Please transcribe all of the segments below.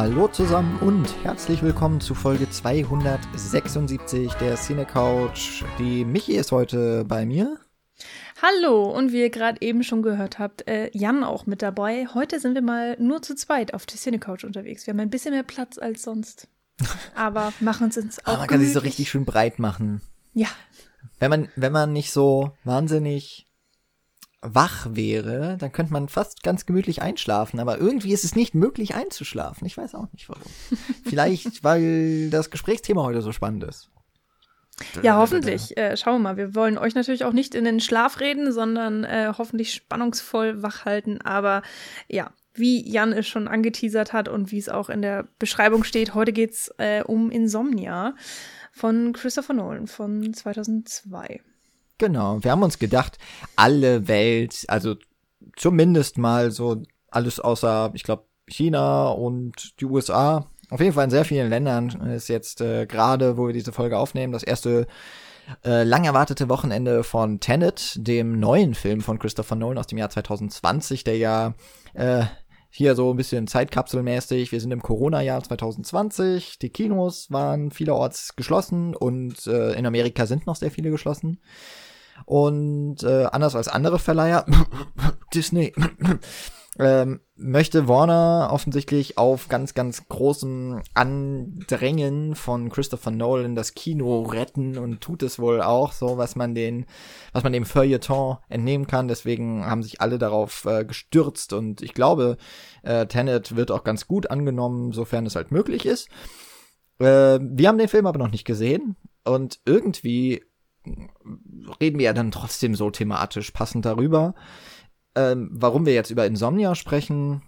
Hallo zusammen und herzlich willkommen zu Folge 276 der Cine Couch. Die Michi ist heute bei mir. Hallo und wie ihr gerade eben schon gehört habt, äh, Jan auch mit dabei. Heute sind wir mal nur zu zweit auf der Cine Couch unterwegs. Wir haben ein bisschen mehr Platz als sonst. Aber machen uns ins auch Aber man kann sich so richtig schön breit machen. Ja. Wenn man, wenn man nicht so wahnsinnig wach wäre, dann könnte man fast ganz gemütlich einschlafen, aber irgendwie ist es nicht möglich einzuschlafen. Ich weiß auch nicht warum. Vielleicht, weil das Gesprächsthema heute so spannend ist. Ja, hoffentlich. Äh, schauen wir mal. Wir wollen euch natürlich auch nicht in den Schlaf reden, sondern äh, hoffentlich spannungsvoll wach halten. Aber ja, wie Jan es schon angeteasert hat und wie es auch in der Beschreibung steht, heute geht's äh, um Insomnia von Christopher Nolan von 2002. Genau, wir haben uns gedacht, alle Welt, also zumindest mal so alles außer, ich glaube, China und die USA, auf jeden Fall in sehr vielen Ländern ist jetzt äh, gerade, wo wir diese Folge aufnehmen, das erste äh, lang erwartete Wochenende von Tenet, dem neuen Film von Christopher Nolan aus dem Jahr 2020, der ja äh, hier so ein bisschen zeitkapselmäßig. Wir sind im Corona-Jahr 2020. Die Kinos waren vielerorts geschlossen und äh, in Amerika sind noch sehr viele geschlossen. Und äh, anders als andere Verleiher, Disney, ähm, möchte Warner offensichtlich auf ganz, ganz großem Andrängen von Christopher Nolan das Kino retten und tut es wohl auch, so was man den, was man dem Feuilleton entnehmen kann. Deswegen haben sich alle darauf äh, gestürzt und ich glaube, äh, Tenet wird auch ganz gut angenommen, sofern es halt möglich ist. Äh, wir haben den Film aber noch nicht gesehen und irgendwie reden wir ja dann trotzdem so thematisch passend darüber. Ähm, warum wir jetzt über Insomnia sprechen,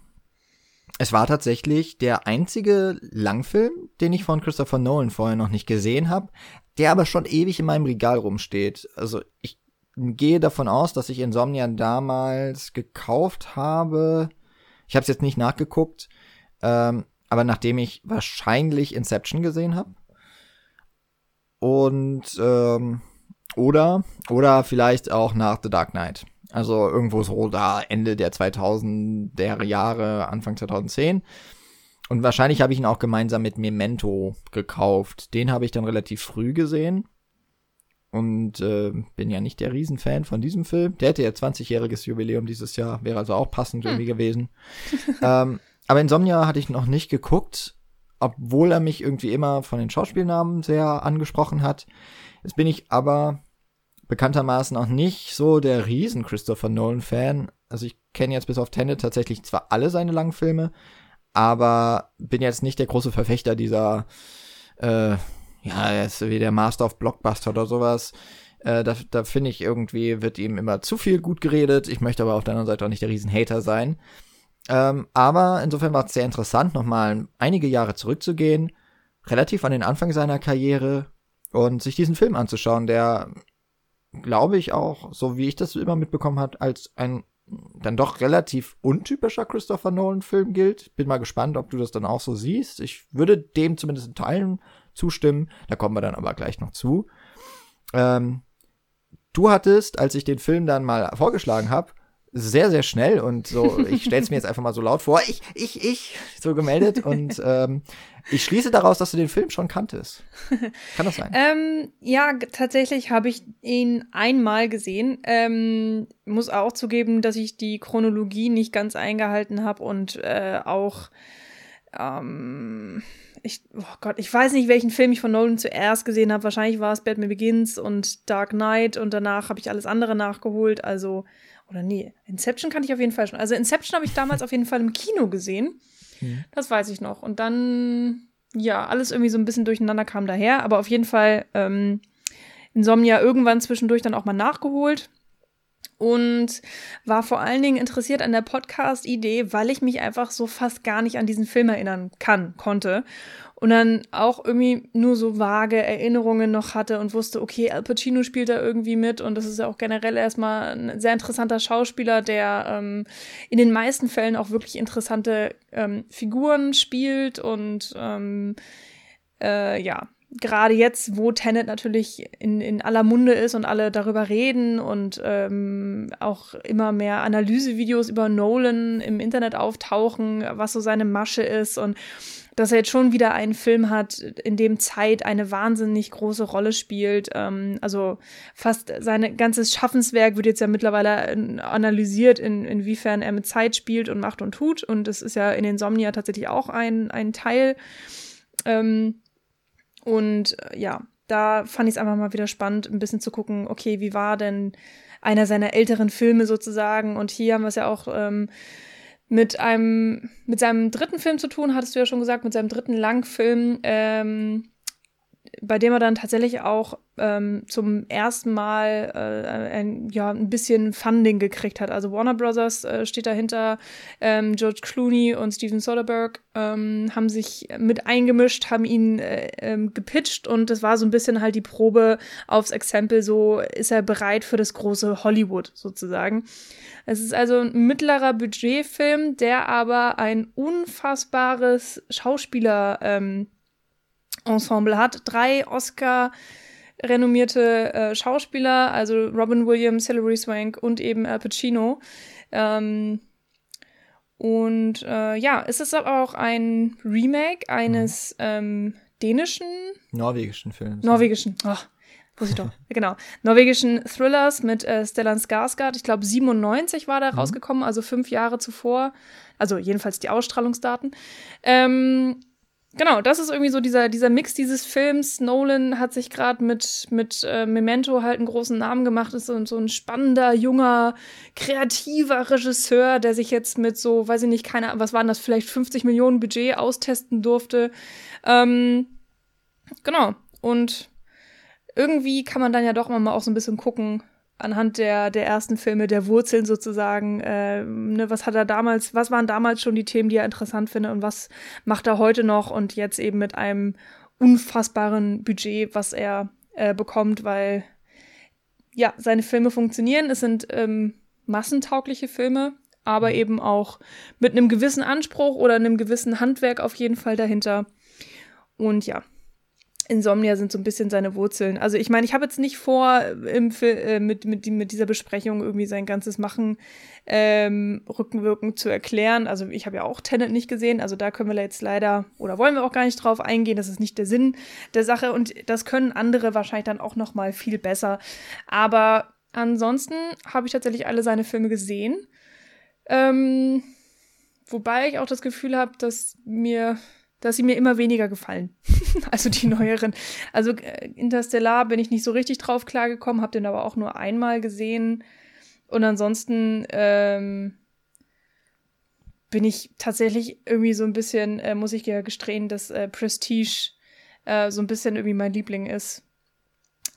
es war tatsächlich der einzige Langfilm, den ich von Christopher Nolan vorher noch nicht gesehen habe, der aber schon ewig in meinem Regal rumsteht. Also ich gehe davon aus, dass ich Insomnia damals gekauft habe. Ich habe es jetzt nicht nachgeguckt, ähm, aber nachdem ich wahrscheinlich Inception gesehen habe. Und ähm, oder, oder vielleicht auch nach The Dark Knight. Also irgendwo so da Ende der 2000er Jahre, Anfang 2010. Und wahrscheinlich habe ich ihn auch gemeinsam mit Memento gekauft. Den habe ich dann relativ früh gesehen. Und äh, bin ja nicht der Riesenfan von diesem Film. Der hätte ja 20-jähriges Jubiläum dieses Jahr, wäre also auch passend hm. irgendwie gewesen. ähm, aber Insomnia hatte ich noch nicht geguckt, obwohl er mich irgendwie immer von den Schauspielnamen sehr angesprochen hat. Jetzt bin ich aber bekanntermaßen auch nicht so der riesen Christopher Nolan-Fan. Also ich kenne jetzt bis auf Tenet tatsächlich zwar alle seine langen Filme, aber bin jetzt nicht der große Verfechter dieser, äh, ja, ist wie der Master of Blockbuster oder sowas. Äh, da da finde ich irgendwie, wird ihm immer zu viel gut geredet. Ich möchte aber auf der anderen Seite auch nicht der Riesen-Hater sein. Ähm, aber insofern war es sehr interessant, nochmal einige Jahre zurückzugehen, relativ an den Anfang seiner Karriere und sich diesen Film anzuschauen, der, glaube ich auch, so wie ich das immer mitbekommen habe, als ein dann doch relativ untypischer Christopher Nolan-Film gilt. Bin mal gespannt, ob du das dann auch so siehst. Ich würde dem zumindest in Teilen zustimmen. Da kommen wir dann aber gleich noch zu. Ähm, du hattest, als ich den Film dann mal vorgeschlagen habe, sehr, sehr schnell und so, ich stelle es mir jetzt einfach mal so laut vor, ich, ich, ich, so gemeldet und ähm, ich schließe daraus, dass du den Film schon kanntest. Kann das sein? ähm, ja, tatsächlich habe ich ihn einmal gesehen. Ähm, muss auch zugeben, dass ich die Chronologie nicht ganz eingehalten habe und äh, auch ähm, ich, oh Gott, ich weiß nicht, welchen Film ich von Nolan zuerst gesehen habe. Wahrscheinlich war es Batman Begins und Dark Knight und danach habe ich alles andere nachgeholt. Also oder nee, Inception kannte ich auf jeden Fall schon. Also Inception habe ich damals auf jeden Fall im Kino gesehen. Hm. Das weiß ich noch. Und dann, ja, alles irgendwie so ein bisschen durcheinander kam daher. Aber auf jeden Fall ähm, Insomnia irgendwann zwischendurch dann auch mal nachgeholt. Und war vor allen Dingen interessiert an der Podcast-Idee, weil ich mich einfach so fast gar nicht an diesen Film erinnern kann, konnte und dann auch irgendwie nur so vage Erinnerungen noch hatte und wusste, okay, Al Pacino spielt da irgendwie mit und das ist ja auch generell erstmal ein sehr interessanter Schauspieler, der ähm, in den meisten Fällen auch wirklich interessante ähm, Figuren spielt und ähm, äh, ja, gerade jetzt, wo Tenet natürlich in, in aller Munde ist und alle darüber reden und ähm, auch immer mehr Analysevideos über Nolan im Internet auftauchen, was so seine Masche ist und dass er jetzt schon wieder einen Film hat, in dem Zeit eine wahnsinnig große Rolle spielt. Ähm, also fast sein ganzes Schaffenswerk wird jetzt ja mittlerweile äh, analysiert, in, inwiefern er mit Zeit spielt und macht und tut. Und das ist ja in Insomnia tatsächlich auch ein, ein Teil. Ähm, und äh, ja, da fand ich es einfach mal wieder spannend, ein bisschen zu gucken, okay, wie war denn einer seiner älteren Filme sozusagen? Und hier haben wir es ja auch ähm, mit einem, mit seinem dritten Film zu tun, hattest du ja schon gesagt, mit seinem dritten Langfilm, ähm, bei dem er dann tatsächlich auch ähm, zum ersten Mal äh, ein, ja, ein bisschen Funding gekriegt hat. Also Warner Brothers äh, steht dahinter, ähm, George Clooney und Steven Soderbergh ähm, haben sich mit eingemischt, haben ihn äh, ähm, gepitcht und das war so ein bisschen halt die Probe aufs Exempel, so ist er bereit für das große Hollywood sozusagen. Es ist also ein mittlerer Budgetfilm, der aber ein unfassbares Schauspieler ähm, Ensemble hat. Drei Oscar renommierte äh, Schauspieler, also Robin Williams, Hilary Swank und eben Al Pacino. Ähm, und äh, ja, es ist aber auch ein Remake eines mhm. ähm, dänischen norwegischen Films. Norwegischen. Oh, wusste ich doch. genau. Norwegischen Thrillers mit äh, Stellan Skarsgård. Ich glaube 97 war da mhm. rausgekommen, also fünf Jahre zuvor. Also jedenfalls die Ausstrahlungsdaten. Ähm, genau, das ist irgendwie so dieser, dieser Mix dieses Films. Nolan hat sich gerade mit, mit äh, Memento halt einen großen Namen gemacht, ist so, so ein spannender, junger, kreativer Regisseur, der sich jetzt mit so, weiß ich nicht, keine was waren das, vielleicht 50 Millionen Budget austesten durfte. Ähm, genau. Und irgendwie kann man dann ja doch mal auch so ein bisschen gucken, anhand der, der ersten Filme, der Wurzeln sozusagen, äh, ne, was hat er damals, was waren damals schon die Themen, die er interessant findet und was macht er heute noch und jetzt eben mit einem unfassbaren Budget, was er äh, bekommt, weil ja, seine Filme funktionieren. Es sind ähm, massentaugliche Filme, aber mhm. eben auch mit einem gewissen Anspruch oder einem gewissen Handwerk auf jeden Fall dahinter. Und ja, Insomnia sind so ein bisschen seine Wurzeln. Also ich meine, ich habe jetzt nicht vor, im äh, mit, mit, mit dieser Besprechung irgendwie sein ganzes Machen ähm, rückenwirkend zu erklären. Also ich habe ja auch Tenet nicht gesehen, also da können wir jetzt leider oder wollen wir auch gar nicht drauf eingehen. Das ist nicht der Sinn der Sache und das können andere wahrscheinlich dann auch noch mal viel besser. Aber ansonsten habe ich tatsächlich alle seine Filme gesehen. Ähm, wobei ich auch das Gefühl habe, dass mir dass sie mir immer weniger gefallen. also die neueren. Also äh, Interstellar bin ich nicht so richtig drauf klargekommen, habe den aber auch nur einmal gesehen. Und ansonsten ähm, bin ich tatsächlich irgendwie so ein bisschen, äh, muss ich ja gestehen, dass äh, Prestige äh, so ein bisschen irgendwie mein Liebling ist.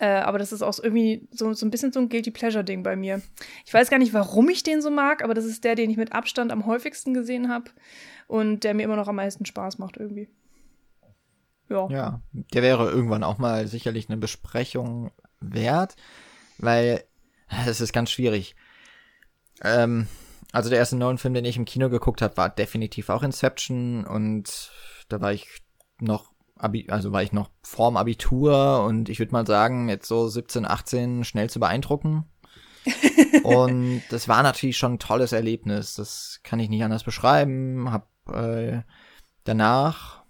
Äh, aber das ist auch irgendwie so, so ein bisschen so ein Guilty Pleasure-Ding bei mir. Ich weiß gar nicht, warum ich den so mag, aber das ist der, den ich mit Abstand am häufigsten gesehen habe und der mir immer noch am meisten Spaß macht irgendwie. Ja. Ja, der wäre irgendwann auch mal sicherlich eine Besprechung wert, weil es ist ganz schwierig. Ähm, also der erste neuen Film, den ich im Kino geguckt habe, war definitiv auch Inception und da war ich noch Abi, also war ich noch vorm Abitur und ich würde mal sagen, jetzt so 17, 18 schnell zu beeindrucken. und das war natürlich schon ein tolles Erlebnis. Das kann ich nicht anders beschreiben. Hab äh, danach,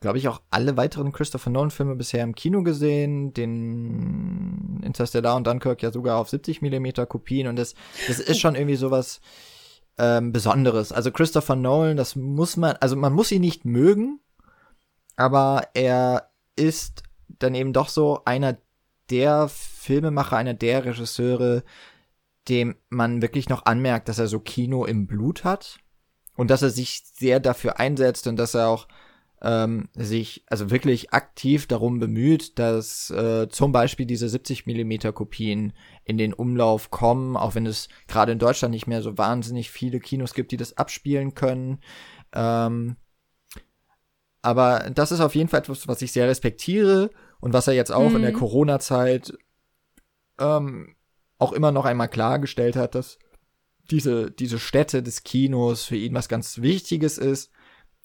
glaube ich, auch alle weiteren Christopher Nolan-Filme bisher im Kino gesehen, den Interstellar und Dunkirk ja sogar auf 70 Millimeter Kopien und das, das ist schon irgendwie sowas ähm, Besonderes. Also Christopher Nolan, das muss man, also man muss ihn nicht mögen, aber er ist dann eben doch so einer der Filmemacher, einer der Regisseure, dem man wirklich noch anmerkt, dass er so Kino im Blut hat und dass er sich sehr dafür einsetzt und dass er auch ähm, sich also wirklich aktiv darum bemüht, dass äh, zum Beispiel diese 70 Millimeter Kopien in den Umlauf kommen, auch wenn es gerade in Deutschland nicht mehr so wahnsinnig viele Kinos gibt, die das abspielen können. Ähm, aber das ist auf jeden Fall etwas, was ich sehr respektiere und was er jetzt auch mhm. in der mhm. Corona-Zeit ähm, auch immer noch einmal klargestellt hat, dass diese, diese Stätte des Kinos für ihn was ganz Wichtiges ist.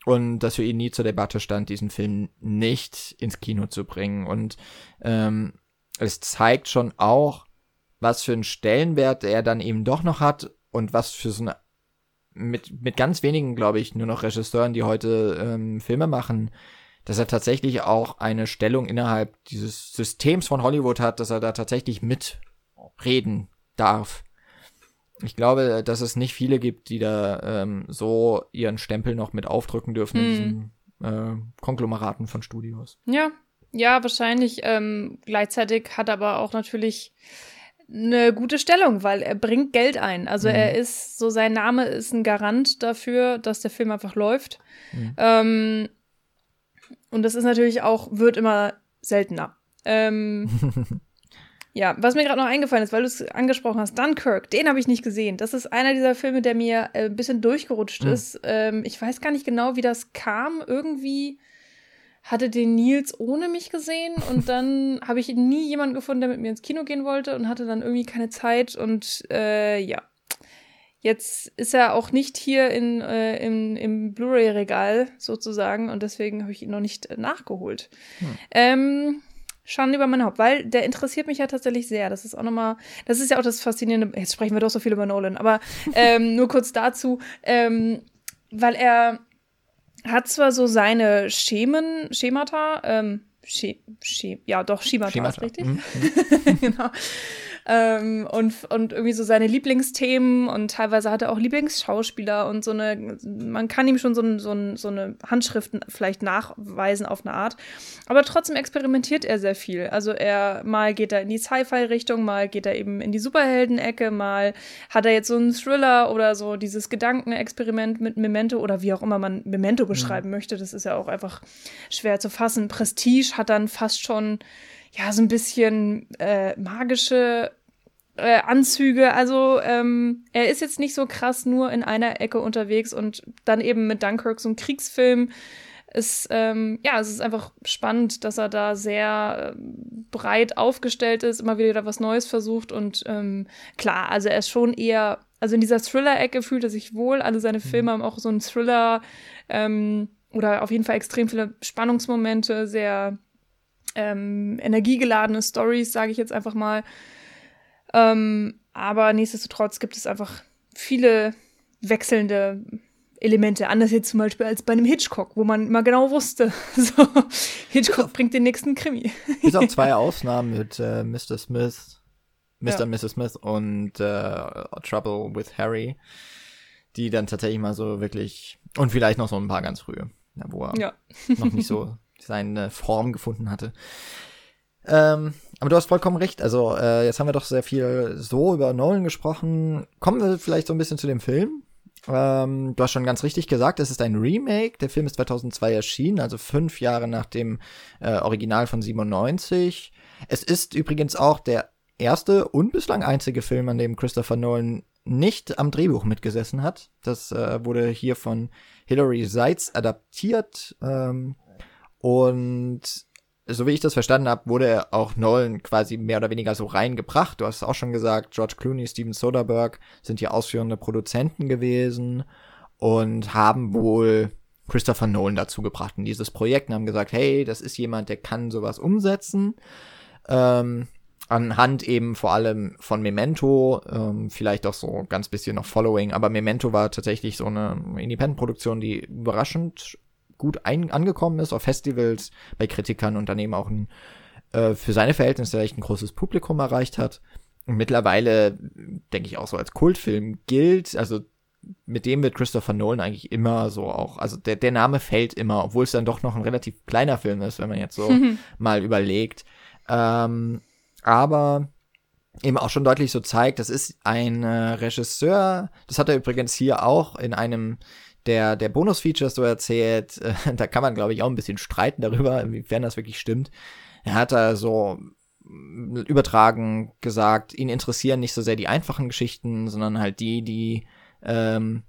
Und dass für ihn nie zur Debatte stand, diesen Film nicht ins Kino zu bringen. Und ähm, es zeigt schon auch, was für einen Stellenwert er dann eben doch noch hat und was für so eine mit, mit ganz wenigen, glaube ich, nur noch Regisseuren, die heute ähm, Filme machen, dass er tatsächlich auch eine Stellung innerhalb dieses Systems von Hollywood hat, dass er da tatsächlich mitreden darf. Ich glaube, dass es nicht viele gibt, die da ähm, so ihren Stempel noch mit aufdrücken dürfen hm. in diesen äh, Konglomeraten von Studios. Ja, ja, wahrscheinlich. Ähm, gleichzeitig hat aber auch natürlich eine gute Stellung, weil er bringt Geld ein. Also mhm. er ist, so sein Name ist ein Garant dafür, dass der Film einfach läuft. Mhm. Ähm, und das ist natürlich auch, wird immer seltener. Ähm, ja, was mir gerade noch eingefallen ist, weil du es angesprochen hast, Dunkirk, den habe ich nicht gesehen. Das ist einer dieser Filme, der mir äh, ein bisschen durchgerutscht mhm. ist. Ähm, ich weiß gar nicht genau, wie das kam. Irgendwie hatte den Nils ohne mich gesehen und dann habe ich nie jemanden gefunden, der mit mir ins Kino gehen wollte und hatte dann irgendwie keine Zeit und äh, ja. Jetzt ist er auch nicht hier in, äh, im, im Blu-ray-Regal sozusagen und deswegen habe ich ihn noch nicht äh, nachgeholt. Hm. Ähm, Schande über mein Haupt, weil der interessiert mich ja tatsächlich sehr. Das ist auch nochmal, das ist ja auch das Faszinierende. Jetzt sprechen wir doch so viel über Nolan, aber ähm, nur kurz dazu, ähm, weil er hat zwar so seine Schemen, Schemata, ähm, Sch Sch ja doch, Schemata, Schemata. ist richtig. Mhm. genau ähm, und, und irgendwie so seine Lieblingsthemen und teilweise hat er auch Lieblingsschauspieler und so eine, man kann ihm schon so, so, so eine Handschrift vielleicht nachweisen auf eine Art. Aber trotzdem experimentiert er sehr viel. Also er, mal geht er in die Sci-Fi-Richtung, mal geht er eben in die Superhelden-Ecke, mal hat er jetzt so einen Thriller oder so dieses Gedankenexperiment mit Memento oder wie auch immer man Memento beschreiben mhm. möchte. Das ist ja auch einfach schwer zu fassen. Prestige hat dann fast schon ja, so ein bisschen äh, magische äh, Anzüge. Also ähm, er ist jetzt nicht so krass nur in einer Ecke unterwegs und dann eben mit Dunkirk so ein Kriegsfilm. Ist, ähm, ja, es ist einfach spannend, dass er da sehr äh, breit aufgestellt ist, immer wieder was Neues versucht und ähm, klar, also er ist schon eher, also in dieser Thriller-Ecke fühlt er sich wohl. Alle seine mhm. Filme haben auch so einen Thriller ähm, oder auf jeden Fall extrem viele Spannungsmomente, sehr ähm, energiegeladene Stories, sage ich jetzt einfach mal. Ähm, aber nichtsdestotrotz gibt es einfach viele wechselnde Elemente, anders jetzt zum Beispiel als bei einem Hitchcock, wo man immer genau wusste, so, Hitchcock bringt den nächsten Krimi. Bis auf zwei Ausnahmen mit äh, Mr. Smith, Mr. Ja. Mrs. Smith und äh, Trouble with Harry, die dann tatsächlich mal so wirklich, und vielleicht noch so ein paar ganz frühe, wo er ja. noch nicht so seine Form gefunden hatte. Ähm, aber du hast vollkommen recht. Also, äh, jetzt haben wir doch sehr viel so über Nolan gesprochen. Kommen wir vielleicht so ein bisschen zu dem Film. Ähm, du hast schon ganz richtig gesagt, es ist ein Remake. Der Film ist 2002 erschienen, also fünf Jahre nach dem äh, Original von 97. Es ist übrigens auch der erste und bislang einzige Film, an dem Christopher Nolan nicht am Drehbuch mitgesessen hat. Das äh, wurde hier von Hilary Seitz adaptiert. Ähm, und so wie ich das verstanden habe, wurde auch Nolan quasi mehr oder weniger so reingebracht. Du hast es auch schon gesagt, George Clooney, Steven Soderbergh sind die ausführende Produzenten gewesen und haben wohl Christopher Nolan dazu gebracht in dieses Projekt und haben gesagt, hey, das ist jemand, der kann sowas umsetzen. Ähm, anhand eben vor allem von Memento, ähm, vielleicht auch so ganz bisschen noch Following, aber Memento war tatsächlich so eine Independent-Produktion, die überraschend gut ein, angekommen ist auf Festivals, bei Kritikern und daneben auch ein, äh, für seine Verhältnisse echt ein großes Publikum erreicht hat. Und mittlerweile, denke ich, auch so als Kultfilm gilt. Also mit dem wird Christopher Nolan eigentlich immer so auch, also der, der Name fällt immer, obwohl es dann doch noch ein relativ kleiner Film ist, wenn man jetzt so mal überlegt. Ähm, aber eben auch schon deutlich so zeigt, das ist ein äh, Regisseur, das hat er übrigens hier auch in einem der, der Bonus-Features so erzählt, äh, da kann man, glaube ich, auch ein bisschen streiten darüber, inwiefern das wirklich stimmt. Er hat da so mm, übertragen gesagt, ihn interessieren nicht so sehr die einfachen Geschichten, sondern halt die, die ähm,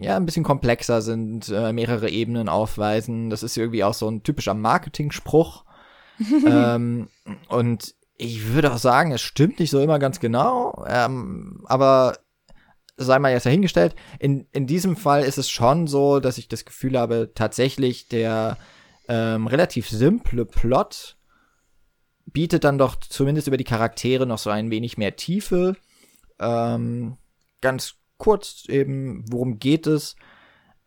ja ein bisschen komplexer sind, äh, mehrere Ebenen aufweisen. Das ist irgendwie auch so ein typischer Marketing-Spruch. ähm, und ich würde auch sagen, es stimmt nicht so immer ganz genau, ähm, aber sei mal jetzt dahingestellt. In, in diesem Fall ist es schon so, dass ich das Gefühl habe, tatsächlich der ähm, relativ simple Plot bietet dann doch zumindest über die Charaktere noch so ein wenig mehr Tiefe. Ähm, ganz kurz eben, worum geht es?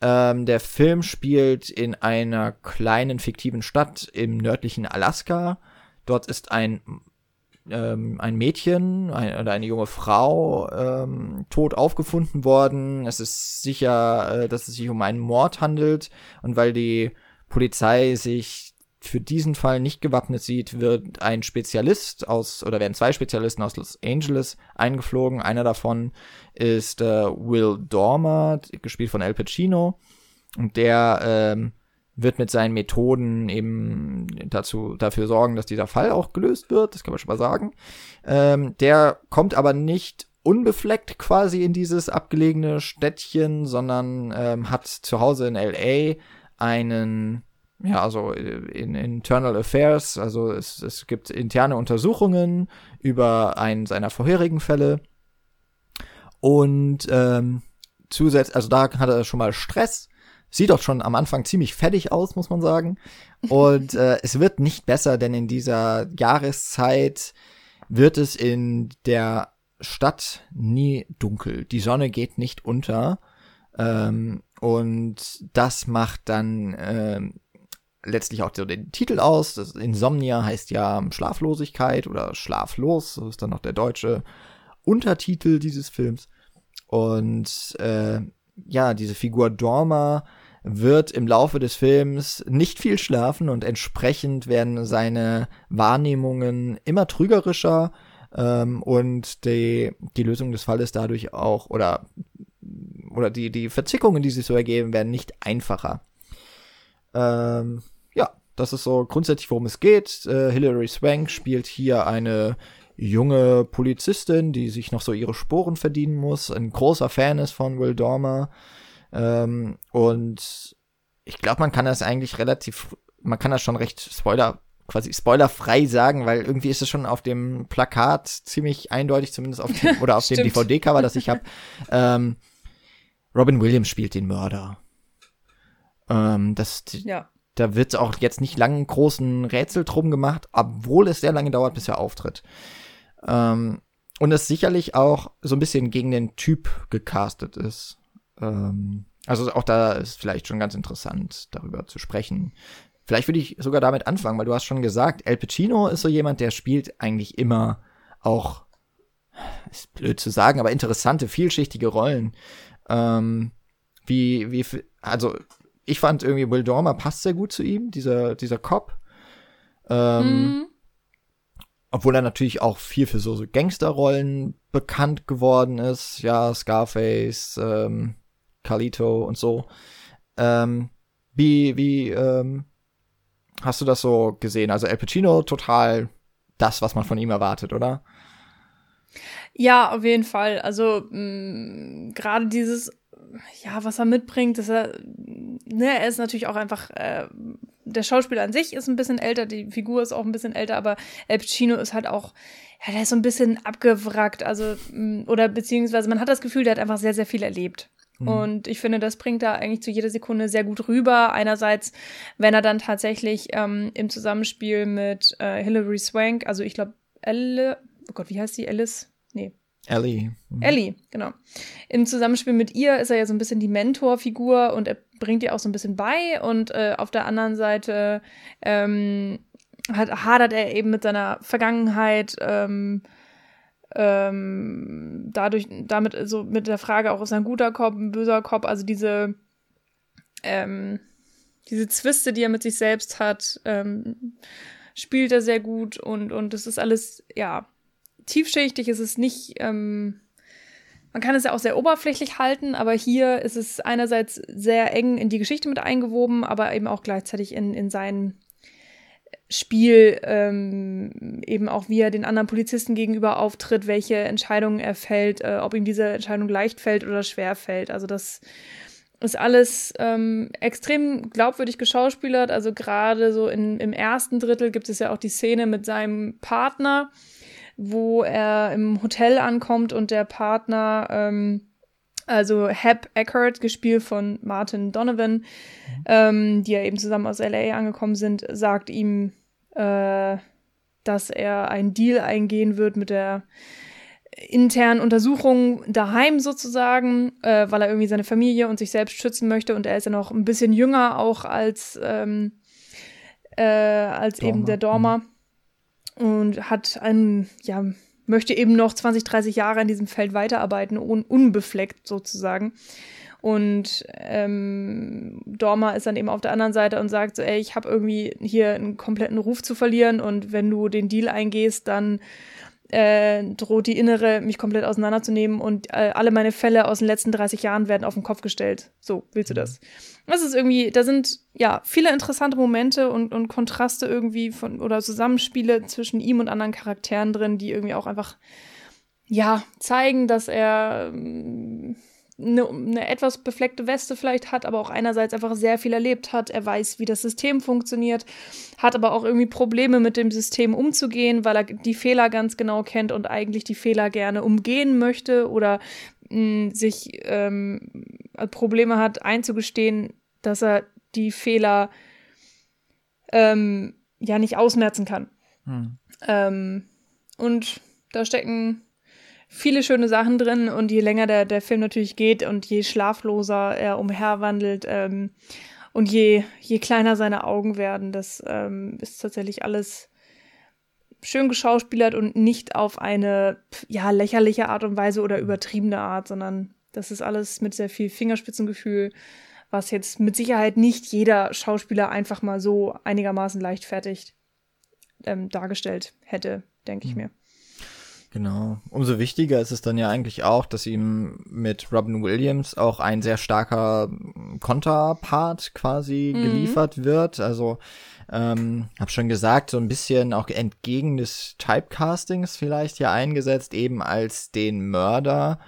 Ähm, der Film spielt in einer kleinen fiktiven Stadt im nördlichen Alaska. Dort ist ein ähm, ein Mädchen ein, oder eine junge Frau ähm, tot aufgefunden worden. Es ist sicher, äh, dass es sich um einen Mord handelt und weil die Polizei sich für diesen Fall nicht gewappnet sieht, wird ein Spezialist aus, oder werden zwei Spezialisten aus Los Angeles eingeflogen. Einer davon ist äh, Will Dormer, gespielt von Al Pacino. Und der ähm, wird mit seinen Methoden eben dazu, dafür sorgen, dass dieser Fall auch gelöst wird. Das kann man schon mal sagen. Ähm, der kommt aber nicht unbefleckt quasi in dieses abgelegene Städtchen, sondern ähm, hat zu Hause in LA einen ja, also in Internal Affairs, also es, es gibt interne Untersuchungen über einen seiner vorherigen Fälle. Und ähm, zusätzlich, also da hat er schon mal Stress. Sieht doch schon am Anfang ziemlich fertig aus, muss man sagen. Und äh, es wird nicht besser, denn in dieser Jahreszeit wird es in der Stadt nie dunkel. Die Sonne geht nicht unter. Ähm, und das macht dann ähm, letztlich auch so den Titel aus. Das Insomnia heißt ja Schlaflosigkeit oder Schlaflos. Das ist dann noch der deutsche Untertitel dieses Films. Und äh, ja, diese Figur Dorma wird im Laufe des Films nicht viel schlafen und entsprechend werden seine Wahrnehmungen immer trügerischer ähm, und die, die Lösung des Falles dadurch auch oder oder die, die Verzickungen, die sich so ergeben, werden nicht einfacher. Ähm, ja, das ist so grundsätzlich, worum es geht. Äh, Hilary Swank spielt hier eine junge Polizistin, die sich noch so ihre Sporen verdienen muss. Ein großer Fan ist von Will Dormer. Ähm, und ich glaube, man kann das eigentlich relativ, man kann das schon recht Spoiler, quasi spoilerfrei sagen, weil irgendwie ist es schon auf dem Plakat ziemlich eindeutig, zumindest auf dem, oder auf dem DVD-Cover, das ich habe. Ähm, Robin Williams spielt den Mörder. Ähm, das, ja. Da wird auch jetzt nicht lange großen Rätsel drum gemacht, obwohl es sehr lange dauert, bis er auftritt. Ähm, und es sicherlich auch so ein bisschen gegen den Typ gecastet ist. Ähm, also auch da ist vielleicht schon ganz interessant, darüber zu sprechen. Vielleicht würde ich sogar damit anfangen, weil du hast schon gesagt, El Pacino ist so jemand, der spielt eigentlich immer auch, ist blöd zu sagen, aber interessante, vielschichtige Rollen. Ähm, wie, wie, also ich fand irgendwie Will Dormer passt sehr gut zu ihm, dieser, dieser Cop. Ähm, mhm. Obwohl er natürlich auch viel für so, so Gangsterrollen bekannt geworden ist. Ja, Scarface, ähm, Carlito und so. Ähm, wie, wie, ähm, hast du das so gesehen? Also El Pacino total das, was man von ihm erwartet, oder? Ja, auf jeden Fall. Also mm, gerade dieses, ja, was er mitbringt, dass er, ne, er ist natürlich auch einfach, äh, der Schauspieler an sich ist ein bisschen älter, die Figur ist auch ein bisschen älter, aber El Pacino ist halt auch, ja, der ist so ein bisschen abgewrackt, also, mm, oder beziehungsweise man hat das Gefühl, der hat einfach sehr, sehr viel erlebt. Mhm. Und ich finde, das bringt er eigentlich zu jeder Sekunde sehr gut rüber. Einerseits, wenn er dann tatsächlich ähm, im Zusammenspiel mit äh, Hilary Swank, also ich glaube, Elle, oh Gott, wie heißt sie? Alice? Nee. Ellie. Mhm. Ellie, genau. Im Zusammenspiel mit ihr ist er ja so ein bisschen die Mentorfigur und er bringt ihr auch so ein bisschen bei. Und äh, auf der anderen Seite ähm, hat, hadert er eben mit seiner Vergangenheit. Ähm, ähm, dadurch, damit so mit der Frage auch, ist ein guter Kopf, ein böser Kopf, also diese, ähm, diese Zwiste, die er mit sich selbst hat, ähm, spielt er sehr gut und, und es ist alles, ja, tiefschichtig, es ist nicht, ähm, man kann es ja auch sehr oberflächlich halten, aber hier ist es einerseits sehr eng in die Geschichte mit eingewoben, aber eben auch gleichzeitig in, in seinen Spiel ähm, eben auch, wie er den anderen Polizisten gegenüber auftritt, welche Entscheidungen er fällt, äh, ob ihm diese Entscheidung leicht fällt oder schwer fällt. Also das ist alles ähm, extrem glaubwürdig geschauspielert. Also gerade so in, im ersten Drittel gibt es ja auch die Szene mit seinem Partner, wo er im Hotel ankommt und der Partner ähm, Also Hep Eckert, gespielt von Martin Donovan, mhm. ähm, die ja eben zusammen aus LA angekommen sind, sagt ihm, äh, dass er einen Deal eingehen wird mit der internen Untersuchung daheim sozusagen, äh, weil er irgendwie seine Familie und sich selbst schützen möchte und er ist ja noch ein bisschen jünger auch als, ähm, äh, als Dormer. eben der Dormer mhm. und hat einen, ja, möchte eben noch 20, 30 Jahre in diesem Feld weiterarbeiten, un unbefleckt sozusagen. Und ähm, Dorma ist dann eben auf der anderen Seite und sagt so, ey, ich habe irgendwie hier einen kompletten Ruf zu verlieren und wenn du den Deal eingehst, dann äh, droht die Innere, mich komplett auseinanderzunehmen und äh, alle meine Fälle aus den letzten 30 Jahren werden auf den Kopf gestellt. So, willst du das? Das ist irgendwie, da sind ja viele interessante Momente und, und Kontraste irgendwie von oder Zusammenspiele zwischen ihm und anderen Charakteren drin, die irgendwie auch einfach ja zeigen, dass er ähm, eine, eine etwas befleckte Weste vielleicht hat, aber auch einerseits einfach sehr viel erlebt hat. Er weiß, wie das System funktioniert, hat aber auch irgendwie Probleme mit dem System umzugehen, weil er die Fehler ganz genau kennt und eigentlich die Fehler gerne umgehen möchte oder mh, sich ähm, Probleme hat einzugestehen, dass er die Fehler ähm, ja nicht ausmerzen kann. Hm. Ähm, und da stecken viele schöne Sachen drin und je länger der, der Film natürlich geht und je schlafloser er umherwandelt ähm, und je, je kleiner seine Augen werden, das ähm, ist tatsächlich alles schön geschauspielert und nicht auf eine ja lächerliche Art und Weise oder übertriebene Art, sondern das ist alles mit sehr viel Fingerspitzengefühl, was jetzt mit Sicherheit nicht jeder Schauspieler einfach mal so einigermaßen leichtfertig ähm, dargestellt hätte, denke ich hm. mir. Genau. Umso wichtiger ist es dann ja eigentlich auch, dass ihm mit Robin Williams auch ein sehr starker Konterpart quasi mhm. geliefert wird. Also, ähm, hab schon gesagt, so ein bisschen auch entgegen des Typecastings vielleicht ja eingesetzt, eben als den Mörder.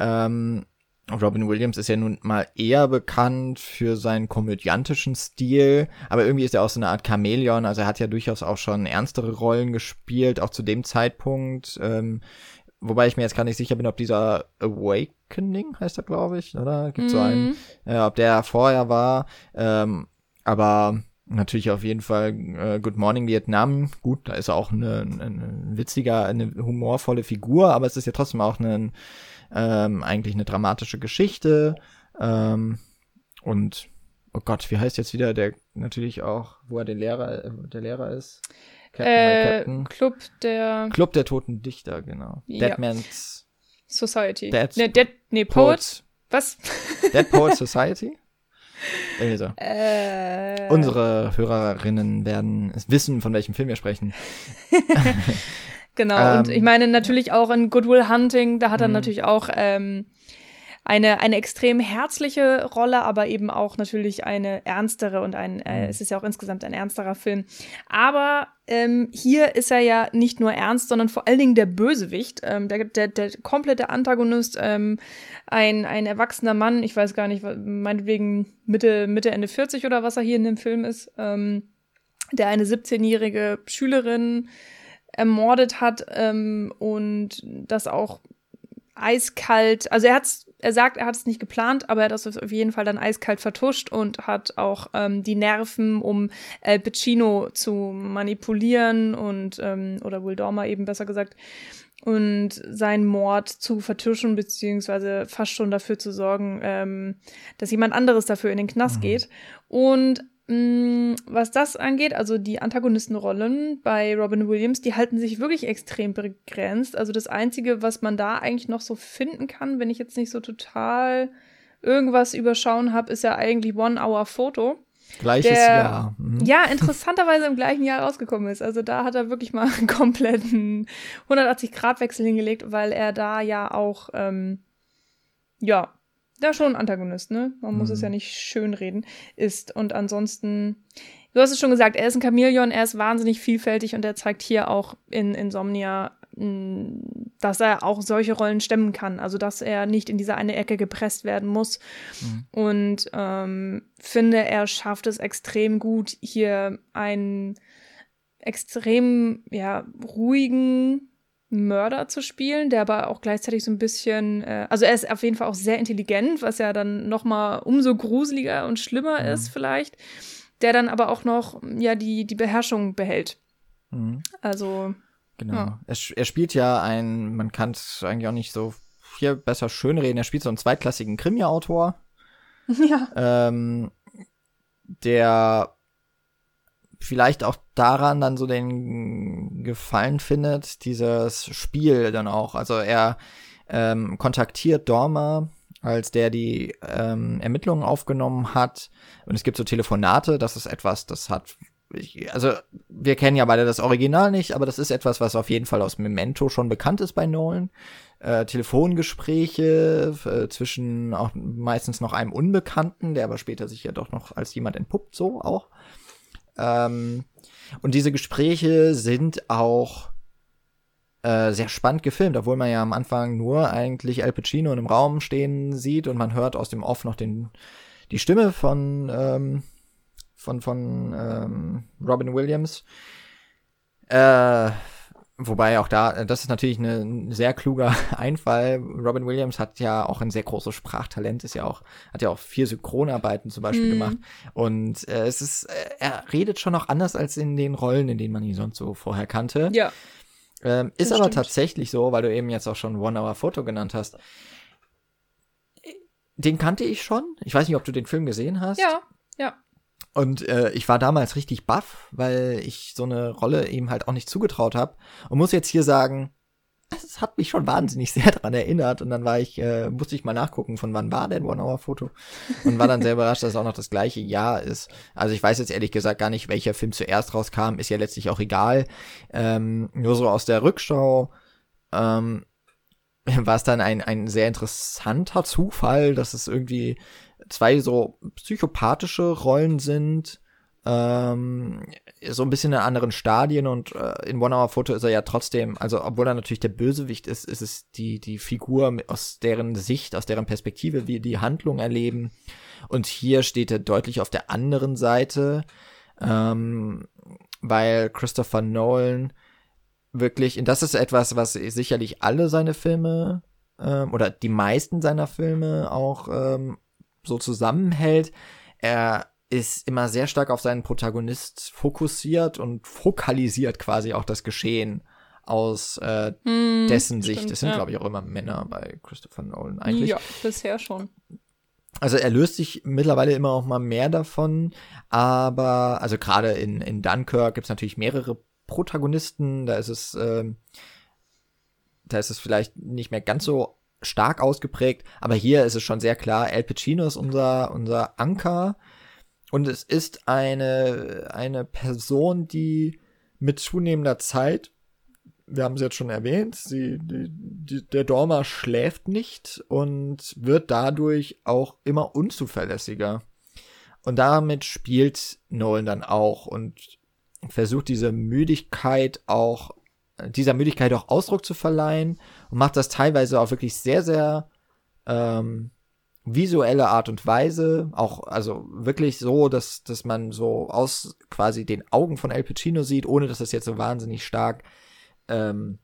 Ähm, Robin Williams ist ja nun mal eher bekannt für seinen komödiantischen Stil, aber irgendwie ist er auch so eine Art Chamäleon, also er hat ja durchaus auch schon ernstere Rollen gespielt, auch zu dem Zeitpunkt, ähm, wobei ich mir jetzt gar nicht sicher bin, ob dieser Awakening heißt er, glaube ich, oder? Gibt mm. so einen, mhm. äh, ob der vorher war, ähm, aber natürlich auf jeden Fall äh, Good Morning Vietnam. Gut, da ist er auch eine, eine witziger, eine humorvolle Figur, aber es ist ja trotzdem auch ein ähm, eigentlich eine dramatische Geschichte. Ähm, und oh Gott, wie heißt jetzt wieder der natürlich auch, wo er der Lehrer, äh, der Lehrer ist? Captain, äh, Captain. Club der Club der toten Dichter, genau. Ja. Deadman's Society. Dead, ne, Dead, nee, Poets. Was? Dead Poet Society? So. Äh, Unsere Hörerinnen werden wissen, von welchem Film wir sprechen. Genau, ähm, und ich meine natürlich auch in Goodwill Hunting, da hat er mhm. natürlich auch ähm, eine, eine extrem herzliche Rolle, aber eben auch natürlich eine ernstere und ein, äh, mhm. es ist ja auch insgesamt ein ernsterer Film. Aber ähm, hier ist er ja nicht nur ernst, sondern vor allen Dingen der Bösewicht, ähm, der, der, der komplette Antagonist, ähm, ein, ein erwachsener Mann, ich weiß gar nicht, meinetwegen Mitte, Mitte, Ende 40 oder was er hier in dem Film ist, ähm, der eine 17-jährige Schülerin ermordet hat ähm, und das auch eiskalt, also er hat's, er sagt, er hat es nicht geplant, aber er hat das auf jeden Fall dann eiskalt vertuscht und hat auch ähm, die Nerven, um El Pacino zu manipulieren und ähm, oder Will Dormer eben besser gesagt und seinen Mord zu vertuschen beziehungsweise fast schon dafür zu sorgen, ähm, dass jemand anderes dafür in den Knast mhm. geht und was das angeht, also die Antagonistenrollen bei Robin Williams, die halten sich wirklich extrem begrenzt. Also das Einzige, was man da eigentlich noch so finden kann, wenn ich jetzt nicht so total irgendwas überschauen habe, ist ja eigentlich One Hour Photo. Gleiches der, Jahr. Mhm. Ja, interessanterweise im gleichen Jahr rausgekommen ist. Also da hat er wirklich mal einen kompletten 180-Grad-Wechsel hingelegt, weil er da ja auch, ähm, ja, ja schon ein Antagonist, ne? Man muss es ja mhm. nicht schön reden, ist. Und ansonsten, du hast es schon gesagt, er ist ein Chamäleon, er ist wahnsinnig vielfältig und er zeigt hier auch in Insomnia, mm, dass er auch solche Rollen stemmen kann. Also, dass er nicht in diese eine Ecke gepresst werden muss. Mhm. Und ähm, finde, er schafft es extrem gut, hier einen extrem, ja, ruhigen, Mörder zu spielen, der aber auch gleichzeitig so ein bisschen, äh, also er ist auf jeden Fall auch sehr intelligent, was ja dann noch mal umso gruseliger und schlimmer mhm. ist vielleicht, der dann aber auch noch ja die die Beherrschung behält. Mhm. Also genau. Ja. Er, er, spielt ja ein, man kann es eigentlich auch nicht so viel besser schönreden. Er spielt so einen zweitklassigen Krimi-Autor. Ja. Ähm, der vielleicht auch daran dann so den Gefallen findet, dieses Spiel dann auch. Also er ähm, kontaktiert Dormer, als der die ähm, Ermittlungen aufgenommen hat. Und es gibt so Telefonate, das ist etwas, das hat. Ich, also, wir kennen ja beide das Original nicht, aber das ist etwas, was auf jeden Fall aus Memento schon bekannt ist bei Nolan. Äh, Telefongespräche äh, zwischen auch meistens noch einem Unbekannten, der aber später sich ja doch noch als jemand entpuppt, so auch. Ähm, und diese Gespräche sind auch äh, sehr spannend gefilmt, obwohl man ja am Anfang nur eigentlich Al Pacino in einem Raum stehen sieht und man hört aus dem Off noch den, die Stimme von, ähm, von, von ähm, Robin Williams. Äh, Wobei auch da, das ist natürlich eine, ein sehr kluger Einfall. Robin Williams hat ja auch ein sehr großes Sprachtalent, ist ja auch, hat ja auch vier Synchronarbeiten zum Beispiel mm. gemacht. Und äh, es ist, äh, er redet schon noch anders als in den Rollen, in denen man ihn sonst so vorher kannte. Ja. Ähm, ist aber stimmt. tatsächlich so, weil du eben jetzt auch schon One Hour Photo genannt hast. Den kannte ich schon. Ich weiß nicht, ob du den Film gesehen hast. Ja, ja. Und äh, ich war damals richtig baff, weil ich so eine Rolle ihm halt auch nicht zugetraut habe. Und muss jetzt hier sagen, es hat mich schon wahnsinnig sehr daran erinnert. Und dann war ich, äh, musste ich mal nachgucken, von wann war denn One-Hour-Foto. Und war dann sehr überrascht, dass es auch noch das gleiche Jahr ist. Also ich weiß jetzt ehrlich gesagt gar nicht, welcher Film zuerst rauskam. Ist ja letztlich auch egal. Ähm, nur so aus der Rückschau ähm, war es dann ein, ein sehr interessanter Zufall, dass es irgendwie zwei so psychopathische Rollen sind, ähm, so ein bisschen in anderen Stadien und äh, in One Hour Photo ist er ja trotzdem, also obwohl er natürlich der Bösewicht ist, ist es die, die Figur aus deren Sicht, aus deren Perspektive wir die Handlung erleben. Und hier steht er deutlich auf der anderen Seite, ähm, weil Christopher Nolan wirklich, und das ist etwas, was sicherlich alle seine Filme ähm, oder die meisten seiner Filme auch ähm, so zusammenhält. Er ist immer sehr stark auf seinen Protagonist fokussiert und fokalisiert quasi auch das Geschehen aus äh, hm, dessen Sicht. Es sind, ja. glaube ich, auch immer Männer bei Christopher Nolan eigentlich. Ja, bisher schon. Also er löst sich mittlerweile immer auch mal mehr davon, aber also gerade in, in Dunkirk gibt es natürlich mehrere Protagonisten, da ist es, äh, da ist es vielleicht nicht mehr ganz so stark ausgeprägt, aber hier ist es schon sehr klar, Al Pacino ist unser, unser Anker und es ist eine, eine Person, die mit zunehmender Zeit, wir haben es jetzt schon erwähnt, sie, die, die, der Dormer schläft nicht und wird dadurch auch immer unzuverlässiger. Und damit spielt Nolan dann auch und versucht diese Müdigkeit auch dieser Müdigkeit auch Ausdruck zu verleihen und macht das teilweise auch wirklich sehr, sehr ähm, visuelle Art und Weise, auch also wirklich so, dass, dass man so aus quasi den Augen von El Pacino sieht, ohne dass das jetzt so wahnsinnig stark ähm,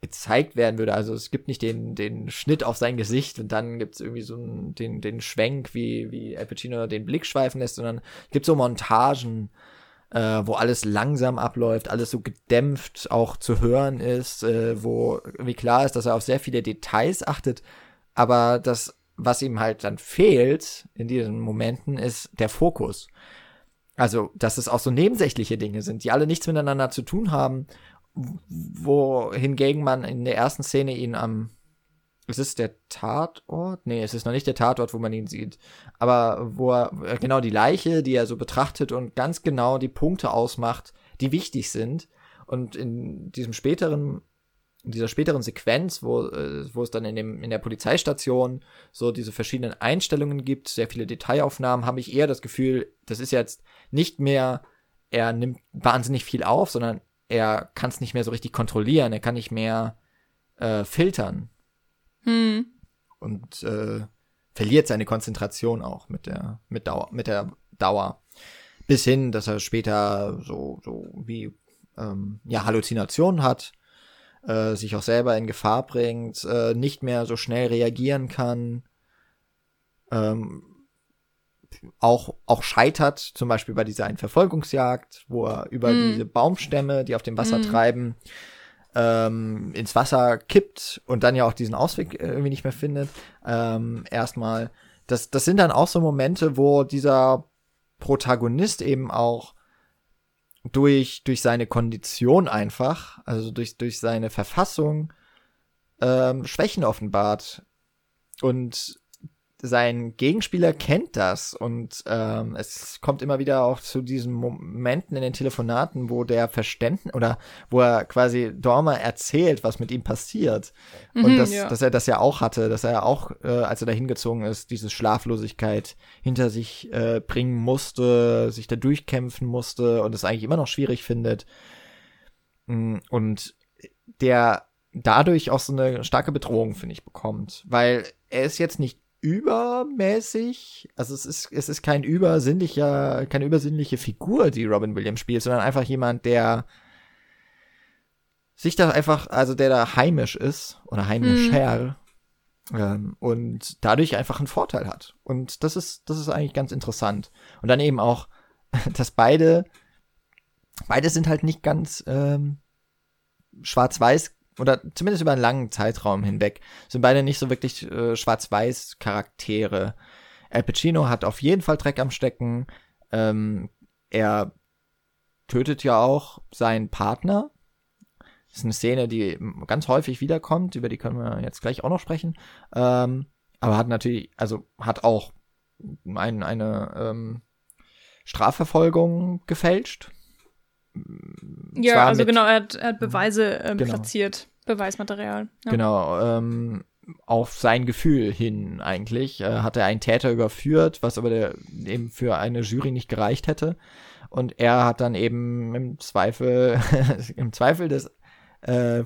gezeigt werden würde. Also es gibt nicht den, den Schnitt auf sein Gesicht und dann gibt es irgendwie so einen, den, den Schwenk, wie, wie Al Pacino den Blick schweifen lässt, sondern es gibt so Montagen, äh, wo alles langsam abläuft, alles so gedämpft auch zu hören ist, äh, wo wie klar ist, dass er auf sehr viele Details achtet, aber das, was ihm halt dann fehlt in diesen Momenten, ist der Fokus. Also, dass es auch so nebensächliche Dinge sind, die alle nichts miteinander zu tun haben, wohingegen man in der ersten Szene ihn am ist es der Tatort? Nee, es ist noch nicht der Tatort, wo man ihn sieht. Aber wo er, äh, genau die Leiche, die er so betrachtet und ganz genau die Punkte ausmacht, die wichtig sind. Und in diesem späteren, in dieser späteren Sequenz, wo, äh, wo es dann in, dem, in der Polizeistation so diese verschiedenen Einstellungen gibt, sehr viele Detailaufnahmen, habe ich eher das Gefühl, das ist jetzt nicht mehr, er nimmt wahnsinnig viel auf, sondern er kann es nicht mehr so richtig kontrollieren, er kann nicht mehr äh, filtern hm. Und äh, verliert seine Konzentration auch mit der, mit, Dauer, mit der Dauer. Bis hin, dass er später so, so wie ähm, ja, Halluzinationen hat. äh, sich auch selber in Gefahr bringt, äh, nicht mehr so schnell reagieren kann, ähm, auch, auch scheitert, zum Beispiel bei dieser einen Verfolgungsjagd, wo er über mm. diese Baumstämme, die auf dem Wasser mm. treiben, ähm, ins Wasser kippt und dann ja auch diesen Ausweg äh, irgendwie nicht mehr findet. Ähm, erstmal, das, das sind dann auch so Momente, wo dieser Protagonist eben auch durch, durch seine Kondition einfach, also durch, durch seine Verfassung, ähm, Schwächen offenbart. Und sein Gegenspieler kennt das und ähm, es kommt immer wieder auch zu diesen Momenten in den Telefonaten, wo der Verständnis oder wo er quasi Dormer erzählt, was mit ihm passiert. Mhm, und dass, ja. dass er das ja auch hatte, dass er auch, äh, als er da hingezogen ist, diese Schlaflosigkeit hinter sich äh, bringen musste, sich da durchkämpfen musste und es eigentlich immer noch schwierig findet. Mm, und der dadurch auch so eine starke Bedrohung, finde ich, bekommt, weil er ist jetzt nicht übermäßig, also es ist, es ist kein übersinnlicher, keine übersinnliche Figur, die Robin Williams spielt, sondern einfach jemand, der sich da einfach, also der da heimisch ist oder heimischer mhm. ähm, und dadurch einfach einen Vorteil hat. Und das ist, das ist eigentlich ganz interessant. Und dann eben auch, dass beide, beide sind halt nicht ganz ähm, schwarz-weiß oder zumindest über einen langen Zeitraum hinweg, sind beide nicht so wirklich äh, schwarz-weiß Charaktere. Al Pacino hat auf jeden Fall Dreck am Stecken. Ähm, er tötet ja auch seinen Partner. Das ist eine Szene, die ganz häufig wiederkommt, über die können wir jetzt gleich auch noch sprechen. Ähm, aber hat natürlich, also hat auch ein, eine ähm, Strafverfolgung gefälscht. Ja, also genau, er hat, er hat Beweise äh, genau. platziert, Beweismaterial. Ja. Genau, ähm, auf sein Gefühl hin eigentlich. Äh, hat er einen Täter überführt, was aber der, eben für eine Jury nicht gereicht hätte. Und er hat dann eben im Zweifel, im Zweifel des, äh,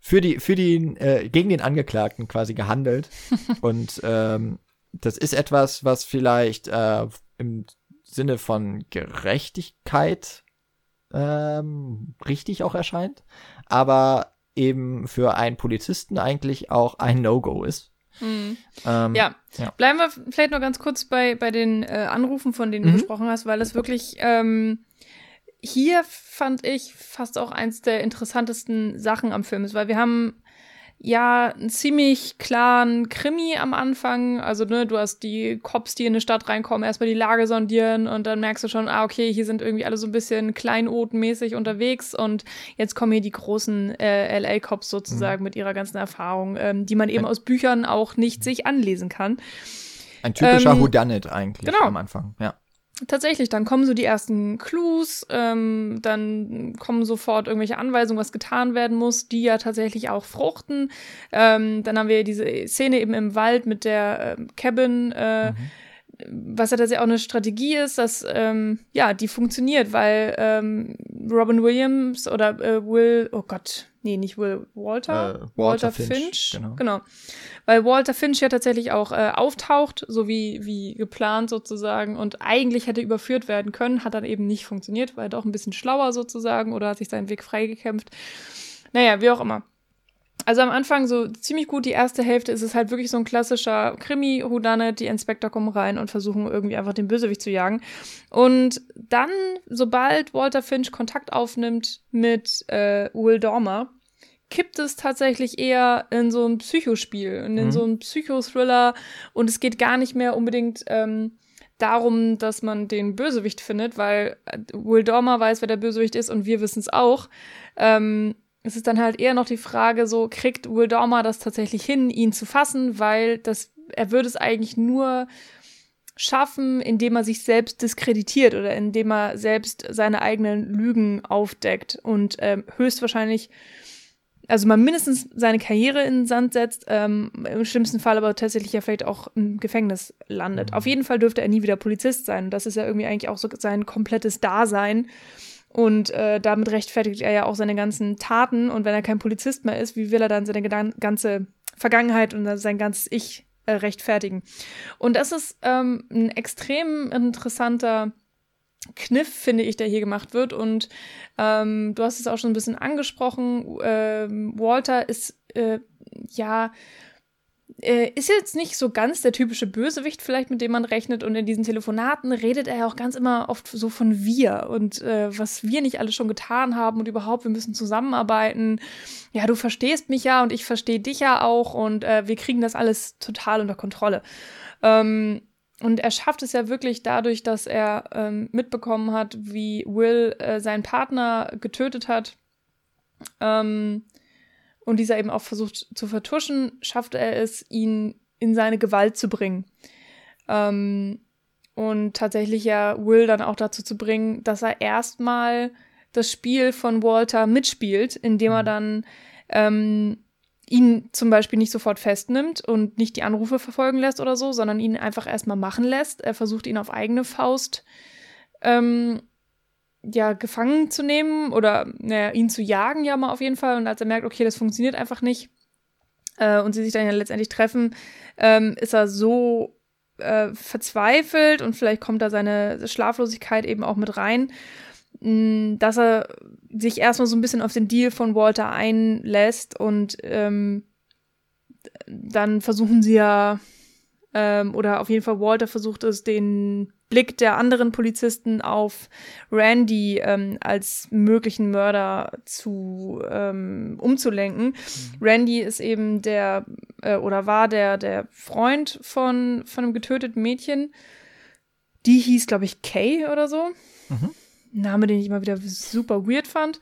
für die, für die, äh, gegen den Angeklagten quasi gehandelt. Und ähm, das ist etwas, was vielleicht äh, im Sinne von Gerechtigkeit ähm, richtig auch erscheint, aber eben für einen Polizisten eigentlich auch ein No-Go ist. Mhm. Ähm, ja. ja. bleiben wir vielleicht noch ganz kurz bei, bei den äh, Anrufen, von denen du mhm. gesprochen hast, weil das wirklich ähm, hier fand ich fast auch eins der interessantesten Sachen am Film ist, weil wir haben ja einen ziemlich klaren Krimi am Anfang. Also, ne, du hast die Cops, die in eine Stadt reinkommen, erstmal die Lage sondieren und dann merkst du schon, ah, okay, hier sind irgendwie alle so ein bisschen kleinotenmäßig unterwegs und jetzt kommen hier die großen äh, LA-Cops sozusagen mhm. mit ihrer ganzen Erfahrung, ähm, die man eben aus Büchern auch nicht sich anlesen kann. Ein typischer ähm, Whodunit eigentlich genau. am Anfang, ja tatsächlich, dann kommen so die ersten Clues, ähm, dann kommen sofort irgendwelche Anweisungen, was getan werden muss, die ja tatsächlich auch fruchten. Ähm, dann haben wir diese Szene eben im Wald mit der äh, Cabin, äh, mhm. was ja tatsächlich auch eine Strategie ist, dass ähm, ja, die funktioniert, weil ähm, Robin Williams oder äh, Will, oh Gott, nee, nicht Will Walter, äh, Walter, Walter, Finch, Finch genau. genau. Weil Walter Finch ja tatsächlich auch äh, auftaucht, so wie, wie geplant sozusagen und eigentlich hätte überführt werden können, hat dann eben nicht funktioniert, weil doch ein bisschen schlauer sozusagen oder hat sich seinen Weg freigekämpft. Naja, wie auch immer. Also am Anfang so ziemlich gut, die erste Hälfte ist es halt wirklich so ein klassischer krimi whodunit die Inspektor kommen rein und versuchen irgendwie einfach den Bösewicht zu jagen. Und dann, sobald Walter Finch Kontakt aufnimmt mit äh, Will Dormer, kippt es tatsächlich eher in so ein Psychospiel und in mhm. so ein Psychothriller und es geht gar nicht mehr unbedingt ähm, darum, dass man den Bösewicht findet, weil äh, Will Dormer weiß, wer der Bösewicht ist und wir wissen es auch. Ähm, es ist dann halt eher noch die Frage, so kriegt Will Dormer das tatsächlich hin, ihn zu fassen, weil das, er würde es eigentlich nur schaffen, indem er sich selbst diskreditiert oder indem er selbst seine eigenen Lügen aufdeckt und ähm, höchstwahrscheinlich, also mal mindestens seine Karriere in den Sand setzt, ähm, im schlimmsten Fall aber tatsächlich ja vielleicht auch im Gefängnis landet. Mhm. Auf jeden Fall dürfte er nie wieder Polizist sein. Das ist ja irgendwie eigentlich auch so sein komplettes Dasein. Und äh, damit rechtfertigt er ja auch seine ganzen Taten. Und wenn er kein Polizist mehr ist, wie will er dann seine ganze Vergangenheit und sein ganzes Ich äh, rechtfertigen? Und das ist ähm, ein extrem interessanter Kniff, finde ich, der hier gemacht wird. Und ähm, du hast es auch schon ein bisschen angesprochen. Ähm, Walter ist äh, ja äh, ist jetzt nicht so ganz der typische Bösewicht vielleicht, mit dem man rechnet. Und in diesen Telefonaten redet er ja auch ganz immer oft so von wir und äh, was wir nicht alles schon getan haben und überhaupt, wir müssen zusammenarbeiten. Ja, du verstehst mich ja und ich verstehe dich ja auch und äh, wir kriegen das alles total unter Kontrolle. Ähm, und er schafft es ja wirklich dadurch, dass er ähm, mitbekommen hat, wie Will äh, seinen Partner getötet hat. Ähm, und dieser eben auch versucht zu vertuschen, schafft er es, ihn in seine Gewalt zu bringen. Ähm, und tatsächlich ja Will dann auch dazu zu bringen, dass er erstmal das Spiel von Walter mitspielt, indem er mhm. dann ähm, ihn zum Beispiel nicht sofort festnimmt und nicht die Anrufe verfolgen lässt oder so, sondern ihn einfach erstmal machen lässt. Er versucht ihn auf eigene Faust ähm, ja, gefangen zu nehmen oder naja, ihn zu jagen, ja mal auf jeden Fall. Und als er merkt, okay, das funktioniert einfach nicht äh, und sie sich dann ja letztendlich treffen, ähm, ist er so äh, verzweifelt und vielleicht kommt da seine Schlaflosigkeit eben auch mit rein, dass er sich erstmal so ein bisschen auf den Deal von Walter einlässt und ähm, dann versuchen sie ja, ähm, oder auf jeden Fall Walter versucht es, den Blick der anderen Polizisten auf Randy ähm, als möglichen Mörder zu ähm, umzulenken. Mhm. Randy ist eben der äh, oder war der der Freund von von einem getöteten Mädchen. Die hieß, glaube ich, Kay oder so. Mhm. Name, den ich immer wieder super weird fand.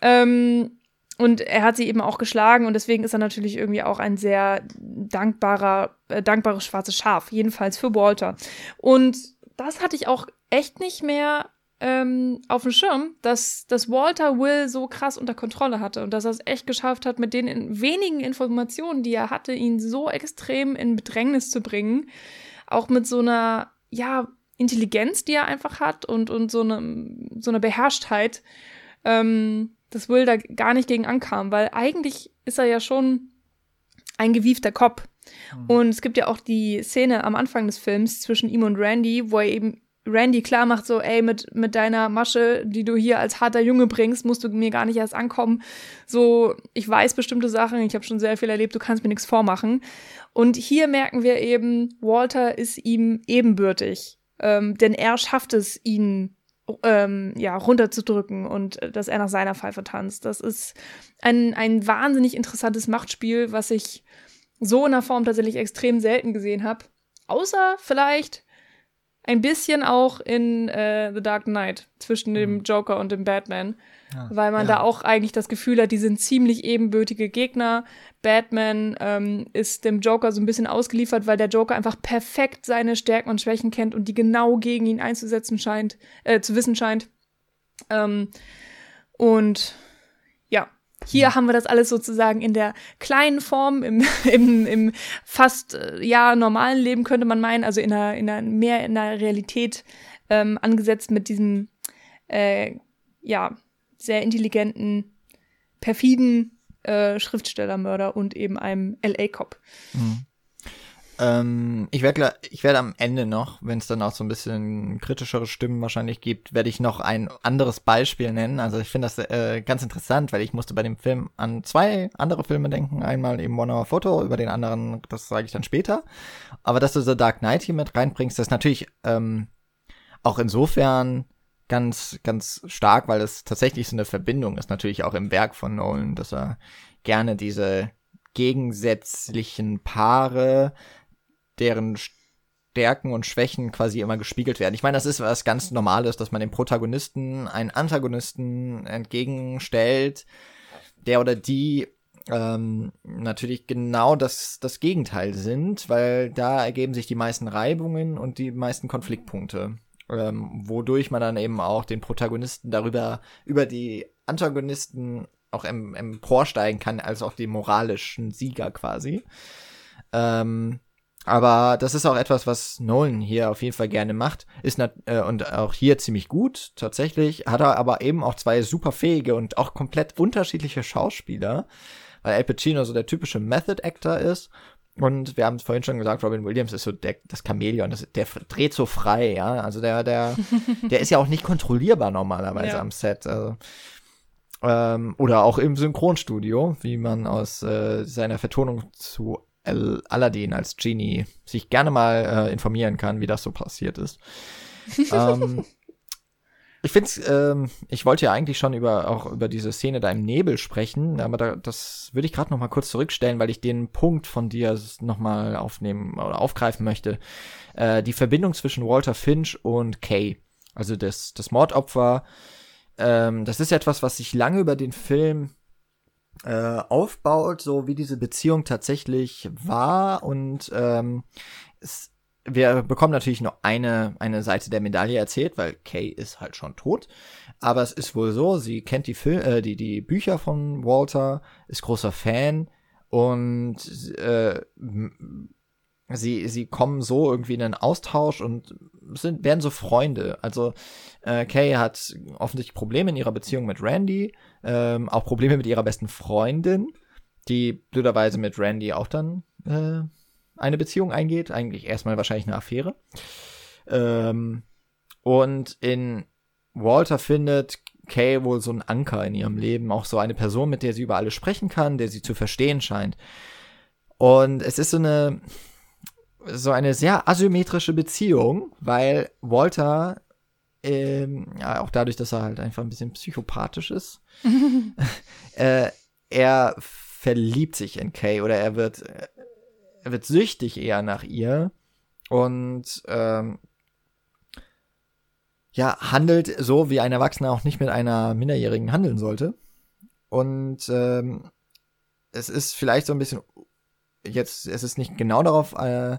Ähm, und er hat sie eben auch geschlagen und deswegen ist er natürlich irgendwie auch ein sehr dankbarer, äh, dankbares schwarzes Schaf, jedenfalls für Walter. Und das hatte ich auch echt nicht mehr ähm, auf dem Schirm, dass, dass Walter Will so krass unter Kontrolle hatte und dass er es echt geschafft hat, mit den in wenigen Informationen, die er hatte, ihn so extrem in Bedrängnis zu bringen. Auch mit so einer, ja, Intelligenz, die er einfach hat und, und so eine, so eine Beherrschtheit, ähm, dass Will da gar nicht gegen ankam, weil eigentlich ist er ja schon ein gewiefter Kopf. Mhm. Und es gibt ja auch die Szene am Anfang des Films zwischen ihm und Randy, wo er eben Randy klar macht, so, ey, mit, mit deiner Masche, die du hier als harter Junge bringst, musst du mir gar nicht erst ankommen. So, ich weiß bestimmte Sachen, ich habe schon sehr viel erlebt, du kannst mir nichts vormachen. Und hier merken wir eben, Walter ist ihm ebenbürtig. Ähm, denn er schafft es, ihn ähm, ja, runterzudrücken und äh, dass er nach seiner Pfeife tanzt. Das ist ein, ein wahnsinnig interessantes Machtspiel, was ich so in der Form tatsächlich extrem selten gesehen habe. Außer vielleicht ein bisschen auch in äh, The Dark Knight zwischen dem mhm. Joker und dem Batman. Ja, weil man ja. da auch eigentlich das Gefühl hat, die sind ziemlich ebenbürtige Gegner. Batman ähm, ist dem Joker so ein bisschen ausgeliefert, weil der Joker einfach perfekt seine Stärken und Schwächen kennt und die genau gegen ihn einzusetzen scheint, äh, zu wissen scheint. Ähm, und hier haben wir das alles sozusagen in der kleinen Form, im, im, im fast äh, ja normalen Leben könnte man meinen, also in einer, in einer mehr in der Realität ähm, angesetzt mit diesem äh, ja sehr intelligenten, perfiden äh, Schriftstellermörder und eben einem LA-Cop. Mhm. Ähm, ich werde ich werd am Ende noch, wenn es dann auch so ein bisschen kritischere Stimmen wahrscheinlich gibt, werde ich noch ein anderes Beispiel nennen. Also ich finde das äh, ganz interessant, weil ich musste bei dem Film an zwei andere Filme denken. Einmal eben One Hour Photo, über den anderen, das sage ich dann später. Aber dass du The Dark Knight hier mit reinbringst, das ist natürlich ähm, auch insofern ganz, ganz stark, weil es tatsächlich so eine Verbindung ist, natürlich auch im Werk von Nolan, dass er gerne diese gegensätzlichen Paare deren Stärken und Schwächen quasi immer gespiegelt werden. Ich meine, das ist was ganz Normales, dass man dem Protagonisten einen Antagonisten entgegenstellt, der oder die ähm, natürlich genau das, das Gegenteil sind, weil da ergeben sich die meisten Reibungen und die meisten Konfliktpunkte. Ähm, wodurch man dann eben auch den Protagonisten darüber, über die Antagonisten auch emporsteigen kann, als auch die moralischen Sieger quasi. Ähm, aber das ist auch etwas, was Nolan hier auf jeden Fall gerne macht. Ist äh, und auch hier ziemlich gut, tatsächlich. Hat er aber eben auch zwei super fähige und auch komplett unterschiedliche Schauspieler. Weil Al Pacino so der typische Method Actor ist Und wir haben es vorhin schon gesagt, Robin Williams ist so der, das Chamäleon, das, der dreht so frei, ja. Also der, der, der ist ja auch nicht kontrollierbar normalerweise ja. am Set. Also, ähm, oder auch im Synchronstudio, wie man aus äh, seiner Vertonung zu Al Aladdin als Genie sich gerne mal äh, informieren kann, wie das so passiert ist. ähm, ich finde ähm, ich wollte ja eigentlich schon über auch über diese Szene da im Nebel sprechen, aber da, das würde ich gerade noch mal kurz zurückstellen, weil ich den Punkt von dir noch mal aufnehmen oder aufgreifen möchte. Äh, die Verbindung zwischen Walter Finch und Kay, also das, das Mordopfer, ähm, das ist etwas, was sich lange über den Film äh, aufbaut, so wie diese Beziehung tatsächlich war und ähm, es wir bekommen natürlich nur eine, eine Seite der Medaille erzählt, weil Kay ist halt schon tot. Aber es ist wohl so, sie kennt die, Fil äh, die, die Bücher von Walter, ist großer Fan und äh, sie, sie kommen so irgendwie in einen Austausch und sind, werden so Freunde. Also äh, Kay hat offensichtlich Probleme in ihrer Beziehung mit Randy, ähm, auch Probleme mit ihrer besten Freundin, die blöderweise mit Randy auch dann äh, eine Beziehung eingeht. Eigentlich erstmal wahrscheinlich eine Affäre. Ähm, und in Walter findet Kay wohl so einen Anker in ihrem Leben, auch so eine Person, mit der sie über alles sprechen kann, der sie zu verstehen scheint. Und es ist so eine, so eine sehr asymmetrische Beziehung, weil Walter, ähm, ja, auch dadurch, dass er halt einfach ein bisschen psychopathisch ist, äh, er verliebt sich in Kay oder er wird er wird süchtig eher nach ihr und ähm, ja, handelt so, wie ein Erwachsener auch nicht mit einer Minderjährigen handeln sollte. Und ähm, es ist vielleicht so ein bisschen, jetzt, es ist nicht genau darauf äh,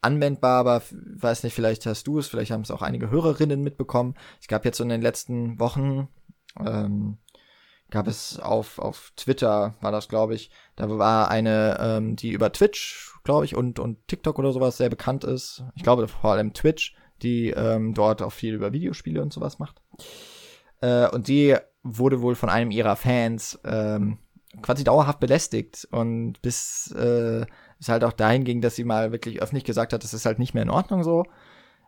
anwendbar, aber weiß nicht, vielleicht hast du es, vielleicht haben es auch einige Hörerinnen mitbekommen. Es gab jetzt so in den letzten Wochen ähm, gab es auf, auf Twitter, war das, glaube ich, da war eine, ähm, die über Twitch, glaube ich, und, und TikTok oder sowas sehr bekannt ist. Ich glaube vor allem Twitch, die ähm, dort auch viel über Videospiele und sowas macht. Äh, und die wurde wohl von einem ihrer Fans ähm, quasi dauerhaft belästigt und bis äh, es halt auch dahin ging, dass sie mal wirklich öffentlich gesagt hat, das ist halt nicht mehr in Ordnung so.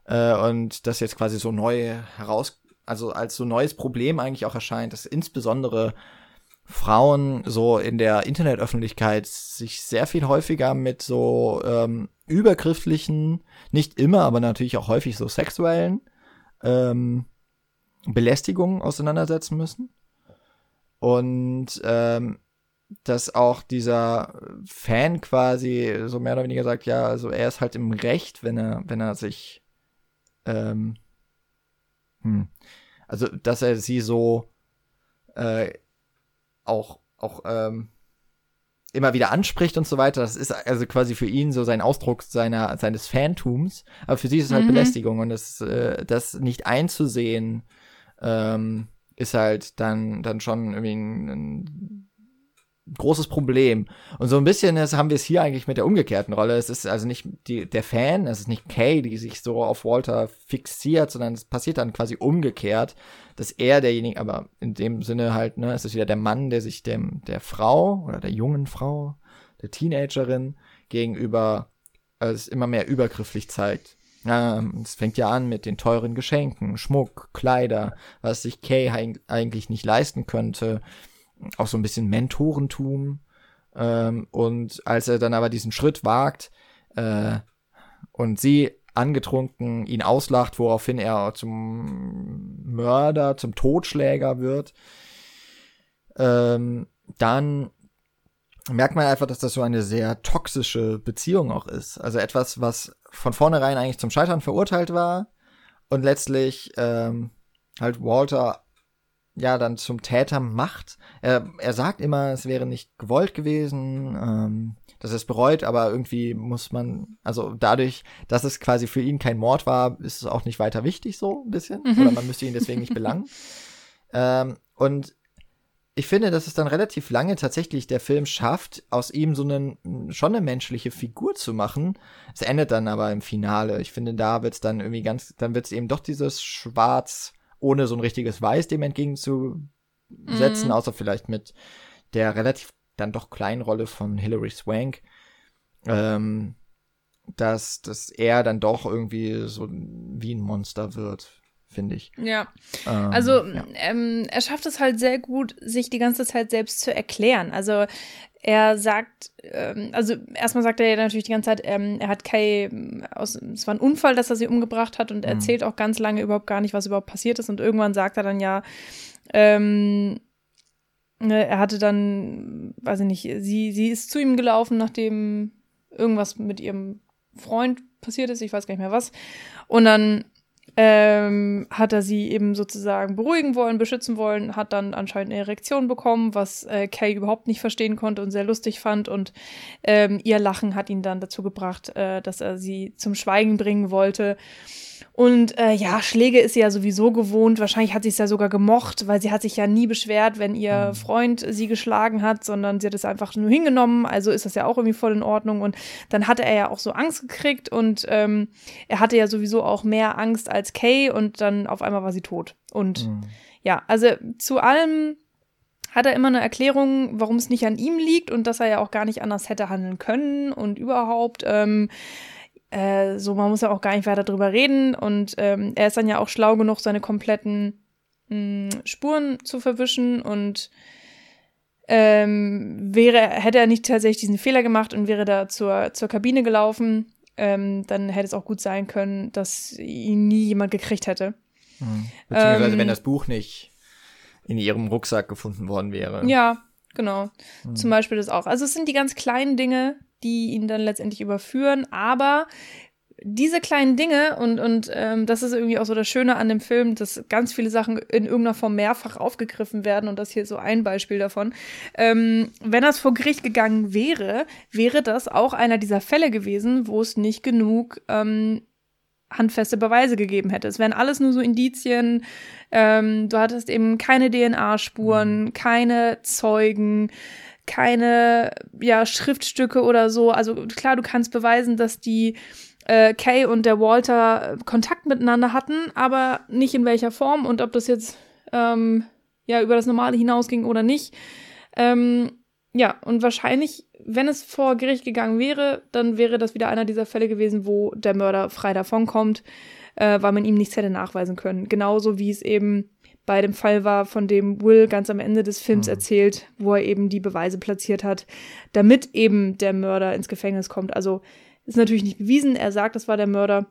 Äh, und das jetzt quasi so neu heraus also als so neues Problem eigentlich auch erscheint, dass insbesondere Frauen so in der Internetöffentlichkeit sich sehr viel häufiger mit so ähm, übergrifflichen, nicht immer, aber natürlich auch häufig so sexuellen ähm, Belästigungen auseinandersetzen müssen. Und ähm, dass auch dieser Fan quasi so mehr oder weniger sagt, ja, also er ist halt im Recht, wenn er, wenn er sich ähm, hm. Also, dass er sie so äh, auch, auch ähm, immer wieder anspricht und so weiter, das ist also quasi für ihn so sein Ausdruck seiner, seines Fantums. Aber für sie ist es halt mhm. Belästigung und das, äh, das nicht einzusehen, ähm, ist halt dann, dann schon irgendwie ein, ein großes Problem. Und so ein bisschen ist, haben wir es hier eigentlich mit der umgekehrten Rolle. Es ist also nicht die, der Fan, es ist nicht Kay, die sich so auf Walter fixiert, sondern es passiert dann quasi umgekehrt, dass er derjenige, aber in dem Sinne halt, ne, es ist wieder der Mann, der sich dem, der Frau oder der jungen Frau, der Teenagerin gegenüber als immer mehr übergrifflich zeigt. Ja, es fängt ja an mit den teuren Geschenken, Schmuck, Kleider, was sich Kay eigentlich nicht leisten könnte auch so ein bisschen Mentorentum. Ähm, und als er dann aber diesen Schritt wagt äh, und sie angetrunken ihn auslacht, woraufhin er zum Mörder, zum Totschläger wird, ähm, dann merkt man einfach, dass das so eine sehr toxische Beziehung auch ist. Also etwas, was von vornherein eigentlich zum Scheitern verurteilt war und letztlich ähm, halt Walter ja dann zum Täter macht. Er, er sagt immer, es wäre nicht gewollt gewesen, ähm, dass er es bereut, aber irgendwie muss man, also dadurch, dass es quasi für ihn kein Mord war, ist es auch nicht weiter wichtig so ein bisschen. Mhm. Oder man müsste ihn deswegen nicht belangen. ähm, und ich finde, dass es dann relativ lange tatsächlich der Film schafft, aus ihm so einen, schon eine menschliche Figur zu machen. Es endet dann aber im Finale. Ich finde, da wird es dann irgendwie ganz, dann wird es eben doch dieses schwarz ohne so ein richtiges Weiß dem entgegenzusetzen, mhm. außer vielleicht mit der relativ dann doch kleinen Rolle von Hilary Swank. ähm, dass, dass er dann doch irgendwie so wie ein Monster wird, finde ich. Ja. Ähm, also ja. Ähm, er schafft es halt sehr gut, sich die ganze Zeit selbst zu erklären. Also er sagt, ähm, also erstmal sagt er ja natürlich die ganze Zeit, ähm, er hat Kay ähm, aus, es war ein Unfall, dass er sie umgebracht hat und er mhm. erzählt auch ganz lange überhaupt gar nicht, was überhaupt passiert ist und irgendwann sagt er dann ja, ähm, ne, er hatte dann, weiß ich nicht, sie, sie ist zu ihm gelaufen, nachdem irgendwas mit ihrem Freund passiert ist, ich weiß gar nicht mehr was. Und dann ähm, hat er sie eben sozusagen beruhigen wollen, beschützen wollen, hat dann anscheinend eine Erektion bekommen, was äh, Kay überhaupt nicht verstehen konnte und sehr lustig fand. Und ähm, ihr Lachen hat ihn dann dazu gebracht, äh, dass er sie zum Schweigen bringen wollte. Und äh, ja, Schläge ist sie ja sowieso gewohnt. Wahrscheinlich hat sie es ja sogar gemocht, weil sie hat sich ja nie beschwert, wenn ihr mhm. Freund sie geschlagen hat, sondern sie hat es einfach nur hingenommen. Also ist das ja auch irgendwie voll in Ordnung. Und dann hatte er ja auch so Angst gekriegt und ähm, er hatte ja sowieso auch mehr Angst als Kay und dann auf einmal war sie tot. Und mhm. ja, also zu allem hat er immer eine Erklärung, warum es nicht an ihm liegt und dass er ja auch gar nicht anders hätte handeln können und überhaupt. Ähm, äh, so, man muss ja auch gar nicht weiter drüber reden. Und ähm, er ist dann ja auch schlau genug, seine kompletten mh, hm, Spuren zu verwischen und ähm, wäre, hätte er nicht tatsächlich diesen Fehler gemacht und wäre da zur, zur Kabine gelaufen, ähm, dann hätte es auch gut sein können, dass ihn nie jemand gekriegt hätte. Mhm. Beziehungsweise ähm, wenn das Buch nicht in ihrem Rucksack gefunden worden wäre. Ja, genau. Mhm. Zum Beispiel das auch. Also es sind die ganz kleinen Dinge, die ihn dann letztendlich überführen. Aber diese kleinen Dinge und, und ähm, das ist irgendwie auch so das Schöne an dem Film, dass ganz viele Sachen in irgendeiner Form mehrfach aufgegriffen werden und das hier ist so ein Beispiel davon. Ähm, wenn das vor Gericht gegangen wäre, wäre das auch einer dieser Fälle gewesen, wo es nicht genug ähm, handfeste Beweise gegeben hätte. Es wären alles nur so Indizien. Ähm, du hattest eben keine DNA-Spuren, mhm. keine Zeugen keine ja, Schriftstücke oder so. Also klar, du kannst beweisen, dass die äh, Kay und der Walter Kontakt miteinander hatten, aber nicht in welcher Form und ob das jetzt ähm, ja über das Normale hinausging oder nicht. Ähm, ja, und wahrscheinlich, wenn es vor Gericht gegangen wäre, dann wäre das wieder einer dieser Fälle gewesen, wo der Mörder frei davonkommt, äh, weil man ihm nichts hätte nachweisen können. Genauso wie es eben bei dem Fall war, von dem Will ganz am Ende des Films mhm. erzählt, wo er eben die Beweise platziert hat, damit eben der Mörder ins Gefängnis kommt. Also ist natürlich nicht bewiesen, er sagt, das war der Mörder,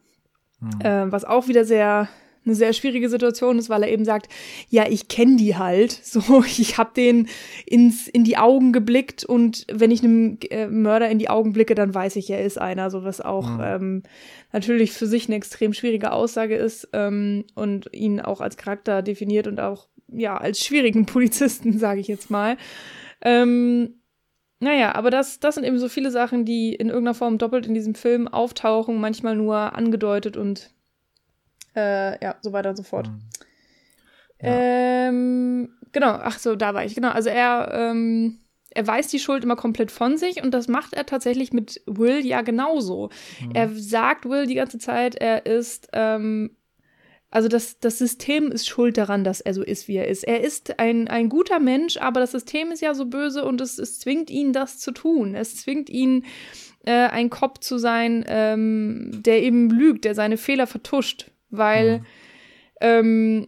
mhm. äh, was auch wieder sehr eine sehr schwierige Situation ist, weil er eben sagt, ja, ich kenne die halt, so, ich habe den ins in die Augen geblickt und wenn ich einem äh, Mörder in die Augen blicke, dann weiß ich, er ist einer, so was auch mhm. ähm, natürlich für sich eine extrem schwierige Aussage ist ähm, und ihn auch als Charakter definiert und auch ja als schwierigen Polizisten, sage ich jetzt mal. Ähm, naja, aber das, das sind eben so viele Sachen, die in irgendeiner Form doppelt in diesem Film auftauchen, manchmal nur angedeutet und äh, ja, so weiter und so fort. Mhm. Ja. Ähm, genau, ach so, da war ich, genau. Also er, ähm, er weist die Schuld immer komplett von sich und das macht er tatsächlich mit Will ja genauso. Mhm. Er sagt Will die ganze Zeit, er ist, ähm, also das, das System ist schuld daran, dass er so ist, wie er ist. Er ist ein, ein guter Mensch, aber das System ist ja so böse und es, es zwingt ihn, das zu tun. Es zwingt ihn, äh, ein Kopf zu sein, ähm, der eben lügt, der seine Fehler vertuscht weil mhm. ähm,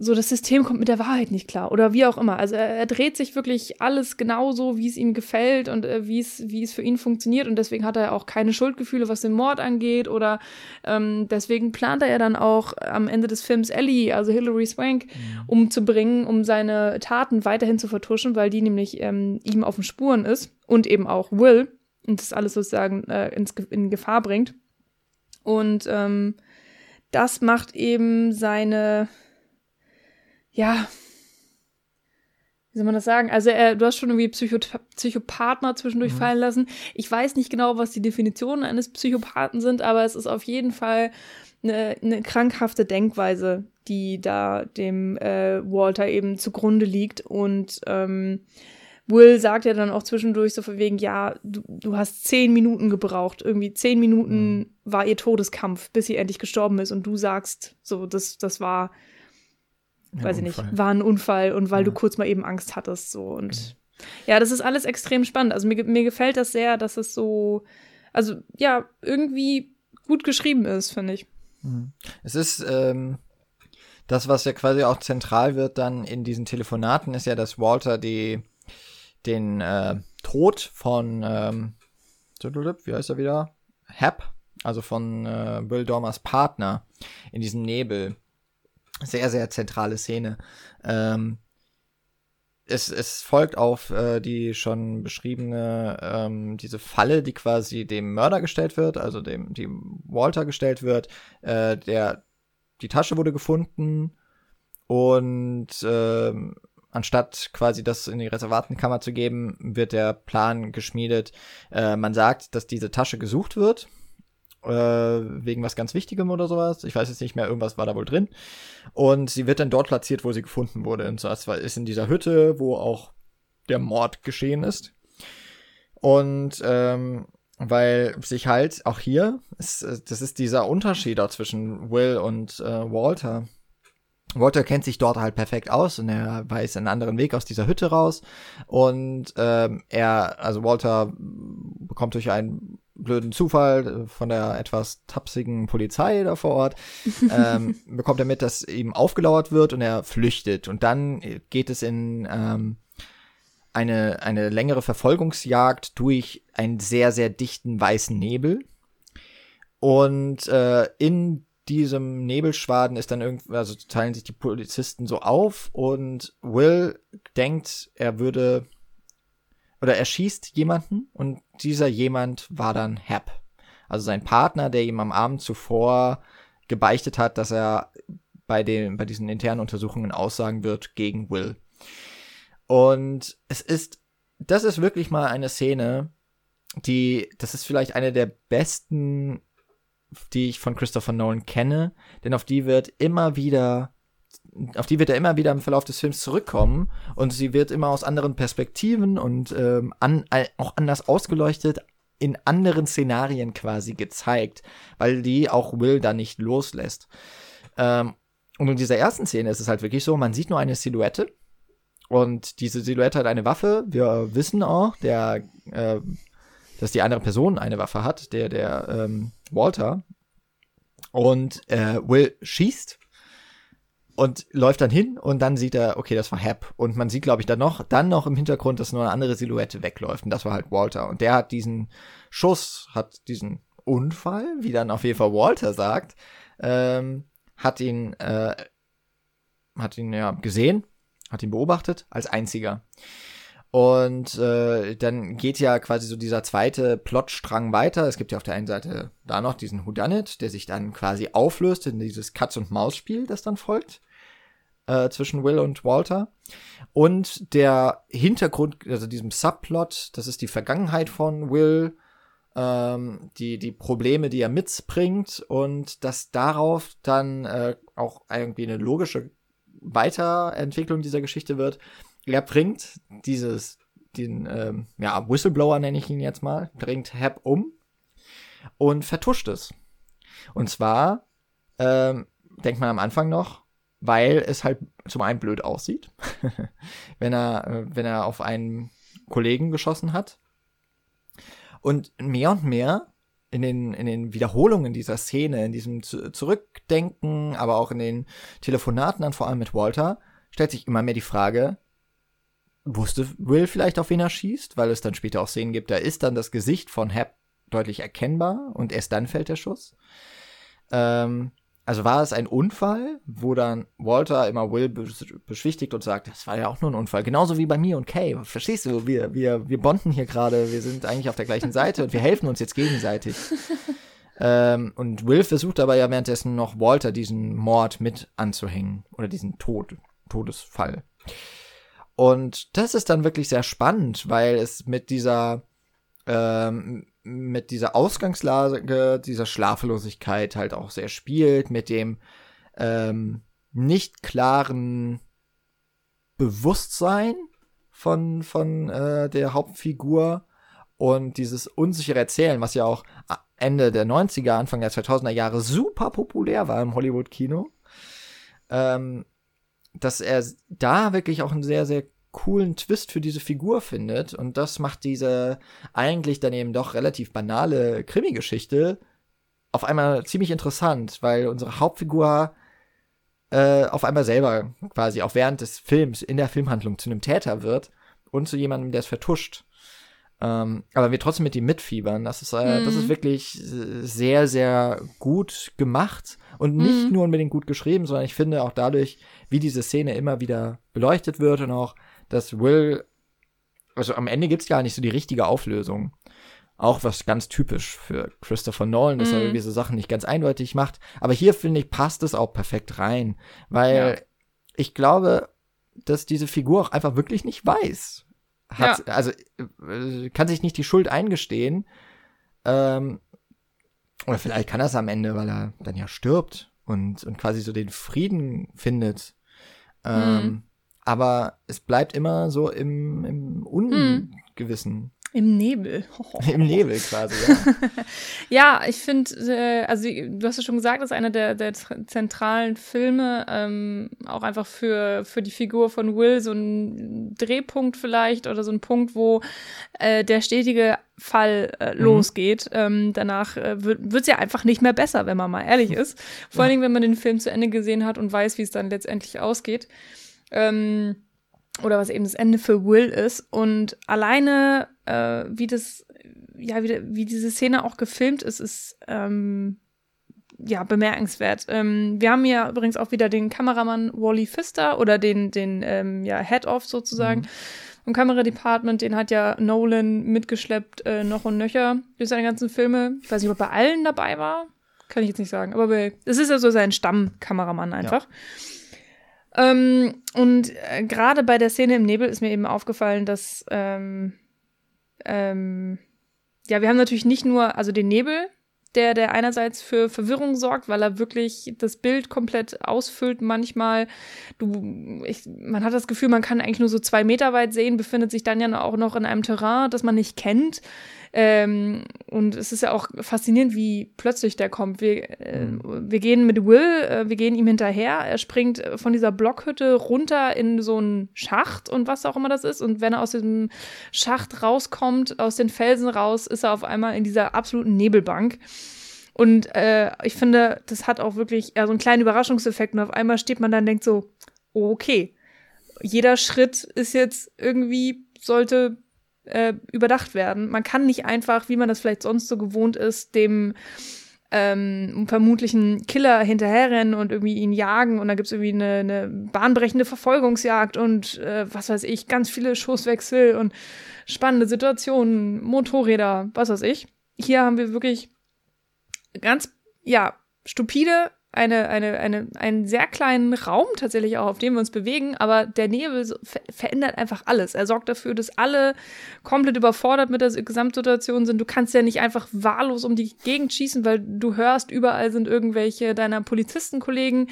so das System kommt mit der Wahrheit nicht klar oder wie auch immer. Also er, er dreht sich wirklich alles genauso, wie es ihm gefällt und äh, wie es wie es für ihn funktioniert und deswegen hat er auch keine Schuldgefühle, was den Mord angeht oder ähm, deswegen plant er dann auch am Ende des Films Ellie, also Hilary Swank, mhm. umzubringen, um seine Taten weiterhin zu vertuschen, weil die nämlich ähm, ihm auf den Spuren ist und eben auch Will und das alles sozusagen äh, ins, in Gefahr bringt und ähm, das macht eben seine, ja, wie soll man das sagen? Also er, du hast schon irgendwie Psycho Psychopathen zwischendurch mhm. fallen lassen. Ich weiß nicht genau, was die Definitionen eines Psychopathen sind, aber es ist auf jeden Fall eine, eine krankhafte Denkweise, die da dem äh, Walter eben zugrunde liegt und ähm, Will sagt ja dann auch zwischendurch so von wegen, ja, du, du hast zehn Minuten gebraucht. Irgendwie zehn Minuten mhm. war ihr Todeskampf, bis sie endlich gestorben ist. Und du sagst, so, das, das war, ein weiß ich nicht, war ein Unfall und weil ja. du kurz mal eben Angst hattest, so und. Ja, das ist alles extrem spannend. Also mir, mir gefällt das sehr, dass es so, also ja, irgendwie gut geschrieben ist, finde ich. Mhm. Es ist ähm, das, was ja quasi auch zentral wird dann in diesen Telefonaten, ist ja, dass Walter die den äh, Tod von ähm, wie heißt er wieder? Hap, also von äh, Will Dormers Partner in diesem Nebel. Sehr, sehr zentrale Szene. Ähm, es, es folgt auf äh, die schon beschriebene, ähm, diese Falle, die quasi dem Mörder gestellt wird, also dem, dem Walter gestellt wird. Äh, der, die Tasche wurde gefunden und ähm, anstatt quasi das in die Reservatenkammer zu geben, wird der Plan geschmiedet. Äh, man sagt, dass diese Tasche gesucht wird äh, wegen was ganz Wichtigem oder sowas. Ich weiß jetzt nicht mehr, irgendwas war da wohl drin. Und sie wird dann dort platziert, wo sie gefunden wurde. Und das ist in dieser Hütte, wo auch der Mord geschehen ist. Und ähm, weil sich halt auch hier, ist, das ist dieser Unterschied auch zwischen Will und äh, Walter. Walter kennt sich dort halt perfekt aus und er weiß einen anderen Weg aus dieser Hütte raus. Und ähm, er, also Walter bekommt durch einen blöden Zufall von der etwas tapsigen Polizei da vor Ort, ähm, bekommt er mit, dass ihm aufgelauert wird und er flüchtet. Und dann geht es in ähm, eine, eine längere Verfolgungsjagd durch einen sehr, sehr dichten weißen Nebel. Und äh, in diesem Nebelschwaden ist dann irgendwie, also teilen sich die Polizisten so auf und Will denkt, er würde oder er schießt jemanden und dieser jemand war dann Hap. Also sein Partner, der ihm am Abend zuvor gebeichtet hat, dass er bei den, bei diesen internen Untersuchungen aussagen wird gegen Will. Und es ist, das ist wirklich mal eine Szene, die, das ist vielleicht eine der besten, die ich von Christopher Nolan kenne, denn auf die wird immer wieder auf die wird er immer wieder im Verlauf des Films zurückkommen und sie wird immer aus anderen Perspektiven und ähm, an, auch anders ausgeleuchtet in anderen Szenarien quasi gezeigt, weil die auch Will da nicht loslässt. Ähm, und in dieser ersten Szene ist es halt wirklich so, man sieht nur eine Silhouette und diese Silhouette hat eine Waffe. Wir wissen auch, der, äh, dass die andere Person eine Waffe hat, der, der ähm, Walter. Und äh, Will schießt und läuft dann hin und dann sieht er, okay, das war Hap. Und man sieht, glaube ich, dann noch, dann noch im Hintergrund, dass nur eine andere Silhouette wegläuft. Und das war halt Walter. Und der hat diesen Schuss, hat diesen Unfall, wie dann auf jeden Fall Walter sagt, ähm, hat ihn, äh, hat ihn ja gesehen, hat ihn beobachtet als einziger. Und äh, dann geht ja quasi so dieser zweite Plotstrang weiter. Es gibt ja auf der einen Seite da noch diesen Whodunit, der sich dann quasi auflöst in dieses Katz- und Maus-Spiel, das dann folgt äh, zwischen Will und Walter. Und der Hintergrund, also diesem Subplot, das ist die Vergangenheit von Will, ähm, die, die Probleme, die er mitbringt und dass darauf dann äh, auch irgendwie eine logische Weiterentwicklung dieser Geschichte wird. Er bringt dieses, den, ähm, ja, Whistleblower nenne ich ihn jetzt mal, bringt Hap um und vertuscht es. Und zwar, ähm, denkt man am Anfang noch, weil es halt zum einen blöd aussieht, wenn er, äh, wenn er auf einen Kollegen geschossen hat. Und mehr und mehr in den, in den Wiederholungen dieser Szene, in diesem Zurückdenken, aber auch in den Telefonaten dann vor allem mit Walter, stellt sich immer mehr die Frage, wusste Will vielleicht, auf wen er schießt? Weil es dann später auch Szenen gibt, da ist dann das Gesicht von Hap deutlich erkennbar und erst dann fällt der Schuss. Ähm, also war es ein Unfall, wo dann Walter immer Will beschwichtigt und sagt, das war ja auch nur ein Unfall. Genauso wie bei mir und Kay. Verstehst du? Wir, wir, wir bonden hier gerade, wir sind eigentlich auf der gleichen Seite und wir helfen uns jetzt gegenseitig. ähm, und Will versucht aber ja währenddessen noch Walter diesen Mord mit anzuhängen. Oder diesen Tod, Todesfall. Und das ist dann wirklich sehr spannend, weil es mit dieser ähm, mit dieser Ausgangslage, dieser Schlaflosigkeit halt auch sehr spielt, mit dem ähm, nicht klaren Bewusstsein von, von äh, der Hauptfigur und dieses unsichere Erzählen, was ja auch Ende der 90er, Anfang der 2000er Jahre super populär war im Hollywood-Kino, ähm, dass er da wirklich auch einen sehr, sehr coolen Twist für diese Figur findet. Und das macht diese eigentlich dann eben doch relativ banale Krimi-Geschichte auf einmal ziemlich interessant, weil unsere Hauptfigur äh, auf einmal selber quasi auch während des Films in der Filmhandlung zu einem Täter wird und zu jemandem, der es vertuscht. Ähm, aber wir trotzdem mit ihm mitfiebern. Das ist, äh, mhm. das ist mhm. wirklich sehr, sehr gut gemacht und nicht mhm. nur unbedingt gut geschrieben, sondern ich finde auch dadurch, wie diese Szene immer wieder beleuchtet wird und auch, dass Will, also am Ende gibt's gar nicht so die richtige Auflösung. Auch was ganz typisch für Christopher Nolan, dass mhm. er irgendwie so Sachen nicht ganz eindeutig macht. Aber hier finde ich, passt es auch perfekt rein, weil ja. ich glaube, dass diese Figur auch einfach wirklich nicht weiß, hat, ja. also äh, kann sich nicht die Schuld eingestehen. Ähm, oder vielleicht kann er es am Ende, weil er dann ja stirbt und, und quasi so den Frieden findet. Ähm, mhm. Aber es bleibt immer so im, im mhm. Ungewissen. Mhm. Im Nebel. Im Nebel quasi, ja. ja, ich finde, äh, also du hast ja schon gesagt, das ist einer der, der zentralen Filme, ähm, auch einfach für, für die Figur von Will so ein Drehpunkt vielleicht oder so ein Punkt, wo äh, der stetige Fall äh, mhm. losgeht. Ähm, danach äh, wird es ja einfach nicht mehr besser, wenn man mal ehrlich ist. Vor ja. allen Dingen, wenn man den Film zu Ende gesehen hat und weiß, wie es dann letztendlich ausgeht. Ähm, oder was eben das Ende für Will ist. Und alleine, äh, wie das, ja, wie, wie diese Szene auch gefilmt ist, ist ähm, ja bemerkenswert. Ähm, wir haben ja übrigens auch wieder den Kameramann Wally Pfister oder den, den ähm, ja, Head-Off sozusagen. Mhm. Vom Kameradepartment, den hat ja Nolan mitgeschleppt, äh, noch und nöcher durch seine ganzen Filme. Ich weiß nicht, ob er bei allen dabei war. Kann ich jetzt nicht sagen. Aber es ist ja so sein Stammkameramann einfach. Ja. Ähm, und äh, gerade bei der Szene im Nebel ist mir eben aufgefallen, dass ähm, ähm, ja, wir haben natürlich nicht nur, also den Nebel, der, der einerseits für Verwirrung sorgt, weil er wirklich das Bild komplett ausfüllt manchmal. Du, ich, man hat das Gefühl, man kann eigentlich nur so zwei Meter weit sehen, befindet sich dann ja auch noch in einem Terrain, das man nicht kennt. Ähm, und es ist ja auch faszinierend, wie plötzlich der kommt. Wir, äh, wir gehen mit Will, äh, wir gehen ihm hinterher. Er springt von dieser Blockhütte runter in so einen Schacht und was auch immer das ist. Und wenn er aus diesem Schacht rauskommt, aus den Felsen raus, ist er auf einmal in dieser absoluten Nebelbank. Und äh, ich finde, das hat auch wirklich ja, so einen kleinen Überraschungseffekt. Und auf einmal steht man dann und denkt so, okay, jeder Schritt ist jetzt irgendwie, sollte äh, überdacht werden. Man kann nicht einfach, wie man das vielleicht sonst so gewohnt ist, dem ähm, vermutlichen Killer hinterherrennen und irgendwie ihn jagen und da gibt's irgendwie eine, eine bahnbrechende Verfolgungsjagd und äh, was weiß ich, ganz viele Schusswechsel und spannende Situationen, Motorräder, was weiß ich. Hier haben wir wirklich ganz, ja, stupide eine, eine, eine, einen sehr kleinen Raum tatsächlich auch, auf dem wir uns bewegen, aber der Nebel verändert einfach alles. Er sorgt dafür, dass alle komplett überfordert mit der Gesamtsituation sind. Du kannst ja nicht einfach wahllos um die Gegend schießen, weil du hörst, überall sind irgendwelche deiner Polizistenkollegen.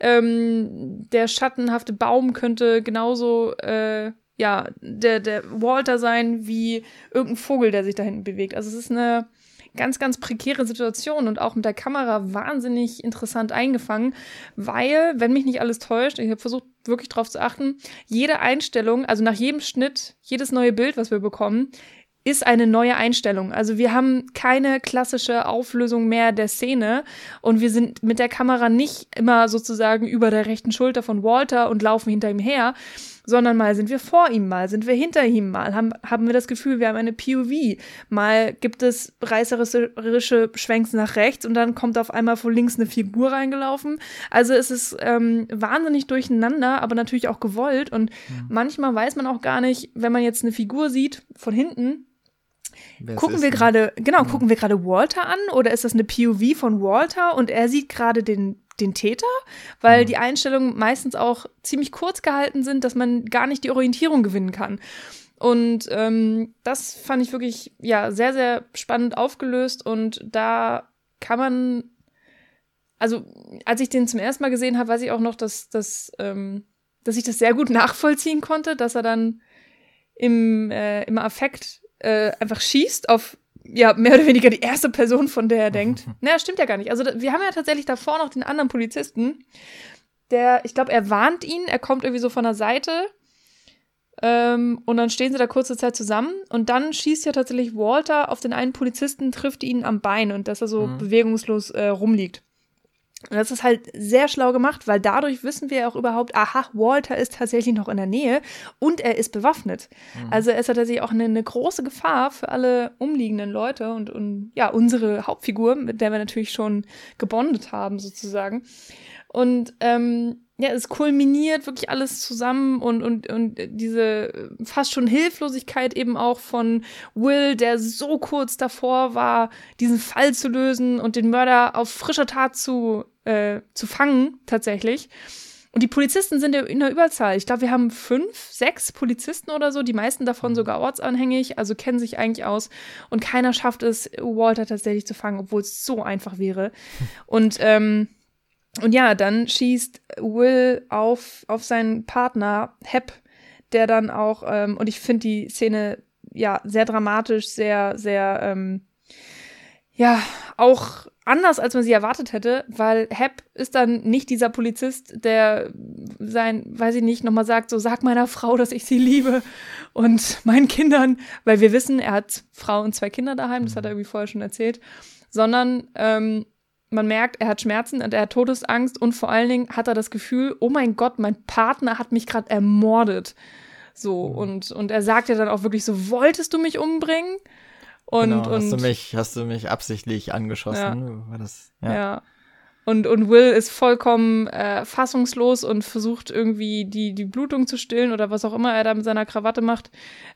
Ähm, der schattenhafte Baum könnte genauso äh, ja, der, der Walter sein wie irgendein Vogel, der sich da hinten bewegt. Also es ist eine ganz, ganz prekäre Situation und auch mit der Kamera wahnsinnig interessant eingefangen, weil, wenn mich nicht alles täuscht, ich habe versucht wirklich drauf zu achten, jede Einstellung, also nach jedem Schnitt, jedes neue Bild, was wir bekommen, ist eine neue Einstellung. Also wir haben keine klassische Auflösung mehr der Szene und wir sind mit der Kamera nicht immer sozusagen über der rechten Schulter von Walter und laufen hinter ihm her, sondern mal sind wir vor ihm, mal sind wir hinter ihm, mal haben, haben wir das Gefühl, wir haben eine POV, mal gibt es reißerische Schwenks nach rechts und dann kommt auf einmal von links eine Figur reingelaufen. Also es ist ähm, wahnsinnig durcheinander, aber natürlich auch gewollt und mhm. manchmal weiß man auch gar nicht, wenn man jetzt eine Figur sieht von hinten, Wer gucken wir gerade, genau, mhm. gucken wir gerade Walter an oder ist das eine POV von Walter und er sieht gerade den den Täter, weil mhm. die Einstellungen meistens auch ziemlich kurz gehalten sind, dass man gar nicht die Orientierung gewinnen kann. Und ähm, das fand ich wirklich ja sehr, sehr spannend aufgelöst und da kann man, also als ich den zum ersten Mal gesehen habe, weiß ich auch noch, dass, dass, ähm, dass ich das sehr gut nachvollziehen konnte, dass er dann im, äh, im Affekt äh, einfach schießt auf ja, mehr oder weniger die erste Person, von der er denkt. Naja, stimmt ja gar nicht. Also wir haben ja tatsächlich davor noch den anderen Polizisten, der, ich glaube, er warnt ihn, er kommt irgendwie so von der Seite Ähm, und dann stehen sie da kurze Zeit zusammen und dann schießt ja tatsächlich Walter auf den einen Polizisten, trifft ihn am Bein und dass er so mhm. bewegungslos äh, rumliegt. Und das ist halt sehr schlau gemacht, weil dadurch wissen wir auch überhaupt, aha, Walter ist tatsächlich noch in der Nähe und er ist bewaffnet. Mhm. Also er ist tatsächlich auch eine, eine, große Gefahr für alle umliegenden Leute und, und ja, unsere Hauptfigur, mit der wir natürlich schon gebondet haben, sozusagen. Und ähm, ja, es kulminiert wirklich alles zusammen und, und, und diese fast schon Hilflosigkeit eben auch von Will, der so kurz davor war, diesen Fall zu lösen und den Mörder auf frischer Tat zu, äh, zu fangen, tatsächlich. Und die Polizisten sind in der Überzahl. Ich glaube, wir haben fünf, sechs Polizisten oder so, die meisten davon sogar ortsanhängig, also kennen sich eigentlich aus. Und keiner schafft es, Walter tatsächlich zu fangen, obwohl es so einfach wäre. Und ähm, und ja, dann schießt Will auf, auf seinen Partner Hep, der dann auch, ähm, und ich finde die Szene ja sehr dramatisch, sehr, sehr, ähm, ja, auch anders, als man sie erwartet hätte, weil Hep ist dann nicht dieser Polizist, der sein, weiß ich nicht, nochmal sagt, so sag meiner Frau, dass ich sie liebe und meinen Kindern, weil wir wissen, er hat Frau und zwei Kinder daheim, das hat er irgendwie vorher schon erzählt, sondern ähm, man merkt, er hat Schmerzen und er hat Todesangst und vor allen Dingen hat er das Gefühl, oh mein Gott, mein Partner hat mich gerade ermordet. So, mhm. und, und er sagt ja dann auch wirklich so, wolltest du mich umbringen? Und, genau, und hast du mich, hast du mich absichtlich angeschossen? Ja. War das, ja. ja. Und, und Will ist vollkommen äh, fassungslos und versucht irgendwie die, die Blutung zu stillen oder was auch immer er da mit seiner Krawatte macht.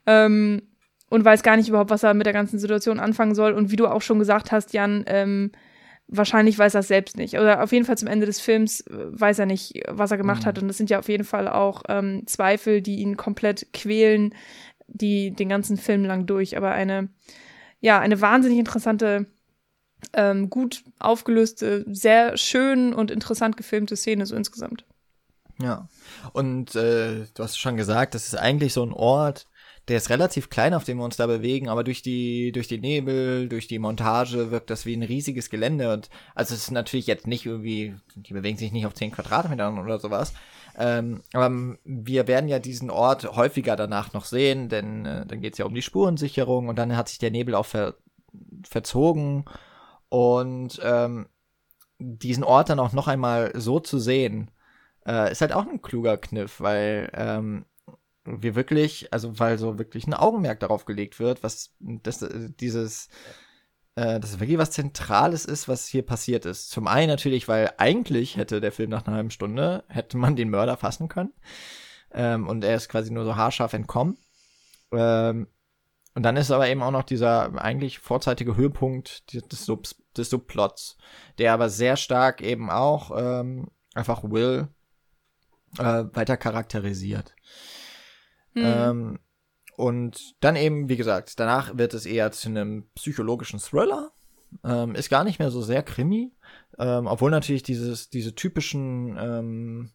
Ähm, und weiß gar nicht überhaupt, was er mit der ganzen Situation anfangen soll. Und wie du auch schon gesagt hast, Jan, ähm, wahrscheinlich weiß er es selbst nicht. Oder auf jeden Fall zum Ende des Films äh, weiß er nicht, was er gemacht mhm. hat. Und das sind ja auf jeden Fall auch ähm, Zweifel, die ihn komplett quälen, die den ganzen Film lang durch. Aber eine, ja, eine wahnsinnig interessante, ähm, gut aufgelöste, sehr schön und interessant gefilmte Szene so insgesamt. Ja. Und äh, du hast schon gesagt, das ist eigentlich so ein Ort, der ist relativ klein, auf dem wir uns da bewegen, aber durch die, durch die Nebel, durch die Montage wirkt das wie ein riesiges Gelände. Und also es ist natürlich jetzt nicht irgendwie, die bewegen sich nicht auf 10 Quadratmetern oder sowas. Ähm, aber wir werden ja diesen Ort häufiger danach noch sehen, denn äh, dann geht es ja um die Spurensicherung und dann hat sich der Nebel auch ver verzogen. Und ähm, diesen Ort dann auch noch einmal so zu sehen, äh, ist halt auch ein kluger Kniff, weil ähm, wir wirklich, also weil so wirklich ein Augenmerk darauf gelegt wird, was das, äh, dieses, äh, dass wirklich was Zentrales ist, was hier passiert ist. Zum einen natürlich, weil eigentlich hätte der Film nach einer halben Stunde, hätte man den Mörder fassen können. Ähm, und er ist quasi nur so haarscharf entkommen. Ähm, und dann ist aber eben auch noch dieser eigentlich vorzeitige Höhepunkt des, Subs, des Subplots, der aber sehr stark eben auch ähm, einfach Will äh, weiter charakterisiert. Mhm. Ähm, und dann eben, wie gesagt, danach wird es eher zu einem psychologischen Thriller. Ähm, ist gar nicht mehr so sehr Krimi. Ähm, obwohl natürlich dieses, diese typischen, ähm,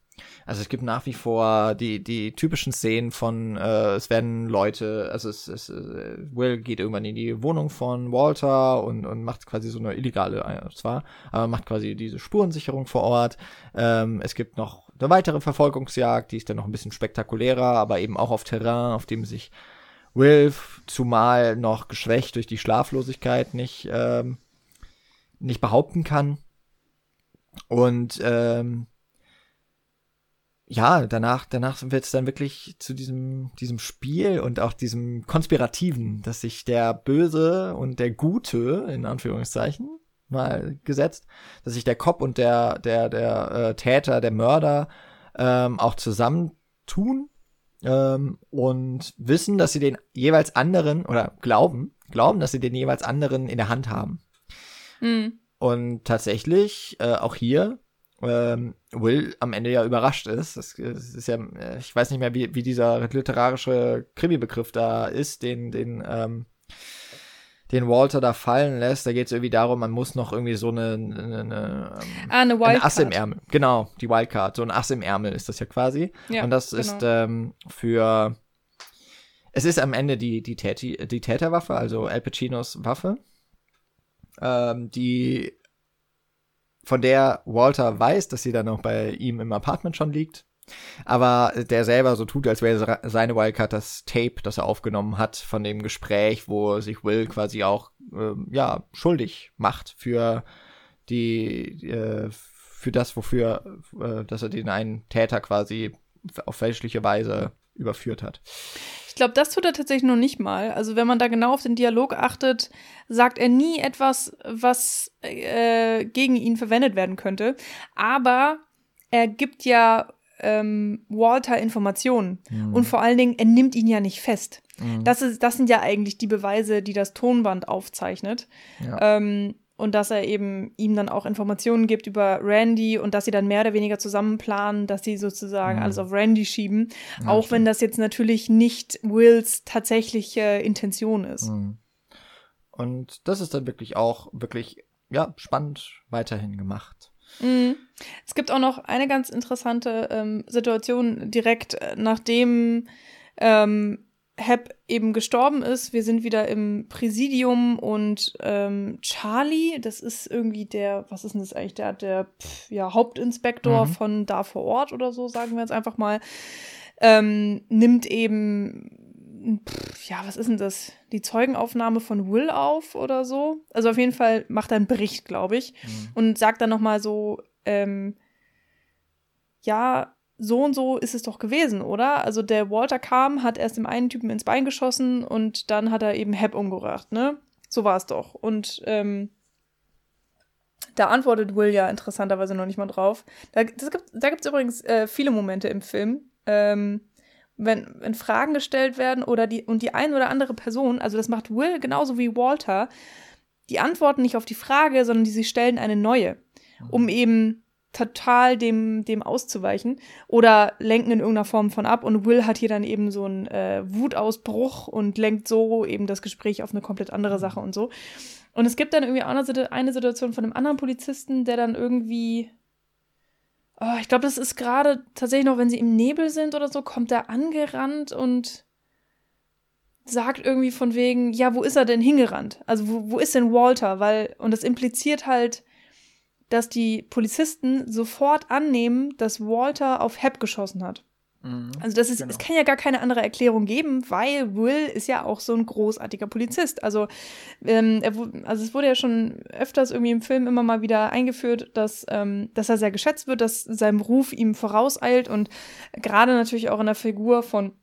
also es gibt nach wie vor die, die typischen Szenen von, äh, es werden Leute, also es, es äh, Will geht irgendwann in die Wohnung von Walter und, und macht quasi so eine illegale, äh, zwar, aber macht quasi diese Spurensicherung vor Ort. Ähm, es gibt noch eine weitere Verfolgungsjagd, die ist dann noch ein bisschen spektakulärer, aber eben auch auf Terrain, auf dem sich Wilf, zumal noch geschwächt durch die Schlaflosigkeit, nicht, ähm, nicht behaupten kann. Und ähm, ja, danach, danach wird es dann wirklich zu diesem, diesem Spiel und auch diesem Konspirativen, dass sich der Böse und der Gute, in Anführungszeichen, mal gesetzt, dass sich der Cop und der, der, der äh, Täter, der Mörder ähm, auch zusammentun ähm, und wissen, dass sie den jeweils anderen oder glauben, glauben, dass sie den jeweils anderen in der Hand haben. Mhm. Und tatsächlich, äh, auch hier, ähm, Will am Ende ja überrascht ist. Das, das, ist ja, äh, ich weiß nicht mehr, wie, wie dieser literarische Krimi-Begriff da ist, den, den ähm, den Walter da fallen lässt. Da geht es irgendwie darum, man muss noch irgendwie so eine, eine, eine, ähm, ah, eine, eine Ass im Ärmel. Genau, die Wildcard. So ein Ass im Ärmel ist das ja quasi. Ja, Und das genau. ist ähm, für. Es ist am Ende die, die, Täti, die Täterwaffe, also Al Pacinos Waffe, ähm, die von der Walter weiß, dass sie dann noch bei ihm im Apartment schon liegt. Aber der selber so tut, als wäre seine Wildcard das Tape, das er aufgenommen hat von dem Gespräch, wo sich Will quasi auch ähm, ja schuldig macht für die äh, für das, wofür, äh, dass er den einen Täter quasi auf fälschliche Weise überführt hat. Ich glaube, das tut er tatsächlich noch nicht mal. Also wenn man da genau auf den Dialog achtet, sagt er nie etwas, was äh, gegen ihn verwendet werden könnte. Aber er gibt ja ähm, Walter Informationen. Mhm. Und vor allen Dingen, er nimmt ihn ja nicht fest. Mhm. Das, ist, das sind ja eigentlich die Beweise, die das Tonband aufzeichnet. Ja. Ähm, und dass er eben ihm dann auch Informationen gibt über Randy und dass sie dann mehr oder weniger zusammen planen, dass sie sozusagen mhm. alles auf Randy schieben, ja, auch stimmt. wenn das jetzt natürlich nicht Wills tatsächliche Intention ist. Mhm. Und das ist dann wirklich auch wirklich ja spannend weiterhin gemacht. Mhm. Es gibt auch noch eine ganz interessante ähm, Situation direkt äh, nachdem ähm, Hep eben gestorben ist. Wir sind wieder im Präsidium und ähm, Charlie, das ist irgendwie der, was ist denn das eigentlich, der, der pf, ja, Hauptinspektor mhm. von da vor Ort oder so, sagen wir jetzt einfach mal, ähm, nimmt eben, pf, ja, was ist denn das, die Zeugenaufnahme von Will auf oder so. Also auf jeden Fall macht er einen Bericht, glaube ich, mhm. und sagt dann nochmal so, ähm, ja, so und so ist es doch gewesen, oder? Also der Walter kam, hat erst dem einen Typen ins Bein geschossen und dann hat er eben Hep umgebracht, ne? So war es doch. Und ähm, da antwortet Will ja interessanterweise noch nicht mal drauf. Da, gibt es übrigens äh, viele Momente im Film, ähm, wenn, wenn Fragen gestellt werden oder die, und die eine oder andere Person, also das macht Will genauso wie Walter, die antworten nicht auf die Frage, sondern die sie stellen eine neue, um mhm. eben total dem, dem auszuweichen oder lenken in irgendeiner Form von ab und Will hat hier dann eben so einen äh, Wutausbruch und lenkt so eben das Gespräch auf eine komplett andere mhm. Sache und so. Und es gibt dann irgendwie auch eine Situation von einem anderen Polizisten, der dann irgendwie oh, ich glaube, das ist gerade tatsächlich noch, wenn sie im Nebel sind oder so, kommt er angerannt und sagt irgendwie von wegen, ja, wo ist er denn hingerannt? Also wo, wo ist denn Walter? Weil, und das impliziert halt, dass die Polizisten sofort annehmen, dass Walter auf Hep geschossen hat. Mhm, also das ist, genau. es kann ja gar keine andere Erklärung geben, weil Will ist ja auch so ein großartiger Polizist. Also, ähm, er, also es wurde ja schon öfters irgendwie im Film immer mal wieder eingeführt, dass, ähm, dass er sehr geschätzt wird, dass sein Ruf ihm vorauseilt und gerade natürlich auch in der Figur von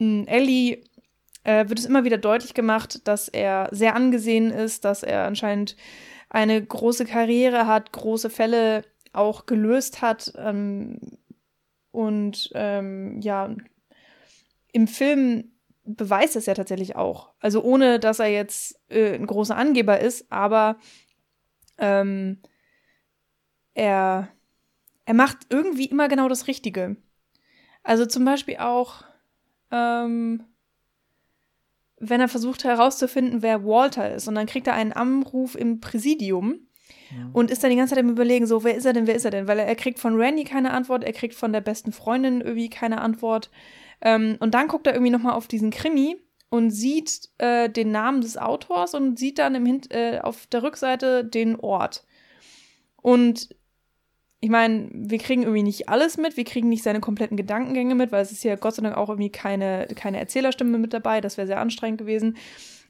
äh, Ellie äh, wird es immer wieder deutlich gemacht, dass er sehr angesehen ist, dass er anscheinend eine große Karriere hat, große Fälle auch gelöst hat ähm, und ähm, ja, im Film beweist es ja tatsächlich auch. Also ohne, dass er jetzt äh, ein großer Angeber ist, aber ähm, er, er macht irgendwie immer genau das Richtige. Also zum Beispiel auch, ähm, wenn er versucht herauszufinden, wer Walter ist. Und dann kriegt er einen Anruf im Präsidium und ist dann die ganze Zeit im Überlegen, so, wer ist er denn, wer ist er denn? Weil er, er kriegt von Randy keine Antwort, er kriegt von der besten Freundin irgendwie keine Antwort. Ähm, und dann guckt er irgendwie nochmal auf diesen Krimi und sieht äh, den Namen des Autors und sieht dann im Hin äh, auf der Rückseite den Ort. Und ich meine, wir kriegen irgendwie nicht alles mit, wir kriegen nicht seine kompletten Gedankengänge mit, weil es ist ja Gott sei Dank auch irgendwie keine, keine Erzählerstimme mit dabei, das wäre sehr anstrengend gewesen.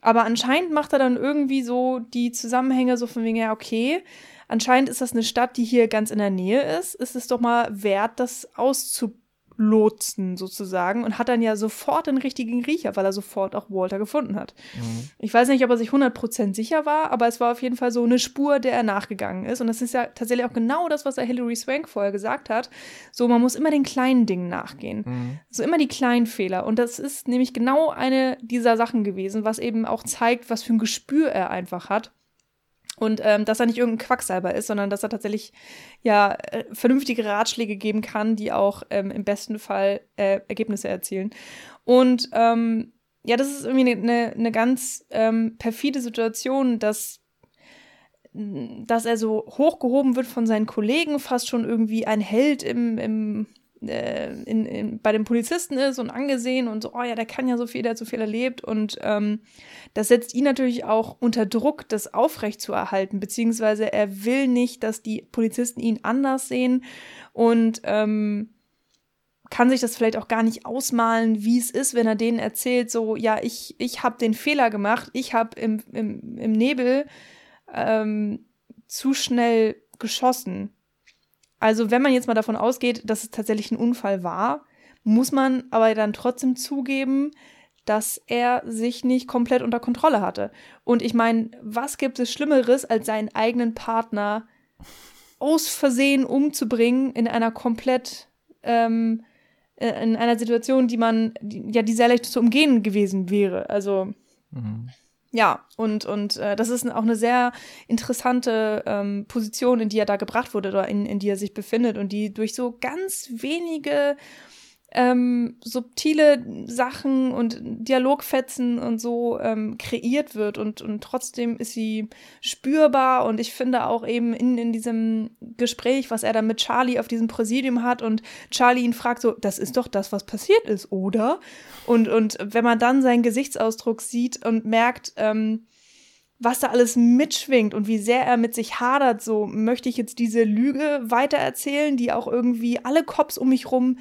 Aber anscheinend macht er dann irgendwie so die Zusammenhänge so von wegen, ja, okay, anscheinend ist das eine Stadt, die hier ganz in der Nähe ist. Ist es doch mal wert, das auszuprobieren lotsen sozusagen und hat dann ja sofort den richtigen Riecher, weil er sofort auch Walter gefunden hat. Mhm. Ich weiß nicht, ob er sich 100% sicher war, aber es war auf jeden Fall so eine Spur, der er nachgegangen ist. Und das ist ja tatsächlich auch genau das, was er Hilary Swank vorher gesagt hat. So, man muss immer den kleinen Dingen nachgehen. Mhm. So immer die kleinen Fehler. Und das ist nämlich genau eine dieser Sachen gewesen, was eben auch zeigt, was für ein Gespür er einfach hat. Und ähm, dass er nicht irgendein Quacksalber ist, sondern dass er tatsächlich ja äh, vernünftige Ratschläge geben kann, die auch ähm, im besten Fall äh, Ergebnisse erzielen. Und ähm, ja, das ist irgendwie eine, eine, eine ganz ähm, perfide Situation, dass dass er so hochgehoben wird von seinen Kollegen, fast schon irgendwie ein Held im, im äh, in, in, bei den Polizisten ist und angesehen und so, oh ja, der kann ja so viel, der hat so viel erlebt und ähm, das setzt ihn natürlich auch unter Druck, das aufrecht zu erhalten, beziehungsweise er will nicht, dass die Polizisten ihn anders sehen und ähm, kann sich das vielleicht auch gar nicht ausmalen, wie es ist, wenn er denen erzählt, so, ja, ich, ich habe den Fehler gemacht, ich habe im, im, im Nebel ähm, zu schnell geschossen. Also wenn man jetzt mal davon ausgeht, dass es tatsächlich ein Unfall war, muss man aber dann trotzdem zugeben, dass er sich nicht komplett unter Kontrolle hatte. Und ich meine, was gibt es Schlimmeres, als seinen eigenen Partner aus Versehen umzubringen in einer komplett ähm, äh, in einer Situation, die man, die, ja, die sehr leicht zu umgehen gewesen wäre. Also, mhm. Ja, und, und äh, das ist auch eine sehr interessante ähm, Position, in die er da gebracht wurde oder in, in die er sich befindet und die durch so ganz wenige ähm, subtile Sachen und Dialogfetzen und so ähm, kreiert wird und, und trotzdem ist sie spürbar und ich finde auch eben in, in diesem Gespräch, was er dann mit Charlie auf diesem Präsidium hat und Charlie ihn fragt so, das ist doch das, was passiert ist, oder? Und, und wenn man dann seinen Gesichtsausdruck sieht und merkt, ähm, was da alles mitschwingt und wie sehr er mit sich hadert, so möchte ich jetzt diese Lüge weitererzählen, die auch irgendwie alle Cops um mich rum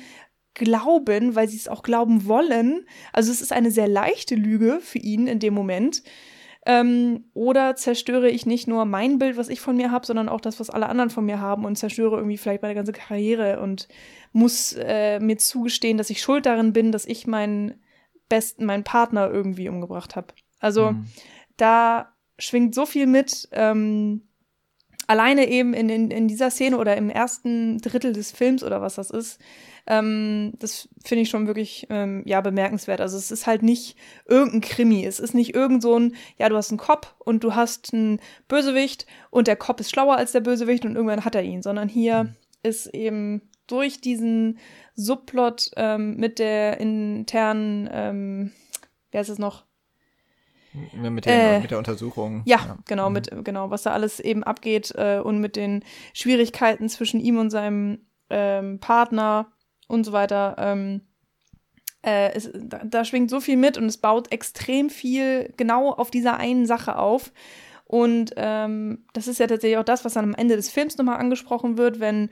glauben, weil sie es auch glauben wollen. Also es ist eine sehr leichte Lüge für ihn in dem Moment. Ähm, oder zerstöre ich nicht nur mein Bild, was ich von mir habe, sondern auch das, was alle anderen von mir haben und zerstöre irgendwie vielleicht meine ganze Karriere und muss äh, mir zugestehen, dass ich schuld darin bin, dass ich meinen besten, meinen Partner irgendwie umgebracht habe. Also mhm. da schwingt so viel mit. Ähm, alleine eben in, in, in dieser Szene oder im ersten Drittel des Films oder was das ist, ähm, das finde ich schon wirklich ähm, ja bemerkenswert. Also es ist halt nicht irgendein Krimi, es ist nicht irgend so ein, ja, du hast einen Cop und du hast einen Bösewicht und der Cop ist schlauer als der Bösewicht und irgendwann hat er ihn, sondern hier mhm. ist eben durch diesen Subplot ähm, mit der internen, ähm, wer ist es noch? Mit der, äh, mit der Untersuchung. Ja, ja. genau, mhm. mit, genau, was da alles eben abgeht äh, und mit den Schwierigkeiten zwischen ihm und seinem ähm, Partner und so weiter. Ähm, äh, es, da, da, schwingt so viel mit und es baut extrem viel genau auf dieser einen Sache auf. Und ähm, das ist ja tatsächlich auch das, was dann am Ende des Films nochmal angesprochen wird, wenn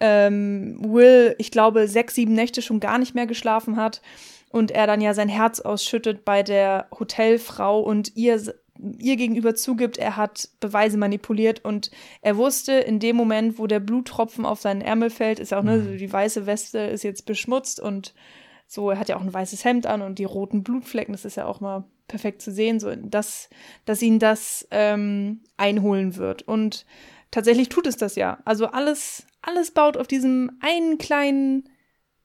ähm, Will, ich glaube, sechs, sieben Nächte schon gar nicht mehr geschlafen hat und er dann ja sein Herz ausschüttet bei der Hotelfrau und ihr ihr gegenüber zugibt, er hat Beweise manipuliert und er wusste in dem Moment, wo der Bluttropfen auf seinen Ärmel fällt, ist auch, ne, mhm. die weiße Weste ist jetzt beschmutzt und so, er hat ja auch ein weißes Hemd an und die roten Blutflecken, das ist ja auch mal perfekt zu sehen, so, dass, dass ihn das ähm, einholen wird. Und tatsächlich tut es das ja. Also alles, alles baut auf diesem einen kleinen,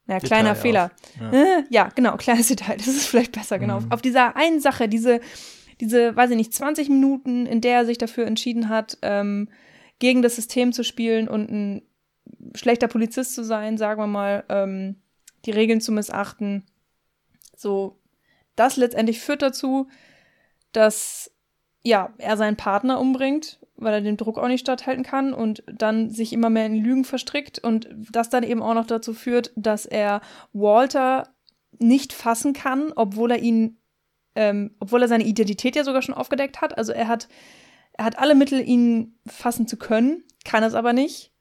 naja, kleiner Fehler. Ja. Äh, ja. genau, kleines Detail, das ist vielleicht besser, genau. Mhm. Auf dieser einen Sache, diese, diese, weiß ich nicht, 20 Minuten, in der er sich dafür entschieden hat, ähm, gegen das System zu spielen und ein schlechter Polizist zu sein, sagen wir mal, ähm, die Regeln zu missachten. So, das letztendlich führt dazu, dass ja, er seinen Partner umbringt, weil er den Druck auch nicht statthalten kann und dann sich immer mehr in Lügen verstrickt und das dann eben auch noch dazu führt, dass er Walter nicht fassen kann, obwohl er ihn ähm, obwohl er seine Identität ja sogar schon aufgedeckt hat. Also er hat, er hat alle Mittel, ihn fassen zu können, kann es aber nicht,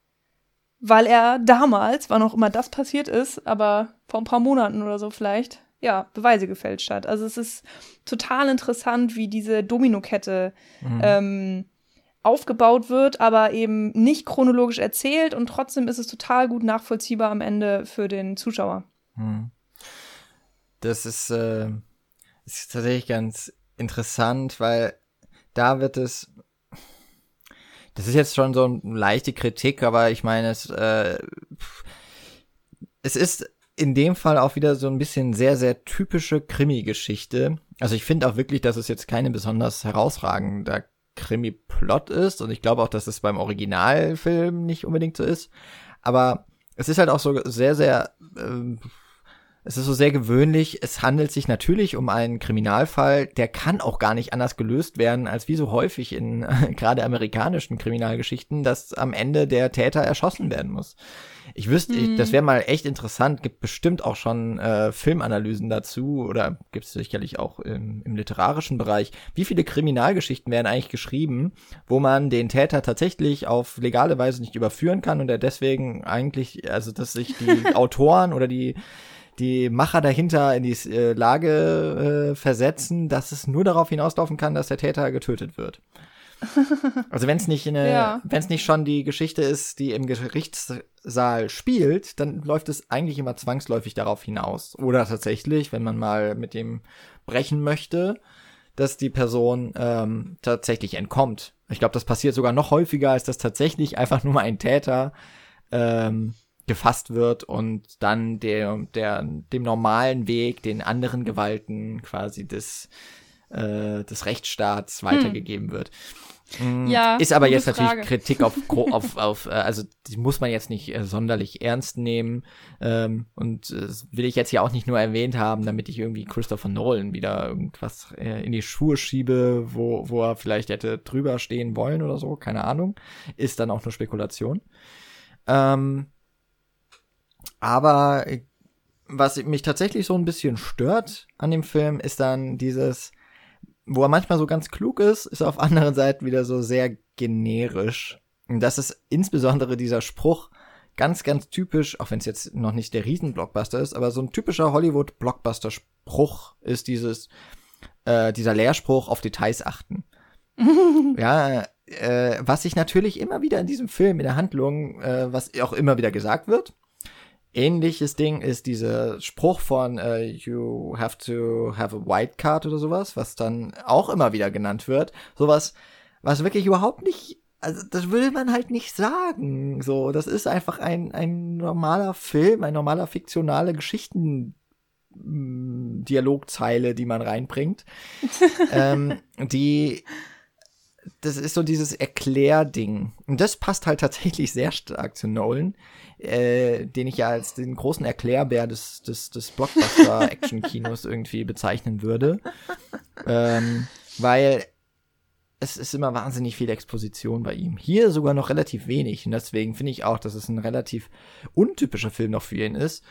weil er damals, wann auch immer das passiert ist, aber vor ein paar Monaten oder so vielleicht, ja, Beweise gefälscht hat. Also es ist total interessant, wie diese Dominokette mhm. ähm, aufgebaut wird, aber eben nicht chronologisch erzählt und trotzdem ist es total gut nachvollziehbar am Ende für den Zuschauer. Mhm. Das ist äh, ist tatsächlich ganz interessant, weil da wird es. Das ist jetzt schon so eine leichte Kritik, aber ich meine, es, äh, es ist in dem Fall auch wieder so ein bisschen sehr, sehr typische Krimi-Geschichte. Also ich finde auch wirklich, dass es jetzt keine besonders herausragender Krimi-Plot ist und ich glaube auch, dass es beim Originalfilm nicht unbedingt so ist. Aber es ist halt auch so sehr, sehr äh, es ist so sehr gewöhnlich. Es handelt sich natürlich um einen Kriminalfall, der kann auch gar nicht anders gelöst werden, als wie so häufig in gerade amerikanischen Kriminalgeschichten, dass am Ende der Täter erschossen werden muss. Ich wüsste, ich, das wäre mal echt interessant. Gibt bestimmt auch schon äh, Filmanalysen dazu oder gibt es sicherlich auch im, im literarischen Bereich. Wie viele Kriminalgeschichten werden eigentlich geschrieben, wo man den Täter tatsächlich auf legale Weise nicht überführen kann und er deswegen eigentlich, also dass sich die Autoren oder die die Macher dahinter in die äh, Lage äh, versetzen, dass es nur darauf hinauslaufen kann, dass der Täter getötet wird. Also wenn es nicht eine, ja. wenn es nicht schon die Geschichte ist, die im Gerichtssaal spielt, dann läuft es eigentlich immer zwangsläufig darauf hinaus. Oder tatsächlich, wenn man mal mit dem brechen möchte, dass die Person ähm, tatsächlich entkommt. Ich glaube, das passiert sogar noch häufiger, als dass tatsächlich einfach nur mal ein Täter ähm, gefasst wird und dann der, der, dem normalen Weg, den anderen Gewalten quasi des, äh, des Rechtsstaats hm. weitergegeben hm. wird. Ja, ist aber jetzt Frage. natürlich Kritik auf, auf, auf, äh, also die muss man jetzt nicht äh, sonderlich ernst nehmen. Ähm, und äh, will ich jetzt hier auch nicht nur erwähnt haben, damit ich irgendwie Christopher Nolan wieder irgendwas äh, in die Schuhe schiebe, wo, wo er vielleicht hätte drüber stehen wollen oder so, keine Ahnung. Ist dann auch nur Spekulation. Ähm, aber äh, was mich tatsächlich so ein bisschen stört an dem Film, ist dann dieses, wo er manchmal so ganz klug ist, ist auf anderen Seiten wieder so sehr generisch. Und das ist insbesondere dieser Spruch, ganz, ganz typisch, auch wenn es jetzt noch nicht der Riesen-Blockbuster ist, aber so ein typischer Hollywood-Blockbuster-Spruch ist dieses, äh, dieser Lehrspruch auf Details achten. ja, äh, was sich natürlich immer wieder in diesem Film, in der Handlung, äh, was auch immer wieder gesagt wird, Ähnliches Ding ist dieser Spruch von uh, You have to have a white card oder sowas, was dann auch immer wieder genannt wird. Sowas, was wirklich überhaupt nicht, also das will man halt nicht sagen. So, das ist einfach ein, ein normaler Film, ein normaler fiktionale Geschichten. Dialogzeile, die man reinbringt, ähm, die das ist so dieses Erklärding. Und das passt halt tatsächlich sehr stark zu Nolan, äh, den ich ja als den großen Erklärbär des, des, des Blockbuster-Action-Kinos irgendwie bezeichnen würde. Ähm, weil es ist immer wahnsinnig viel Exposition bei ihm. Hier sogar noch relativ wenig. Und deswegen finde ich auch, dass es ein relativ untypischer Film noch für ihn ist.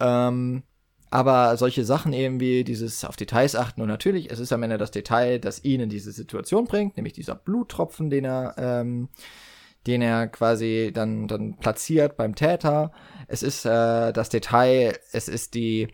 Ähm, aber solche Sachen eben wie dieses auf Details achten und natürlich, es ist am Ende das Detail, das ihn in diese Situation bringt, nämlich dieser Bluttropfen, den er, ähm, den er quasi dann, dann platziert beim Täter. Es ist äh, das Detail, es ist die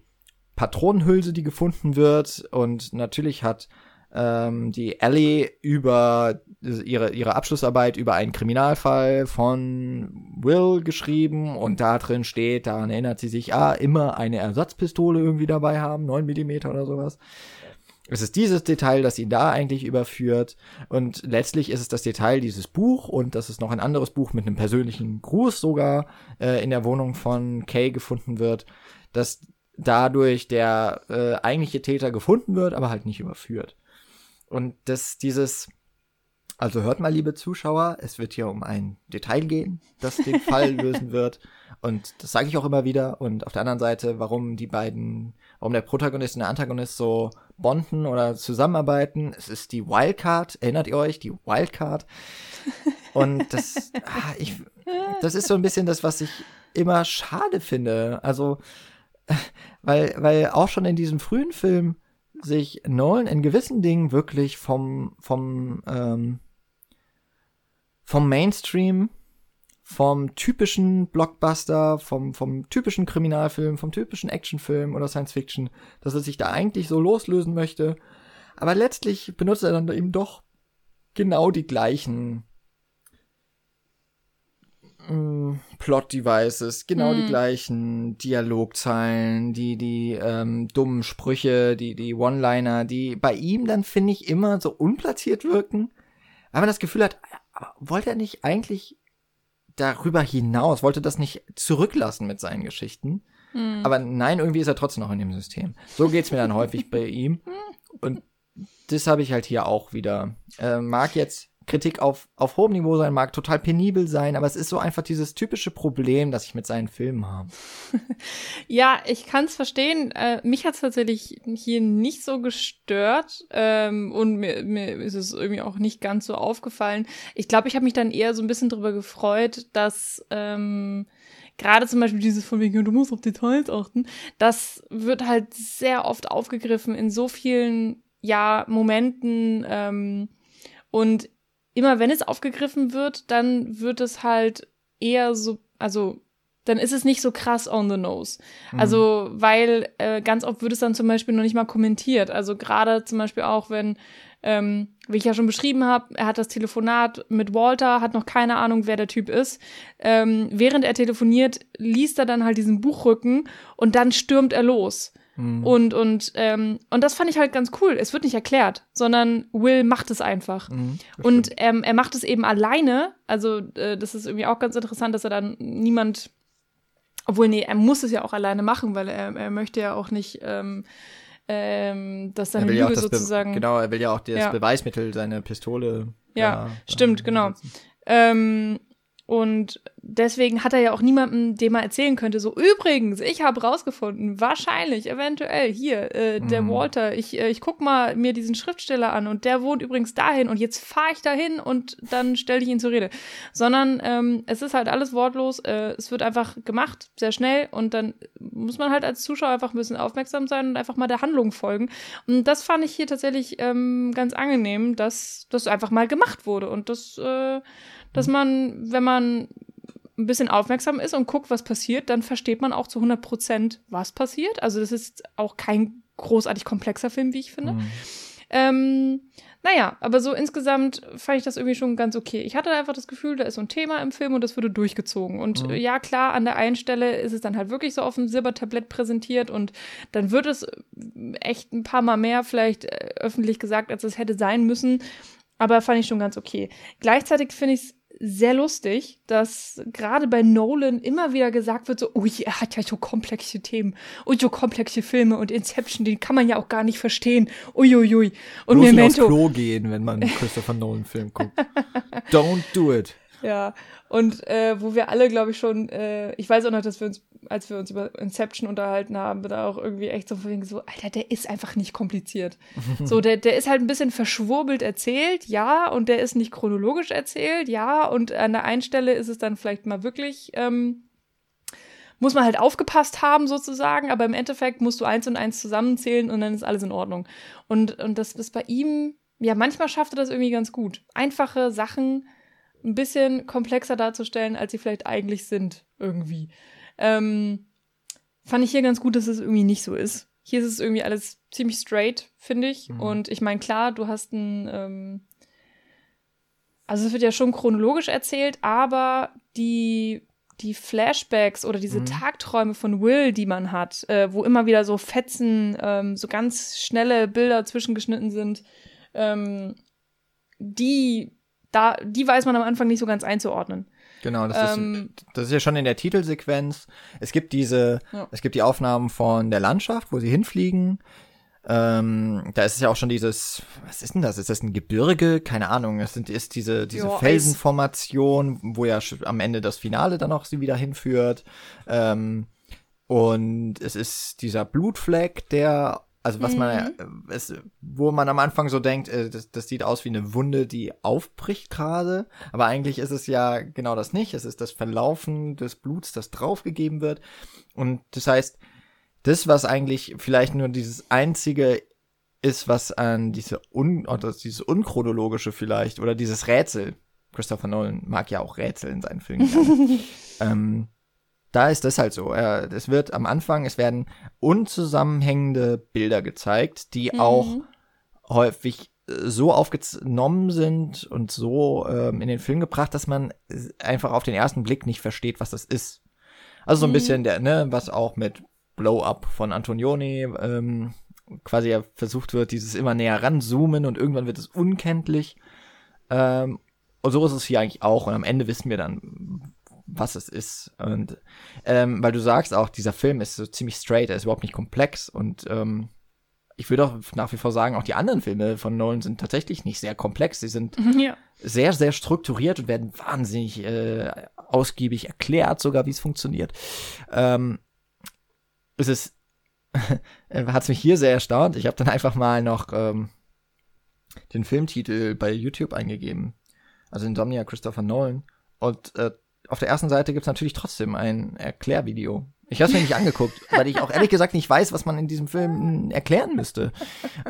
Patronenhülse, die gefunden wird und natürlich hat ähm, die Ellie über ihre, ihre Abschlussarbeit über einen Kriminalfall von Will geschrieben und da drin steht, daran erinnert sie sich, ah, immer eine Ersatzpistole irgendwie dabei haben, 9 Millimeter oder sowas. Es ist dieses Detail, das ihn da eigentlich überführt. Und letztlich ist es das Detail dieses Buch und dass es noch ein anderes Buch mit einem persönlichen Gruß sogar äh, in der Wohnung von Kay gefunden wird, dass dadurch der äh, eigentliche Täter gefunden wird, aber halt nicht überführt. Und dass dieses, also hört mal, liebe Zuschauer, es wird hier um ein Detail gehen, das den Fall lösen wird. Und das sage ich auch immer wieder. Und auf der anderen Seite, warum die beiden, warum der Protagonist und der Antagonist so bonden oder zusammenarbeiten. Es ist die Wildcard, erinnert ihr euch? Die Wildcard. Und das, ah, ich, das ist so ein bisschen das, was ich immer schade finde. Also, weil, weil auch schon in diesem frühen Film sich Nolan in gewissen Dingen wirklich vom, vom, ähm, vom Mainstream, vom typischen Blockbuster, vom, vom typischen Kriminalfilm, vom typischen Actionfilm oder Science Fiction, dass er sich da eigentlich so loslösen möchte. Aber letztlich benutzt er dann eben doch genau die gleichen Plot-Devices, genau mm. die gleichen Dialogzeilen, die, die ähm, dummen Sprüche, die, die One-Liner, die bei ihm dann, finde ich, immer so unplatziert wirken. Weil man das Gefühl hat, wollte er nicht eigentlich darüber hinaus, wollte das nicht zurücklassen mit seinen Geschichten. Mm. Aber nein, irgendwie ist er trotzdem noch in dem System. So geht's mir dann häufig bei ihm. Und das habe ich halt hier auch wieder. Äh, mag jetzt Kritik auf, auf hohem Niveau sein mag, total penibel sein, aber es ist so einfach dieses typische Problem, das ich mit seinen Filmen habe. ja, ich kann es verstehen. Äh, mich hat es tatsächlich hier nicht so gestört ähm, und mir, mir ist es irgendwie auch nicht ganz so aufgefallen. Ich glaube, ich habe mich dann eher so ein bisschen drüber gefreut, dass ähm, gerade zum Beispiel dieses von wegen, du musst auf Details achten, das wird halt sehr oft aufgegriffen in so vielen, ja, Momenten ähm, und immer wenn es aufgegriffen wird, dann wird es halt eher so, also dann ist es nicht so krass on the nose. Mhm. Also, weil äh, ganz oft wird es dann zum Beispiel noch nicht mal kommentiert. Also gerade zum Beispiel auch, wenn, ähm, wie ich ja schon beschrieben habe, er hat das Telefonat mit Walter, hat noch keine Ahnung, wer der Typ ist. Ähm, während er telefoniert, liest er dann halt diesen Buchrücken und dann stürmt er los. Mhm. Und, und, ähm, und das fand ich halt ganz cool. Es wird nicht erklärt, sondern Will macht es einfach. Mhm, und ähm, er macht es eben alleine. Also, äh, das ist irgendwie auch ganz interessant, dass er dann niemand. Obwohl, nee, er muss es ja auch alleine machen, weil er, er möchte ja auch nicht. Ähm, ähm, dass seine Lüge ja sozusagen. Be genau, er will ja auch das ja. Beweismittel, seine Pistole. Ja, da, stimmt, genau. Ähm, und deswegen hat er ja auch niemanden, dem er erzählen könnte, so übrigens, ich habe rausgefunden, wahrscheinlich, eventuell, hier, äh, der mm. Walter, ich, äh, ich guck mal mir diesen Schriftsteller an und der wohnt übrigens dahin und jetzt fahre ich dahin und dann stelle ich ihn zur Rede. Sondern ähm, es ist halt alles wortlos, äh, es wird einfach gemacht, sehr schnell und dann muss man halt als Zuschauer einfach ein bisschen aufmerksam sein und einfach mal der Handlung folgen. Und das fand ich hier tatsächlich ähm, ganz angenehm, dass das einfach mal gemacht wurde und das äh, dass man, wenn man ein bisschen aufmerksam ist und guckt, was passiert, dann versteht man auch zu 100 Prozent, was passiert. Also das ist auch kein großartig komplexer Film, wie ich finde. Mhm. Ähm, naja, aber so insgesamt fand ich das irgendwie schon ganz okay. Ich hatte einfach das Gefühl, da ist so ein Thema im Film und das wurde durchgezogen. Und mhm. ja, klar, an der einen Stelle ist es dann halt wirklich so auf dem Silbertablett präsentiert und dann wird es echt ein paar Mal mehr vielleicht äh, öffentlich gesagt, als es hätte sein müssen. Aber fand ich schon ganz okay. Gleichzeitig finde ich es sehr lustig, dass gerade bei Nolan immer wieder gesagt wird, so, ui, er hat ja so komplexe Themen und so komplexe Filme und Inception, den kann man ja auch gar nicht verstehen. Uiuiui. Und Bloß Memento. aufs Klo gehen, wenn man einen Christopher Nolan Film guckt. Don't do it. Ja, und äh, wo wir alle, glaube ich, schon, äh, ich weiß auch noch, dass wir uns, als wir uns über Inception unterhalten haben, da auch irgendwie echt so von so, Alter, der ist einfach nicht kompliziert. so, der, der ist halt ein bisschen verschwurbelt erzählt, ja, und der ist nicht chronologisch erzählt, ja, und an der einen Stelle ist es dann vielleicht mal wirklich, ähm, muss man halt aufgepasst haben sozusagen, aber im Endeffekt musst du eins und eins zusammenzählen und dann ist alles in Ordnung. Und, und das ist bei ihm, ja, manchmal schafft er das irgendwie ganz gut. Einfache Sachen ein bisschen komplexer darzustellen, als sie vielleicht eigentlich sind, irgendwie. Ähm, fand ich hier ganz gut, dass es irgendwie nicht so ist. Hier ist es irgendwie alles ziemlich straight, finde ich. Mhm. Und ich meine, klar, du hast ein, ähm, also es wird ja schon chronologisch erzählt, aber die die Flashbacks oder diese mhm. Tagträume von Will, die man hat, äh, wo immer wieder so Fetzen, ähm, so ganz schnelle Bilder zwischengeschnitten sind, ähm, die da, die weiß man am Anfang nicht so ganz einzuordnen. Genau, das, ähm, ist, das ist ja schon in der Titelsequenz. Es gibt diese, ja. es gibt die Aufnahmen von der Landschaft, wo sie hinfliegen. Ähm, da ist es ja auch schon dieses, was ist denn das? Ist das ein Gebirge? Keine Ahnung. Es sind, ist diese, diese jo, Felsenformation, wo ja am Ende das Finale dann auch sie wieder hinführt. Ähm, und es ist dieser Blutfleck, der also was mhm. man, es, wo man am Anfang so denkt, äh, das, das sieht aus wie eine Wunde, die aufbricht gerade. Aber eigentlich ist es ja genau das nicht. Es ist das Verlaufen des Bluts, das draufgegeben wird. Und das heißt, das, was eigentlich vielleicht nur dieses einzige ist, was an diese un oder dieses unchronologische vielleicht oder dieses Rätsel. Christopher Nolan mag ja auch Rätsel in seinen Filmen. ähm, da ist das halt so. Es wird am Anfang, es werden unzusammenhängende Bilder gezeigt, die mhm. auch häufig äh, so aufgenommen sind und so ähm, in den Film gebracht, dass man einfach auf den ersten Blick nicht versteht, was das ist. Also so ein mhm. bisschen der, ne, was auch mit Blow-Up von Antonioni ähm, quasi ja versucht wird, dieses immer näher ranzoomen und irgendwann wird es unkenntlich. Ähm, und so ist es hier eigentlich auch. Und am Ende wissen wir dann, was es ist. Und ähm, weil du sagst auch, dieser Film ist so ziemlich straight, er ist überhaupt nicht komplex und ähm, ich würde auch nach wie vor sagen, auch die anderen Filme von Nolan sind tatsächlich nicht sehr komplex. Sie sind Ja. sehr, sehr strukturiert und werden wahnsinnig äh, ausgiebig erklärt, sogar wie es funktioniert. Ähm, es ist, hat es mich hier sehr erstaunt. Ich habe dann einfach mal noch ähm, den Filmtitel bei YouTube eingegeben. Also Insomnia Christopher Nolan. Und äh, auf der ersten Seite gibt's natürlich trotzdem ein Erklärvideo. Ich habe es mir nicht angeguckt, weil ich auch ehrlich gesagt nicht weiß, was man in diesem Film erklären müsste.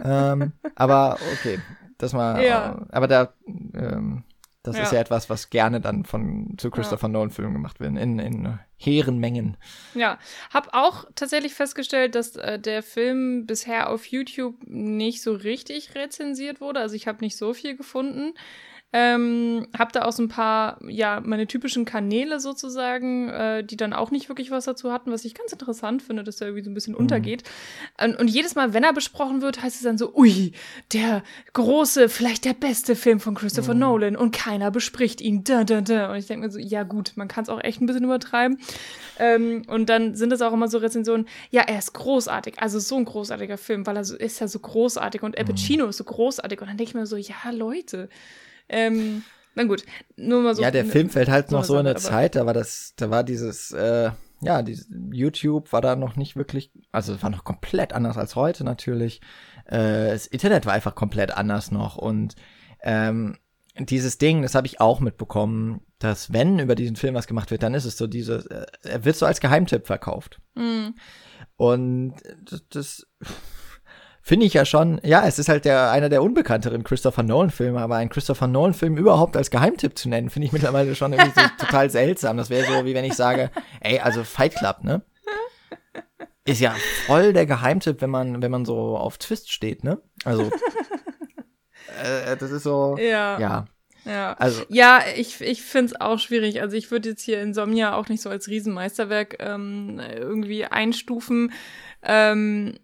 Ähm, aber okay, das mal. Ja. äh, aber da, ähm, das ist Ja. ja etwas, was gerne dann von zu Christopher Nolan Filmen gemacht wird, in, in hehren Mengen. Ja, hab auch tatsächlich festgestellt, dass äh, der Film bisher auf YouTube nicht so richtig rezensiert wurde. Also ich habe nicht so viel gefunden. Ähm, hab da auch so ein paar, ja, meine typischen Kanäle sozusagen, äh, die dann auch nicht wirklich was dazu hatten, was ich ganz interessant finde, dass der irgendwie so ein bisschen untergeht. Und, und jedes Mal, wenn er besprochen wird, heißt es dann so, ui, der große, vielleicht der beste Film von Christopher Nolan und keiner bespricht ihn. Da, da, da. Und ich denke mir so, ja gut, man kann es auch echt ein bisschen übertreiben. Ähm, und dann sind es auch immer so Rezensionen, ja, er ist großartig, also so ein großartiger Film, weil er so, ist ja so großartig und Al Pacino ist so großartig. Und dann denke ich mir so, ja, Leute. Ähm, na gut, nur mal so. ja, der Film fällt halt noch so in aber- Zeit, da war das, da war dieses, äh, ja, dieses YouTube war da noch nicht wirklich, also es war noch komplett anders als heute natürlich. Äh, das Internet war einfach komplett anders noch und ähm, dieses Ding, das habe ich auch mitbekommen, dass wenn über diesen Film was gemacht wird, dann ist es so diese, äh, er wird so als Geheimtipp verkauft. Mhm. Und das, das finde ich ja schon, ja, es ist halt der einer der unbekannteren Christopher Nolan Filme, aber einen Christopher Nolan Film überhaupt als Geheimtipp zu nennen, finde ich mittlerweile schon irgendwie so total seltsam. Das wäre so, wie wenn ich sage, ey, also Fight Club, ne? Ist ja voll der Geheimtipp, wenn man wenn man so auf Twist steht, ne? Also äh, das ist so Ja. ja, Ja. also Ja, ich, ich finde es auch schwierig. Also ich würde jetzt hier Insomnia auch nicht so als Riesenmeisterwerk ähm, irgendwie einstufen. Ähm,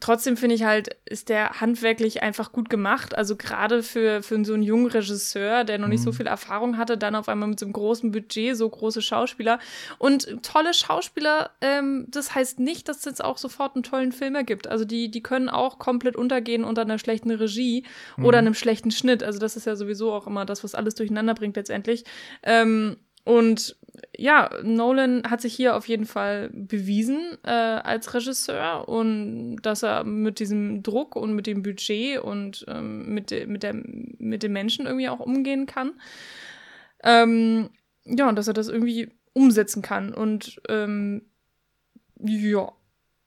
trotzdem finde ich halt, ist der handwerklich einfach gut gemacht. Also gerade für, für so einen jungen Regisseur, der noch nicht so viel Erfahrung hatte, dann auf einmal mit so einem großen Budget, so große Schauspieler. Und tolle Schauspieler, ähm, das heißt nicht, dass es jetzt auch sofort einen tollen Film ergibt. Also die, die können auch komplett untergehen unter einer schlechten Regie oder einem schlechten Schnitt. Also das ist ja sowieso auch immer das, was alles durcheinander bringt letztendlich. Ähm, und ja, Nolan hat sich hier auf jeden Fall bewiesen äh, als Regisseur und dass er mit diesem Druck und mit dem Budget und ähm, mit, de mit, der, mit den Menschen irgendwie auch umgehen kann. Ähm, ja, und dass er das irgendwie umsetzen kann. Und ähm, ja.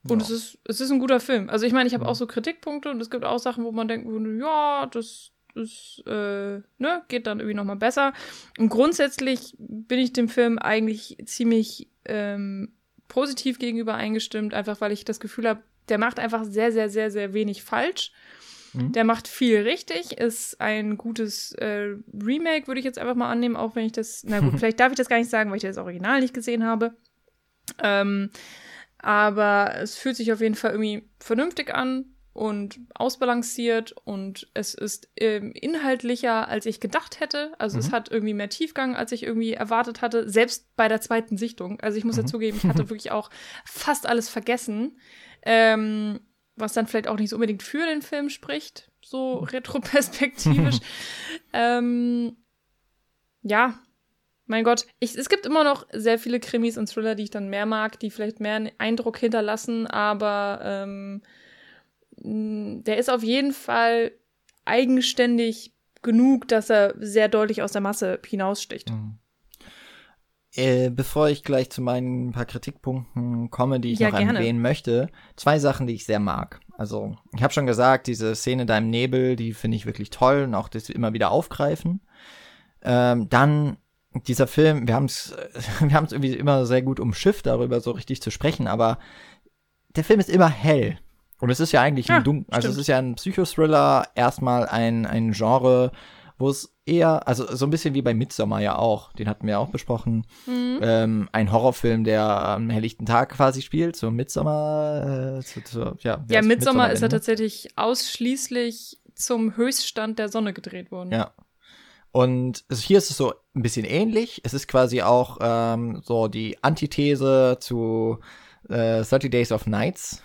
Und Ja. es ist, es ist ein guter Film. Also ich meine, ich habe Mhm. auch so Kritikpunkte und es gibt auch Sachen, wo man denkt, ja, das ist, äh, ne, geht dann irgendwie nochmal besser. Und grundsätzlich bin ich dem Film eigentlich ziemlich ähm, positiv gegenüber eingestimmt, einfach weil ich das Gefühl habe, der macht einfach sehr, sehr, sehr, sehr wenig falsch. Mhm. Der macht viel richtig, ist ein gutes äh, Remake, würde ich jetzt einfach mal annehmen, auch wenn ich das, na gut, vielleicht darf ich das gar nicht sagen, weil ich das Original nicht gesehen habe. Ähm, aber es fühlt sich auf jeden Fall irgendwie vernünftig an und ausbalanciert und es ist ähm, inhaltlicher, als ich gedacht hätte. Also es Mhm. hat irgendwie mehr Tiefgang, als ich irgendwie erwartet hatte, selbst bei der zweiten Sichtung. Also ich muss ja Mhm. zugeben, ich hatte wirklich auch fast alles vergessen, ähm, was dann vielleicht auch nicht so unbedingt für den Film spricht, so retroperspektivisch. ähm, ja, mein Gott, ich, es gibt immer noch sehr viele Krimis und Thriller, die ich dann mehr mag, die vielleicht mehr einen Eindruck hinterlassen, aber ähm, der ist auf jeden Fall eigenständig genug, dass er sehr deutlich aus der Masse hinaussticht. Mhm. Äh, bevor ich gleich zu meinen paar Kritikpunkten komme, die ich Ja, noch gerne. erwähnen möchte, zwei Sachen, die ich sehr mag. Also, ich habe schon gesagt, diese Szene da im Nebel, die finde ich wirklich toll und auch das immer wieder aufgreifen. Ähm, dann dieser Film, wir haben es wir haben's irgendwie immer sehr gut umschifft, darüber so richtig zu sprechen, aber der Film ist immer hell. Und es ist ja eigentlich Ja, ein Dunkel, also es ist ja ein Psychothriller, erstmal ein, ein Genre, wo es eher, also so ein bisschen wie bei Midsommar ja auch, den hatten wir auch besprochen, Mhm. ähm, ein Horrorfilm, der am helllichten Tag quasi spielt, so Midsommar, äh, zu, zu, ja, Ja, Midsommar ist ja ne? tatsächlich ausschließlich zum Höchststand der Sonne gedreht worden. Ja. Und es, hier ist es so ein bisschen ähnlich. Es ist quasi auch ähm, so die Antithese zu äh, 30 Days of Nights.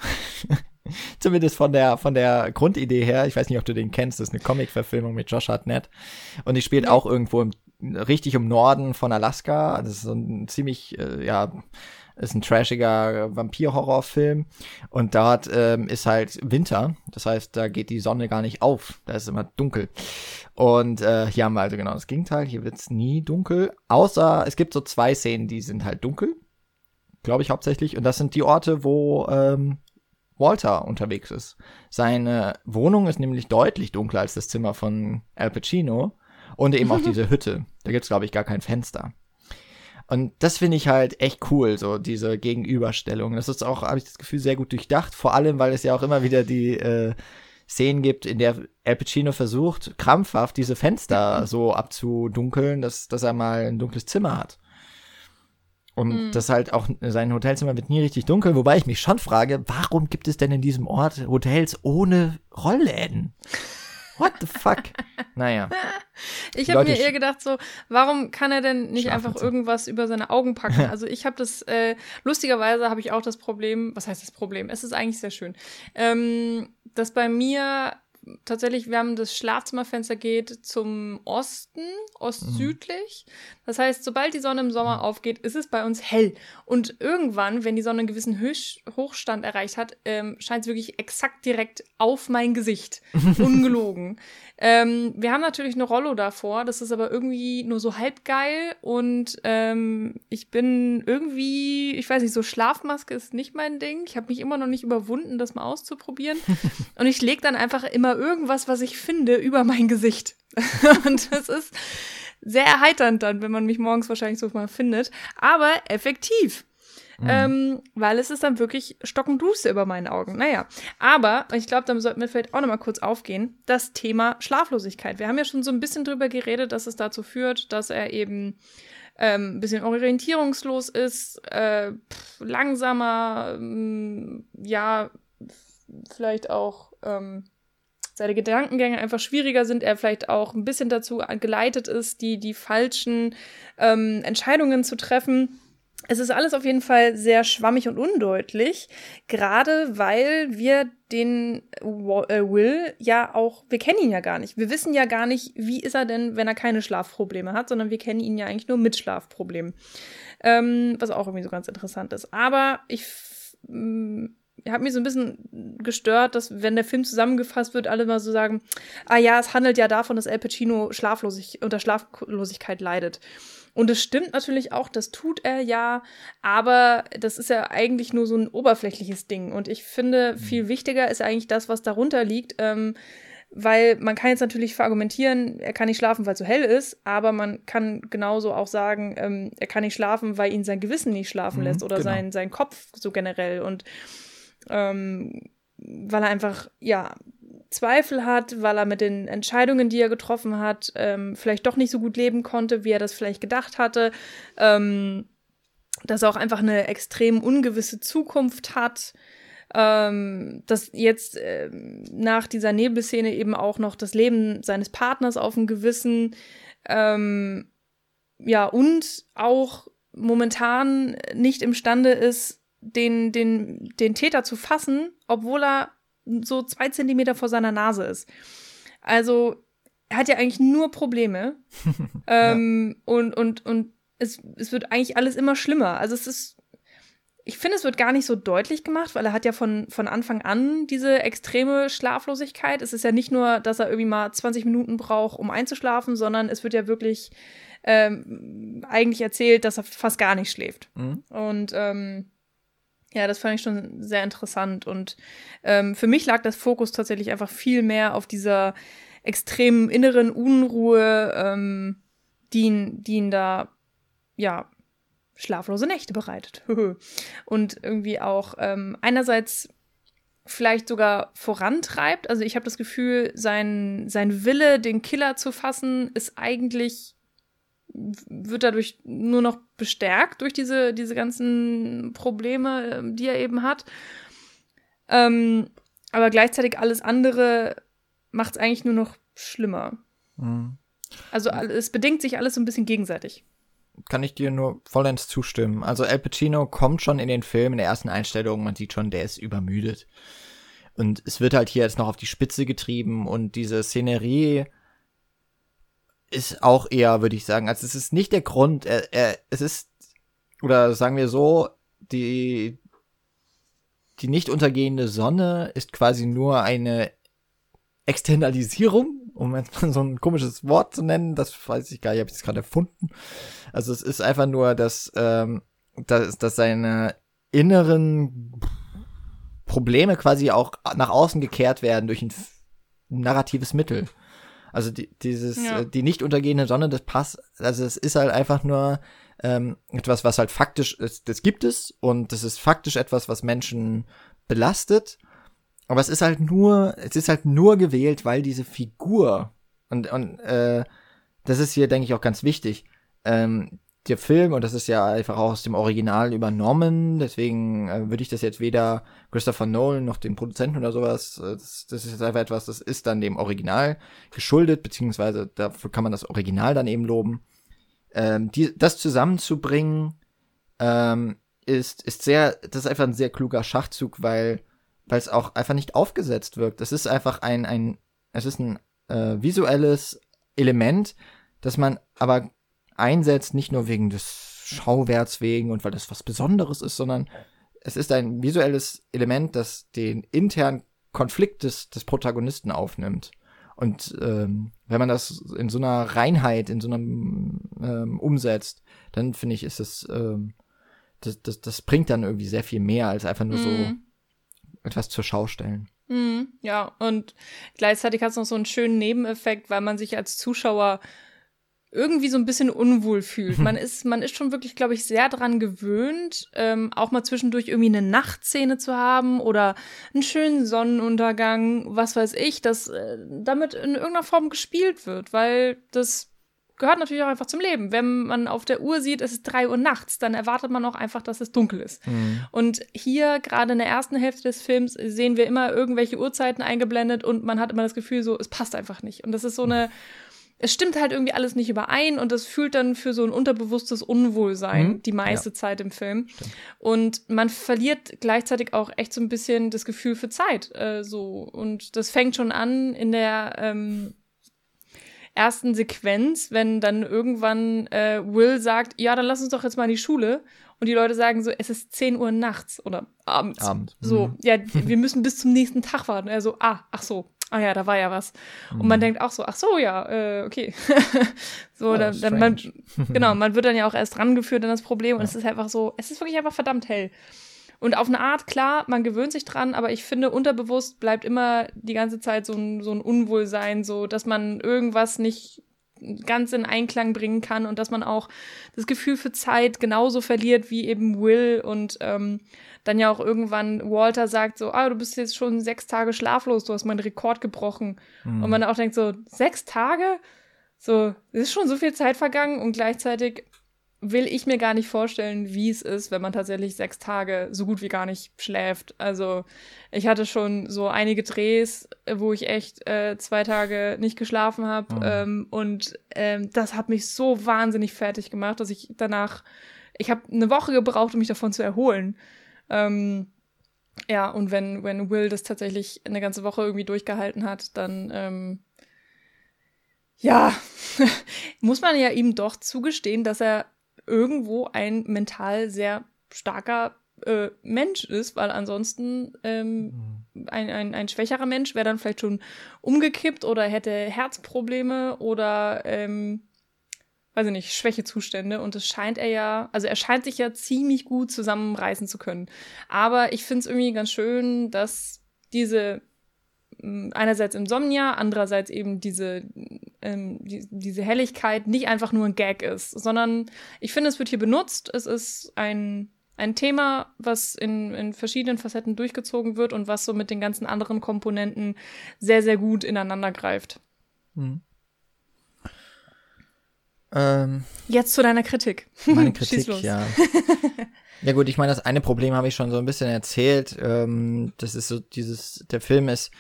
Zumindest von der, von der Grundidee her. Ich weiß nicht, ob du den kennst. Das ist eine Comic-Verfilmung mit Josh Hartnett. Und die spielt auch irgendwo im, richtig im Norden von Alaska. Das ist so ein ziemlich, äh, ja, ist ein trashiger Vampir-Horrorfilm. Und dort ähm, ist halt Winter. Das heißt, da geht die Sonne gar nicht auf. Da ist immer dunkel. Und äh, hier haben wir also genau das Gegenteil. Hier wird's nie dunkel. Außer es gibt so zwei Szenen, die sind halt dunkel. Glaube ich hauptsächlich. Und das sind die Orte, wo ähm, Walter unterwegs ist. Seine Wohnung ist nämlich deutlich dunkler als das Zimmer von Al Pacino. Und eben auch diese Hütte. Da gibt's glaube ich, gar kein Fenster. Und das finde ich halt echt cool, so diese Gegenüberstellung. Das ist auch, habe ich das Gefühl, sehr gut durchdacht. Vor allem, weil es ja auch immer wieder die äh, Szenen gibt, in der Al Pacino versucht, krampfhaft diese Fenster so abzudunkeln, dass, dass er mal ein dunkles Zimmer hat. Und mhm. das halt auch, sein Hotelzimmer wird nie richtig dunkel, wobei ich mich schon frage, warum gibt es denn in diesem Ort Hotels ohne Rollläden? What the fuck? naja. Ich habe mir eher gedacht, so, warum kann er denn nicht einfach irgendwas über seine Augen packen? Also ich habe das, äh, lustigerweise habe ich auch das Problem, was heißt das Problem? Es ist eigentlich sehr schön, ähm, dass bei mir tatsächlich, wir haben das Schlafzimmerfenster geht zum Osten, ostsüdlich. Mhm. Das heißt, sobald die Sonne im Sommer aufgeht, ist es bei uns hell. Und irgendwann, wenn die Sonne einen gewissen Höch Hochstand erreicht hat, ähm, scheint es wirklich exakt direkt auf mein Gesicht. Ungelogen. ähm, wir haben natürlich eine Rollo davor, das ist aber irgendwie nur so halb geil und ähm, ich bin irgendwie, ich weiß nicht, so Schlafmaske ist nicht mein Ding. Ich habe mich immer noch nicht überwunden, das mal auszuprobieren. und ich lege dann einfach immer irgendwas, was ich finde, über mein Gesicht. und das ist sehr erheiternd dann, wenn man mich morgens wahrscheinlich so mal findet, aber effektiv. Mhm. Ähm, weil es ist dann wirklich stockenduster über meinen Augen. Naja, aber ich glaube, da sollten wir vielleicht auch nochmal kurz aufgehen, das Thema Schlaflosigkeit. Wir haben ja schon so ein bisschen drüber geredet, dass es dazu führt, dass er eben ähm, ein bisschen orientierungslos ist, äh, pff, langsamer, ähm, ja, vielleicht auch ähm, seine Gedankengänge einfach schwieriger sind, er vielleicht auch ein bisschen dazu geleitet ist, die, die falschen ähm, Entscheidungen zu treffen. Es ist alles auf jeden Fall sehr schwammig und undeutlich, gerade weil wir den äh, Will ja auch, wir kennen ihn ja gar nicht. Wir wissen ja gar nicht, wie ist er denn, wenn er keine Schlafprobleme hat, sondern wir kennen ihn ja eigentlich nur mit Schlafproblemen. Ähm, was auch irgendwie so ganz interessant ist. Aber ich hat mich so ein bisschen gestört, dass wenn der Film zusammengefasst wird, alle mal so sagen, ah ja, es handelt ja davon, dass Al Pacino schlaflosig, unter Schlaflosigkeit leidet. Und es stimmt natürlich auch, das tut er ja, aber das ist ja eigentlich nur so ein oberflächliches Ding. Und ich finde, mhm. viel wichtiger ist eigentlich das, was darunter liegt. Ähm, weil man kann jetzt natürlich verargumentieren, er kann nicht schlafen, weil es so hell ist, aber man kann genauso auch sagen, ähm, er kann nicht schlafen, weil ihn sein Gewissen nicht schlafen mhm, lässt oder genau. sein, sein Kopf so generell. Und ähm, weil er einfach, ja, Zweifel hat, weil er mit den Entscheidungen, die er getroffen hat, ähm, vielleicht doch nicht so gut leben konnte, wie er das vielleicht gedacht hatte, ähm, dass er auch einfach eine extrem ungewisse Zukunft hat, ähm, dass jetzt äh, nach dieser Nebelszene eben auch noch das Leben seines Partners auf dem Gewissen, ähm, ja, und auch momentan nicht imstande ist, den, den, den Täter zu fassen, obwohl er so zwei Zentimeter vor seiner Nase ist. Also, er hat ja eigentlich nur Probleme. ähm, ja. Und, und, und es, es wird eigentlich alles immer schlimmer. Also, es ist, ich finde, es wird gar nicht so deutlich gemacht, weil er hat ja von, von Anfang an diese extreme Schlaflosigkeit. Es ist ja nicht nur, dass er irgendwie mal 20 Minuten braucht, um einzuschlafen, sondern es wird ja wirklich ähm, eigentlich erzählt, dass er fast gar nicht schläft. Mhm. Und ähm, ja, das fand ich schon sehr interessant. Und ähm, für mich lag das Fokus tatsächlich einfach viel mehr auf dieser extremen inneren Unruhe, ähm, die, ihn, die ihn da, ja, schlaflose Nächte bereitet. und irgendwie auch ähm, einerseits vielleicht sogar vorantreibt. Also ich habe das Gefühl, sein, sein Wille, den Killer zu fassen, ist eigentlich wird dadurch nur noch bestärkt durch diese, diese ganzen Probleme, ähm, die er eben hat. Ähm, aber gleichzeitig alles andere macht es eigentlich nur noch schlimmer. Mhm. Also es bedingt sich alles so ein bisschen gegenseitig. Kann ich dir nur vollends zustimmen. Also Al Pacino kommt schon in den Film in der ersten Einstellung, man sieht schon, der ist übermüdet. Und es wird halt hier jetzt noch auf die Spitze getrieben und diese Szenerie ist auch eher, würde ich sagen, also es ist nicht der Grund, er, er, es ist, oder sagen wir so, die, die nicht untergehende Sonne ist quasi nur eine Externalisierung, um jetzt mal so ein komisches Wort zu nennen, das weiß ich gar nicht, habe ich das gerade erfunden. Also es ist einfach nur, dass, ähm, dass, dass seine inneren Probleme quasi auch nach außen gekehrt werden durch ein narratives Mittel. Also die, dieses, ja. äh, die nicht untergehende Sonne, das passt, also es ist halt einfach nur ähm, etwas, was halt faktisch ist, das gibt es und das ist faktisch etwas, was Menschen belastet. Aber es ist halt nur, es ist halt nur gewählt, weil diese Figur und, und äh, das ist hier, denke ich, auch ganz wichtig. Ähm, der Film, und das ist ja einfach auch aus dem Original übernommen, deswegen äh, würde ich das jetzt weder Christopher Nolan noch den Produzenten oder sowas, äh, das, das ist jetzt einfach etwas, das ist dann dem Original geschuldet, beziehungsweise dafür kann man das Original dann eben loben. Ähm, die, das zusammenzubringen, ähm, ist, ist sehr, das ist einfach ein sehr kluger Schachzug, weil, weil es auch einfach nicht aufgesetzt wirkt. Es ist einfach ein, ein, es ist ein äh, visuelles Element, das man aber einsetzt, nicht nur wegen des Schauwerts wegen und weil das was Besonderes ist, sondern es ist ein visuelles Element, das den internen Konflikt des, des Protagonisten aufnimmt. Und ähm, wenn man das in so einer Reinheit, in so einem ähm, umsetzt, dann finde ich, ist es, ähm, das, das, das bringt dann irgendwie sehr viel mehr, als einfach nur mm. so mhm. etwas zur Schau stellen. Mm, ja, und gleichzeitig hat es noch so einen schönen Nebeneffekt, weil man sich als Zuschauer irgendwie so ein bisschen unwohl fühlt. Man ist, man ist schon wirklich, glaube ich, sehr dran gewöhnt, ähm, auch mal zwischendurch irgendwie eine Nachtszene zu haben oder einen schönen Sonnenuntergang, was weiß ich, dass äh, damit in irgendeiner Form gespielt wird, weil das gehört natürlich auch einfach zum Leben. Wenn man auf der Uhr sieht, es ist drei Uhr nachts, dann erwartet man auch einfach, dass es dunkel ist. Mhm. Und hier, gerade in der ersten Hälfte des Films, sehen wir immer irgendwelche Uhrzeiten eingeblendet und man hat immer das Gefühl, so, es passt einfach nicht. Und das ist so eine es stimmt halt irgendwie alles nicht überein und das fühlt dann für so ein unterbewusstes Unwohlsein mhm. die meiste ja. Zeit im Film. Stimmt. Und man verliert gleichzeitig auch echt so ein bisschen das Gefühl für Zeit. Äh, so. Und das fängt schon an in der ähm, ersten Sequenz, wenn dann irgendwann äh, Will sagt, ja, dann lass uns doch jetzt mal in die Schule. Und die Leute sagen so, es ist 10 Uhr nachts oder abends. Abend. So, mhm. ja, wir müssen bis zum nächsten Tag warten. Er so, ah, ach so, ah ja, da war ja was. Mhm. Und man mhm. denkt auch so, ach so, ja, äh, okay. so, oh, dann, dann man, genau, man wird dann ja auch erst rangeführt an das Problem und ja. es ist einfach so, es ist wirklich einfach verdammt hell. Und auf eine Art, klar, man gewöhnt sich dran, aber ich finde, unterbewusst bleibt immer die ganze Zeit so ein, so ein Unwohlsein, so, dass man irgendwas nicht ganz in Einklang bringen kann und dass man auch das Gefühl für Zeit genauso verliert wie eben Will und ähm, dann ja auch irgendwann Walter sagt so, ah, du bist jetzt schon sechs Tage schlaflos, du hast meinen Rekord gebrochen. Mhm. Und man auch denkt so, sechs Tage? So, es ist schon so viel Zeit vergangen und gleichzeitig will ich mir gar nicht vorstellen, wie es ist, wenn man tatsächlich sechs Tage so gut wie gar nicht schläft. Also ich hatte schon so einige Drehs, wo ich echt äh, zwei Tage nicht geschlafen habe mhm. ähm, und ähm, das hat mich so wahnsinnig fertig gemacht, dass ich danach, ich habe eine Woche gebraucht, um mich davon zu erholen. Ähm, ja, und wenn, wenn Will das tatsächlich eine ganze Woche irgendwie durchgehalten hat, dann ähm, ja, muss man ja ihm doch zugestehen, dass er irgendwo ein mental sehr starker äh, Mensch ist, weil ansonsten ähm, mhm. ein, ein, ein schwächerer Mensch wäre dann vielleicht schon umgekippt oder hätte Herzprobleme oder ähm, weiß ich nicht, Schwächezustände und das scheint er ja, also er scheint sich ja ziemlich gut zusammenreißen zu können. Aber ich finde es irgendwie ganz schön, dass diese einerseits Insomnia, andererseits eben diese, ähm, die, diese Helligkeit nicht einfach nur ein Gag ist, sondern ich finde, es wird hier benutzt. Es ist ein, ein Thema, was in, in verschiedenen Facetten durchgezogen wird und was so mit den ganzen anderen Komponenten sehr, sehr gut ineinander greift. Mhm. Ähm, Jetzt zu deiner Kritik. Meine Kritik, ja. ja gut, ich meine, das eine Problem habe ich schon so ein bisschen erzählt. Ähm, das ist so dieses, der Film ist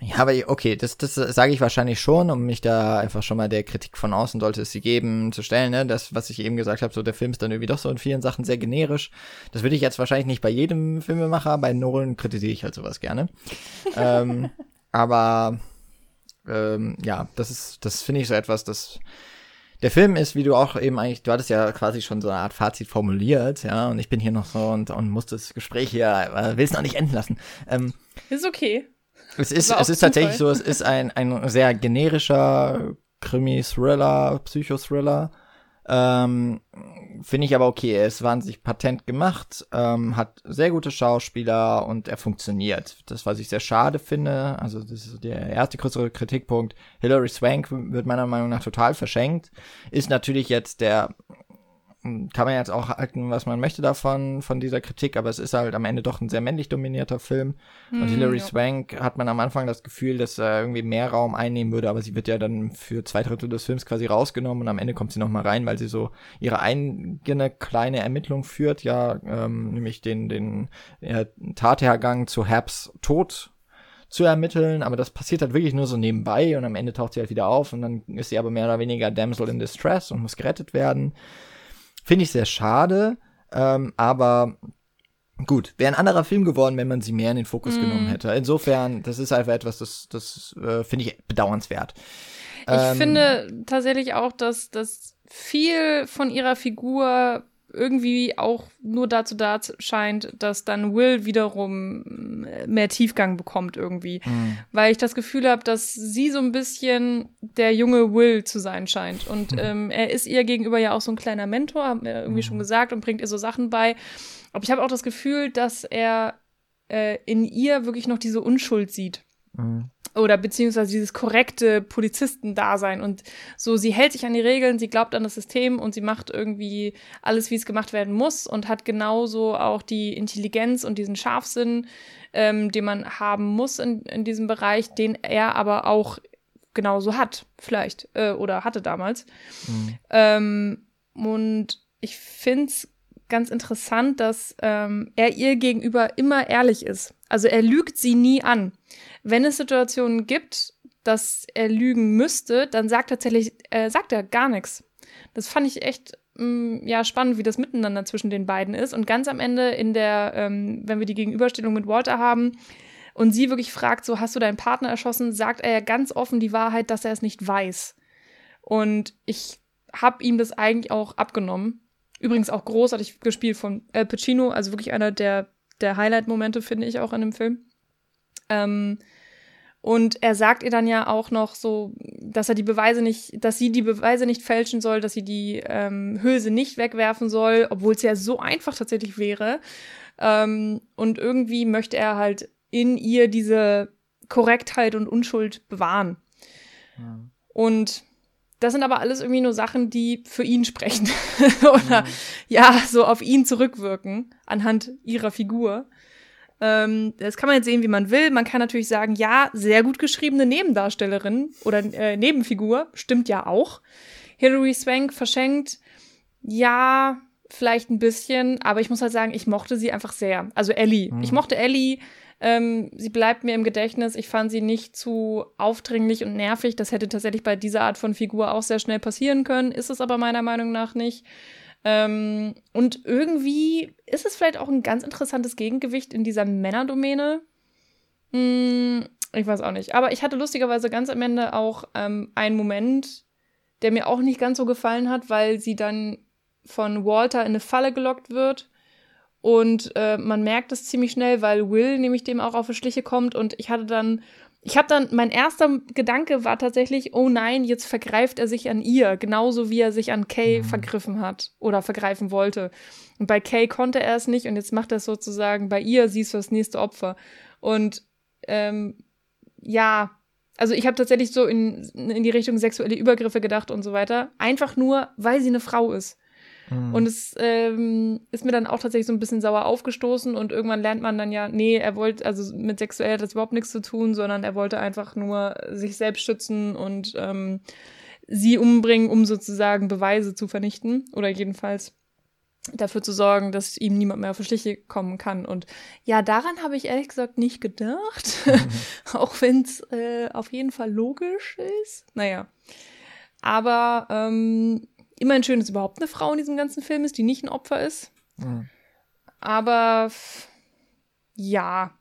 Ja, aber okay, das, das sage ich wahrscheinlich schon, um mich da einfach schon mal der Kritik von außen, sollte es sie geben, zu stellen. Ne? Das, was ich eben gesagt habe, so der Film ist dann irgendwie doch so in vielen Sachen sehr generisch. Das würde ich jetzt wahrscheinlich nicht bei jedem Filmemacher, bei Nolan kritisiere ich halt sowas gerne. ähm, aber ähm, ja, das ist, das finde ich so etwas, das der Film ist, wie du auch eben eigentlich, du hattest ja quasi schon so eine Art Fazit formuliert, ja, und ich bin hier noch so und, und muss das Gespräch hier, äh, will es noch nicht enden lassen. Ähm, ist okay. Es ist, es ist tatsächlich so, es ist ein, ein sehr generischer Krimi-Thriller, Psychothriller. Ähm, Finde ich aber okay. Er ist wahnsinnig patent gemacht, ähm, hat sehr gute Schauspieler und er funktioniert. Das, was ich sehr schade finde, also das ist der erste größere Kritikpunkt. Hilary Swank wird meiner Meinung nach total verschenkt. Ist natürlich jetzt der kann man jetzt auch halten, was man möchte davon, von dieser Kritik, aber es ist halt am Ende doch ein sehr männlich dominierter Film. Mm, und Hilary ja. Swank hat man am Anfang das Gefühl, dass er irgendwie mehr Raum einnehmen würde, aber sie wird ja dann für zwei Drittel des Films quasi rausgenommen und am Ende kommt sie nochmal rein, weil sie so ihre eigene kleine Ermittlung führt, ja, ähm, nämlich den, den ja, Tathergang zu Habs Tod zu ermitteln, aber das passiert halt wirklich nur so nebenbei und am Ende taucht sie halt wieder auf und dann ist sie aber mehr oder weniger Damsel in Distress und muss gerettet werden. Finde ich sehr schade, ähm, aber gut, wäre ein anderer Film geworden, wenn man sie mehr in den Fokus mm. genommen hätte. Insofern, das ist einfach etwas, das, das äh, finde ich bedauernswert. Ich ähm, finde tatsächlich auch, dass, dass viel von ihrer Figur irgendwie auch nur dazu da scheint, dass dann Will wiederum äh, mehr Tiefgang bekommt irgendwie. Mhm. Weil ich das Gefühl habe, dass sie so ein bisschen der junge Will zu sein scheint. Und mhm. ähm, er ist ihr gegenüber ja auch so ein kleiner Mentor, haben wir irgendwie mhm. schon gesagt, und bringt ihr so Sachen bei. Aber ich habe auch das Gefühl, dass er äh, in ihr wirklich noch diese Unschuld sieht. Mhm oder beziehungsweise dieses korrekte Polizistendasein und so, sie hält sich an die Regeln, sie glaubt an das System und sie macht irgendwie alles, wie es gemacht werden muss und hat genauso auch die Intelligenz und diesen Scharfsinn, ähm, den man haben muss in, in diesem Bereich, den er aber auch genauso hat, vielleicht, äh, oder hatte damals. Mhm. Ähm, und ich finde es ganz interessant, dass ähm, er ihr gegenüber immer ehrlich ist. Also er lügt sie nie an wenn es Situationen gibt, dass er lügen müsste, dann sagt tatsächlich, äh, sagt er gar nichts. Das fand ich echt mh, mm, ja spannend, wie das miteinander zwischen den beiden ist. Und ganz am Ende in der, ähm, wenn wir die Gegenüberstellung mit Walter haben und sie wirklich fragt, so hast du deinen Partner erschossen, sagt er ja ganz offen die Wahrheit, dass er es nicht weiß. Und ich habe ihm das eigentlich auch abgenommen. Übrigens auch großartig gespielt von Al Pacino, also wirklich einer der, der Highlight-Momente, finde ich auch an dem Film. Ähm, und er sagt ihr dann ja auch noch so, dass er die Beweise nicht, dass sie die Beweise nicht fälschen soll, dass sie die ähm, Hülse nicht wegwerfen soll, obwohl es ja so einfach tatsächlich wäre. Ähm, und irgendwie möchte er halt in ihr diese Korrektheit und Unschuld bewahren. Ja. Und das sind aber alles irgendwie nur Sachen, die für ihn sprechen oder ja. ja, so auf ihn zurückwirken anhand ihrer Figur. Ähm, das kann man jetzt sehen, wie man will. Man kann natürlich sagen, ja, sehr gut geschriebene Nebendarstellerin oder äh, Nebenfigur, stimmt ja auch. Hilary Swank verschenkt, ja, vielleicht ein bisschen, aber ich muss halt sagen, ich mochte sie einfach sehr. Also Ellie. Mhm. Ich mochte Ellie. Ähm, sie bleibt mir im Gedächtnis. Ich fand sie nicht zu aufdringlich und nervig. Das hätte tatsächlich bei dieser Art von Figur auch sehr schnell passieren können. Ist es aber meiner Meinung nach nicht. Ähm, und irgendwie ist es vielleicht auch ein ganz interessantes Gegengewicht in dieser Männerdomäne. Hm, ich weiß auch nicht. Aber ich hatte lustigerweise ganz am Ende auch ähm, einen Moment, der mir auch nicht ganz so gefallen hat, weil sie dann von Walter in eine Falle gelockt wird. Und äh, man merkt es ziemlich schnell, weil Will nämlich dem auch auf die Schliche kommt. Und ich hatte dann ich habe dann, mein erster Gedanke war tatsächlich, oh nein, jetzt vergreift er sich an ihr, genauso wie er sich an Kay mhm. vergriffen hat oder vergreifen wollte. Und bei Kay konnte er es nicht und jetzt macht er es sozusagen bei ihr, siehst du das nächste Opfer. Und ähm, ja, also ich habe tatsächlich so in, in die Richtung sexuelle Übergriffe gedacht und so weiter. Einfach nur, weil sie eine Frau ist. Mhm. Und es ähm, ist mir dann auch tatsächlich so ein bisschen sauer aufgestoßen und irgendwann lernt man dann ja, nee, er wollte, also mit sexuell hat das überhaupt nichts zu tun, sondern er wollte einfach nur sich selbst schützen und ähm, sie umbringen, um sozusagen Beweise zu vernichten oder jedenfalls dafür zu sorgen, dass ihm niemand mehr auf die Schliche kommen kann. Und ja, daran habe ich ehrlich gesagt nicht gedacht, mhm. auch wenn es äh, auf jeden Fall logisch ist. Naja, aber ähm, immerhin schön, dass überhaupt eine Frau in diesem ganzen Film ist, die nicht ein Opfer ist. Mhm. Aber ja,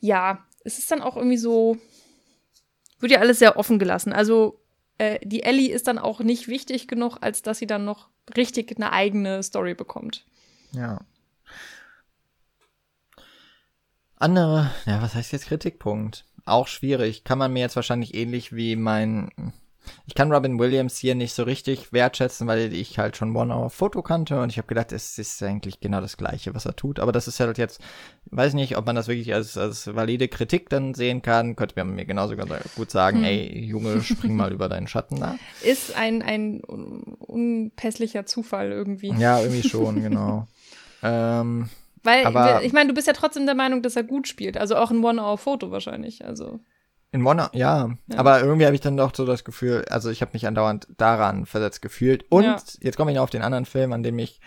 ja, es ist dann auch irgendwie so, wird ja alles sehr offen gelassen. Also äh, die Ellie ist dann auch nicht wichtig genug, als dass sie dann noch richtig eine eigene Story bekommt. Ja. Andere, ja, was heißt jetzt Kritikpunkt? Auch schwierig. Kann man mir jetzt wahrscheinlich ähnlich wie mein ich kann Robin Williams hier nicht so richtig wertschätzen, weil ich halt schon One Hour Foto kannte und ich habe gedacht, es ist eigentlich genau das Gleiche, was er tut. Aber das ist halt jetzt, weiß nicht, ob man das wirklich als, als valide Kritik dann sehen kann. Könnte man mir genauso gut sagen, hm. ey, Junge, spring mal über deinen Schatten da. Ist ein, ein unpässlicher Zufall irgendwie. Ja, irgendwie schon, genau. ähm, weil, aber, ich meine, du bist ja trotzdem der Meinung, dass er gut spielt. Also auch ein One-Hour-Foto wahrscheinlich. Also. In One, ja, ja. aber irgendwie habe ich dann doch so das Gefühl, also ich habe mich andauernd daran versetzt gefühlt. Und ja. jetzt komme ich noch auf den anderen Film, an dem ich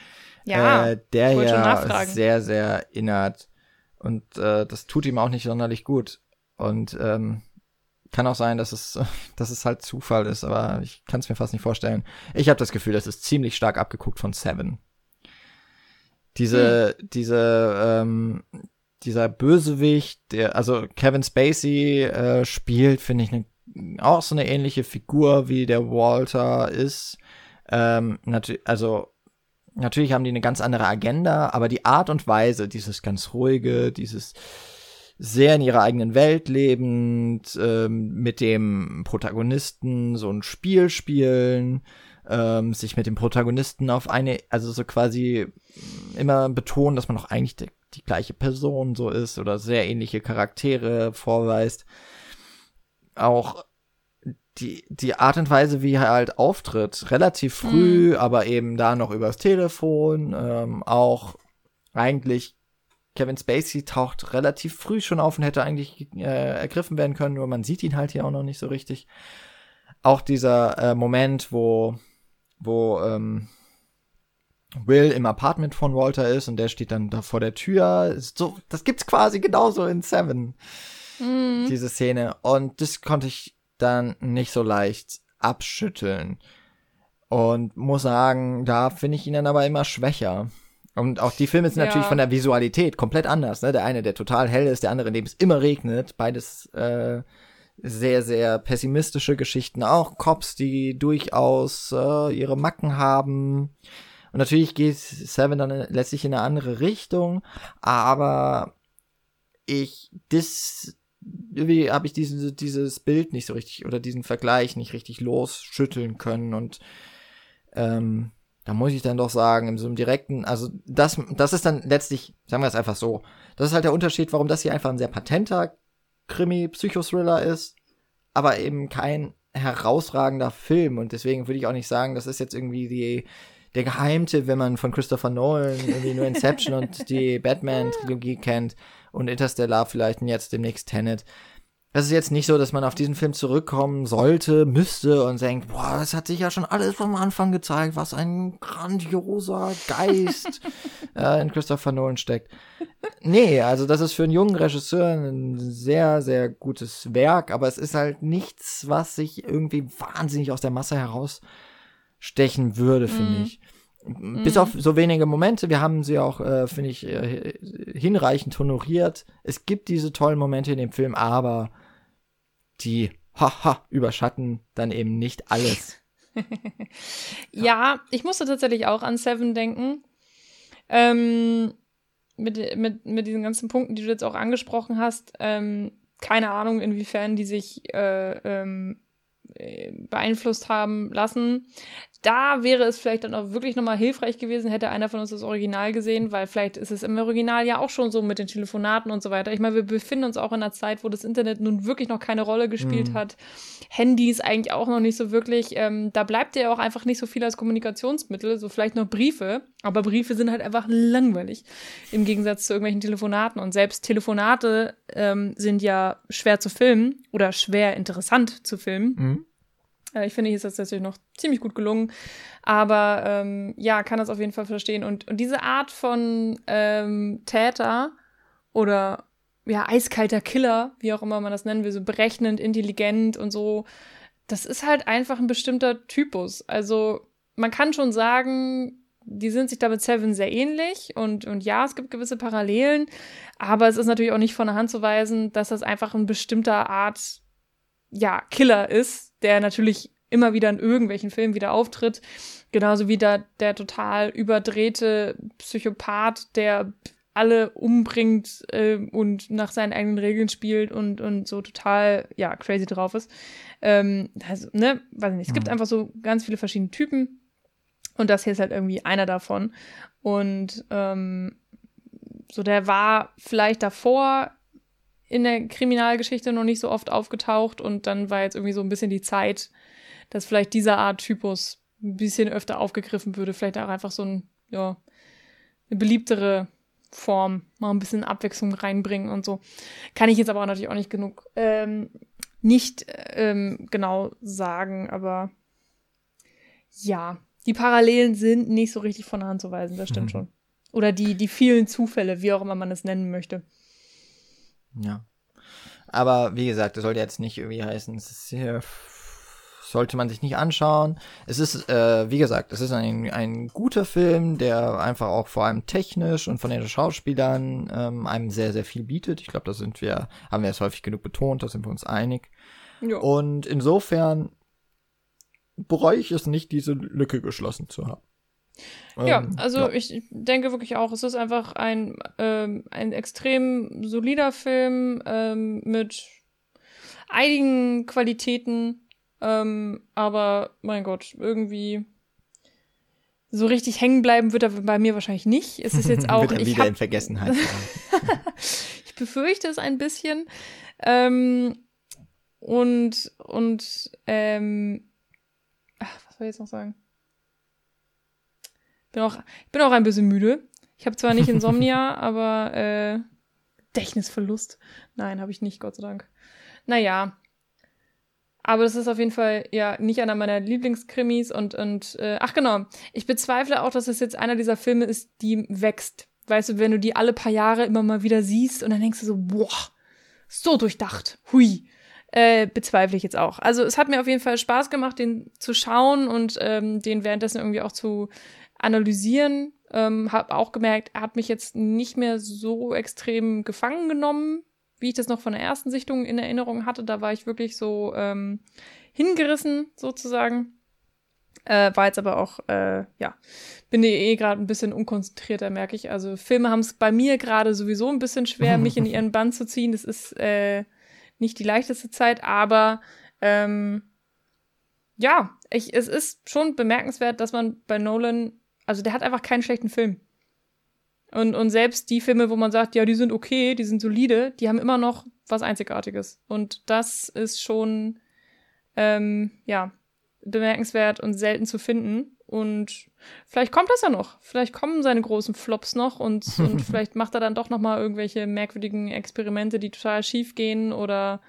ja, äh, der ja sehr, sehr erinnert. Und äh, das tut ihm auch nicht sonderlich gut. Und ähm, kann auch sein, dass es, dass es halt Zufall ist, aber ich kann es mir fast nicht vorstellen. Ich habe das Gefühl, das ist ziemlich stark abgeguckt von Seven. Diese, hm. diese, ähm, dieser Bösewicht, der, also Kevin Spacey äh, spielt, finde ich, ne, auch so eine ähnliche Figur wie der Walter ist. Ähm, natürlich, also natürlich haben die eine ganz andere Agenda, aber die Art und Weise, dieses ganz ruhige, dieses sehr in ihrer eigenen Welt lebend, ähm, mit dem Protagonisten so ein Spiel spielen, ähm, sich mit dem Protagonisten auf eine, also so quasi immer betonen, dass man doch eigentlich die, die gleiche Person so ist oder sehr ähnliche Charaktere vorweist. Auch die, die Art und Weise, wie er halt auftritt, relativ früh, mhm. aber eben da noch übers Telefon, ähm, auch eigentlich Kevin Spacey taucht relativ früh schon auf und hätte eigentlich äh, ergriffen werden können, nur man sieht ihn halt hier auch noch nicht so richtig. Auch dieser äh, Moment, wo, wo ähm, Will im Apartment von Walter ist und der steht dann da vor der Tür. So, das gibt's quasi genauso in Seven. Mhm. Diese Szene. Und das konnte ich dann nicht so leicht abschütteln. Und muss sagen, da finde ich ihn dann aber immer schwächer. Und auch die Filme sind ja. natürlich von der Visualität komplett anders. Ne? Der eine, der total hell ist, der andere, in dem es immer regnet. Beides äh, sehr, sehr pessimistische Geschichten. Auch Cops, die durchaus äh, ihre Macken haben. Und natürlich geht Seven dann letztlich in eine andere Richtung, aber ich, das, irgendwie habe ich diesen, dieses Bild nicht so richtig oder diesen Vergleich nicht richtig losschütteln können und ähm, da muss ich dann doch sagen, in so einem direkten, also das, das ist dann letztlich, sagen wir es einfach so, das ist halt der Unterschied, warum das hier einfach ein sehr patenter Krimi-Psychothriller ist, aber eben kein herausragender Film. Und deswegen würde ich auch nicht sagen, das ist jetzt irgendwie die der Geheimtipp, wenn man von Christopher Nolan irgendwie nur Inception und die Batman-Trilogie kennt und Interstellar vielleicht und jetzt demnächst Tenet. Das ist jetzt nicht so, dass man auf diesen Film zurückkommen sollte, müsste und denkt, boah, das hat sich ja schon alles vom Anfang gezeigt, was ein grandioser Geist äh, in Christopher Nolan steckt. Nee, also das ist für einen jungen Regisseur ein sehr, sehr gutes Werk, aber es ist halt nichts, was sich irgendwie wahnsinnig aus der Masse heraus stechen würde, mhm. finde ich. Bis mhm. auf so wenige Momente, wir haben sie auch, äh, finde ich, äh, hinreichend honoriert. Es gibt diese tollen Momente in dem Film, aber die, haha, überschatten dann eben nicht alles. ja, ich musste tatsächlich auch an Seven denken. Ähm, mit, mit, mit diesen ganzen Punkten, die du jetzt auch angesprochen hast. Ähm, keine Ahnung, inwiefern die sich äh, ähm, äh, beeinflusst haben lassen. Da wäre es vielleicht dann auch wirklich nochmal hilfreich gewesen, hätte einer von uns das Original gesehen, weil vielleicht ist es im Original ja auch schon so mit den Telefonaten und so weiter. Ich meine, wir befinden uns auch in einer Zeit, wo das Internet nun wirklich noch keine Rolle gespielt mhm. hat. Handys eigentlich auch noch nicht so wirklich. Ähm, da bleibt ja auch einfach nicht so viel als Kommunikationsmittel, so vielleicht noch Briefe. Aber Briefe sind halt einfach langweilig im Gegensatz zu irgendwelchen Telefonaten. Und selbst Telefonate ähm, sind ja schwer zu filmen oder schwer interessant zu filmen. Mhm. Äh, ich finde, hier ist das natürlich noch ziemlich gut gelungen. Aber ähm, ja, kann das auf jeden Fall verstehen. Und, und diese Art von ähm, Täter oder ja, eiskalter Killer, wie auch immer man das nennen will, so berechnend, intelligent und so, das ist halt einfach ein bestimmter Typus. Also man kann schon sagen, die sind sich da mit Seven sehr ähnlich und, und ja, es gibt gewisse Parallelen, aber es ist natürlich auch nicht von der Hand zu weisen, dass das einfach ein bestimmter Art, ja, Killer ist, der natürlich immer wieder in irgendwelchen Filmen wieder auftritt. Genauso wie da der total überdrehte Psychopath, der alle umbringt äh, und nach seinen eigenen Regeln spielt und, und so total, ja, crazy drauf ist. Ähm, also, ne, weiß nicht, es gibt mhm. einfach so ganz viele verschiedene Typen und das hier ist halt irgendwie einer davon. Und ähm, so, der war vielleicht davor in der Kriminalgeschichte noch nicht so oft aufgetaucht und dann war jetzt irgendwie so ein bisschen die Zeit, dass vielleicht dieser Art Typus ein bisschen öfter aufgegriffen würde. Vielleicht auch einfach so ein, ja, eine beliebtere Form, mal ein bisschen Abwechslung reinbringen und so. Kann ich jetzt aber auch natürlich auch nicht genug, ähm, nicht ähm, genau sagen, aber ja, die Parallelen sind nicht so richtig von der Hand zu weisen, das stimmt mhm. schon. Oder die, die vielen Zufälle, wie auch immer man es nennen möchte. Ja. Aber wie gesagt, das sollte jetzt nicht irgendwie heißen, es ist sehr sollte man sich nicht anschauen. Es ist, äh, wie gesagt, es ist ein, ein guter Film, der einfach auch vor allem technisch und von den Schauspielern ähm, einem sehr, sehr viel bietet. Ich glaube, da sind wir, haben wir es häufig genug betont, da sind wir uns einig. Ja. Und insofern bereue ich es nicht, diese Lücke geschlossen zu haben. Ja, ähm, also ja. ich denke wirklich auch, es ist einfach ein, ähm, ein extrem solider Film ähm, mit einigen Qualitäten, ähm, aber mein Gott, irgendwie so richtig hängen bleiben wird er bei mir wahrscheinlich nicht. Es ist jetzt auch. wird er wieder hab, in Vergessenheit. ich befürchte es ein bisschen. Ähm, und und ähm, ach, was soll ich jetzt noch sagen? Bin auch, ich bin auch ein bisschen müde. Ich habe zwar nicht Insomnia, aber äh, Gedächtnisverlust. Nein, habe ich nicht, Gott sei Dank. Naja, aber das ist auf jeden Fall ja nicht einer meiner Lieblingskrimis und, und äh, ach genau, ich bezweifle auch, dass es jetzt einer dieser Filme ist, die wächst. Weißt du, wenn du die alle paar Jahre immer mal wieder siehst und dann denkst du so, boah, so durchdacht, hui. Äh, bezweifle ich jetzt auch. Also es hat mir auf jeden Fall Spaß gemacht, den zu schauen und ähm, den währenddessen irgendwie auch zu analysieren. Ähm, hab auch gemerkt, er hat mich jetzt nicht mehr so extrem gefangen genommen, wie ich das noch von der ersten Sichtung in Erinnerung hatte. Da war ich wirklich so ähm, hingerissen, sozusagen. Äh, war jetzt aber auch, äh, ja, bin eh gerade ein bisschen unkonzentrierter, merke ich. Also Filme haben es bei mir gerade sowieso ein bisschen schwer, mich in ihren Bann zu ziehen. Das ist äh, nicht die leichteste Zeit, aber ähm, ja, ich, es ist schon bemerkenswert, dass man bei Nolan, also der hat einfach keinen schlechten Film. Und, und selbst die Filme, wo man sagt, ja, die sind okay, die sind solide, die haben immer noch was Einzigartiges. Und das ist schon, ähm, ja, bemerkenswert und selten zu finden. Und vielleicht kommt das ja noch. Vielleicht kommen seine großen Flops noch und, und vielleicht macht er dann doch noch mal irgendwelche merkwürdigen Experimente, die total schief gehen oder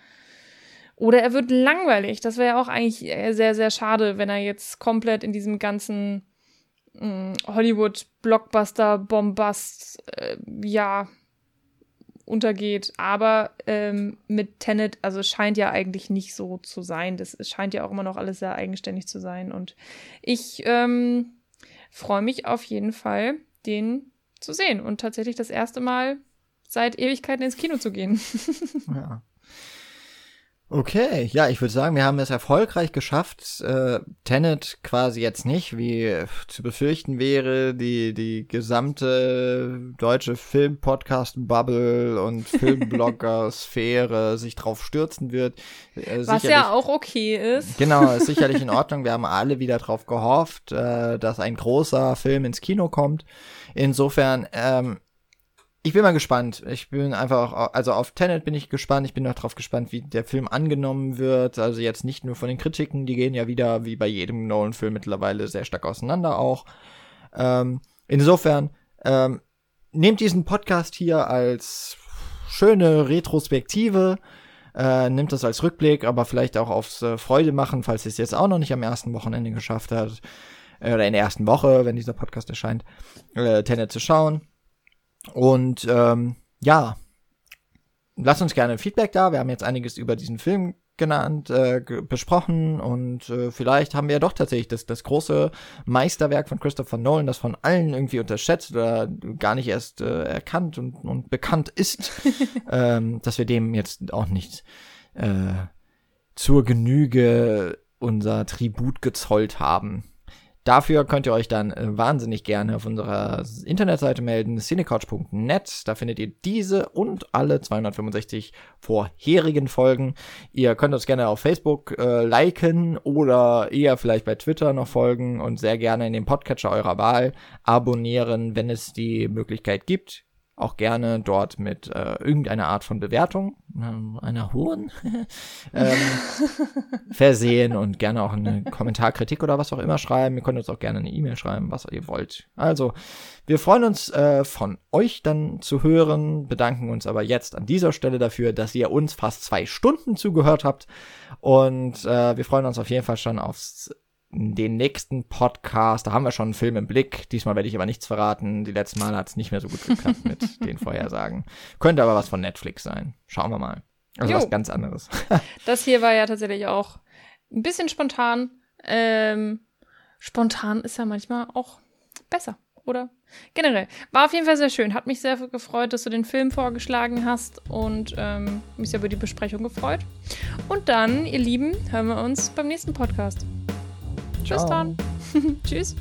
oder er wird langweilig. Das wäre ja auch eigentlich sehr, sehr schade, wenn er jetzt komplett in diesem ganzen Mm, Hollywood-Blockbuster, Bombast, äh, ja, untergeht. Aber ähm, mit Tenet, also scheint ja eigentlich nicht so zu sein. Das scheint ja auch immer noch alles sehr eigenständig zu sein. Und ich ähm, freue mich auf jeden Fall, den zu sehen und tatsächlich das erste Mal seit Ewigkeiten ins Kino zu gehen. ja. Okay, ja, ich würde sagen, wir haben es erfolgreich geschafft. Äh, Tenet quasi jetzt nicht, wie zu befürchten wäre, die, die gesamte deutsche Film-Podcast-Bubble und Filmblogger-Sphäre sich drauf stürzen wird. Äh, Was ja auch okay ist. Genau, ist sicherlich in Ordnung. Wir haben alle wieder drauf gehofft, äh, dass ein großer Film ins Kino kommt. Insofern, ähm, ich bin mal gespannt. Ich bin einfach, also auf Tenet bin ich gespannt. Ich bin noch drauf gespannt, wie der Film angenommen wird. Also jetzt nicht nur von den Kritiken, die gehen ja wieder, wie bei jedem Nolan-Film mittlerweile, sehr stark auseinander auch. Ähm, insofern, ähm, nehmt diesen Podcast hier als schöne Retrospektive Äh, nimmt das als Rückblick, aber vielleicht auch aufs äh, Freude machen, falls ihr es jetzt auch noch nicht am ersten Wochenende geschafft habt. Äh, oder in der ersten Woche, wenn dieser Podcast erscheint, äh, Tenet zu schauen. Und ähm, ja, lasst uns gerne Feedback da. Wir haben jetzt einiges über diesen Film genannt, äh, besprochen und äh, vielleicht haben wir ja doch tatsächlich das, das große Meisterwerk von Christopher Nolan, das von allen irgendwie unterschätzt oder gar nicht erst äh, erkannt und, und bekannt ist, ähm, dass wir dem jetzt auch nicht äh, zur Genüge unser Tribut gezollt haben. Dafür könnt ihr euch dann äh, wahnsinnig gerne auf unserer Internetseite melden, cinecouch.net. Da findet ihr diese und alle 265 vorherigen Folgen. Ihr könnt uns gerne auf Facebook äh, liken oder eher vielleicht bei Twitter noch folgen und sehr gerne in dem Podcatcher eurer Wahl abonnieren, wenn es die Möglichkeit gibt auch gerne dort mit äh, irgendeiner Art von Bewertung, äh, einer hohen, ähm, versehen und gerne auch eine Kommentarkritik oder was auch immer schreiben. Ihr könnt uns auch gerne eine E-Mail schreiben, was ihr wollt. Also, wir freuen uns äh, von euch dann zu hören, bedanken uns aber jetzt an dieser Stelle dafür, dass ihr uns fast zwei Stunden zugehört habt und äh, wir freuen uns auf jeden Fall schon aufs den nächsten Podcast, da haben wir schon einen Film im Blick. Diesmal werde ich aber nichts verraten. Die letzten Mal hat es nicht mehr so gut geklappt mit den Vorhersagen. Könnte aber was von Netflix sein. Schauen wir mal. Also jo. was ganz anderes. das hier war ja tatsächlich auch ein bisschen spontan. Ähm, spontan ist ja manchmal auch besser, oder? Generell. War auf jeden Fall sehr schön. Hat mich sehr gefreut, dass du den Film vorgeschlagen hast und ähm, mich sehr über die Besprechung gefreut. Und dann, ihr Lieben, hören wir uns beim nächsten Podcast. Ciao. Bis dann. Tschüss.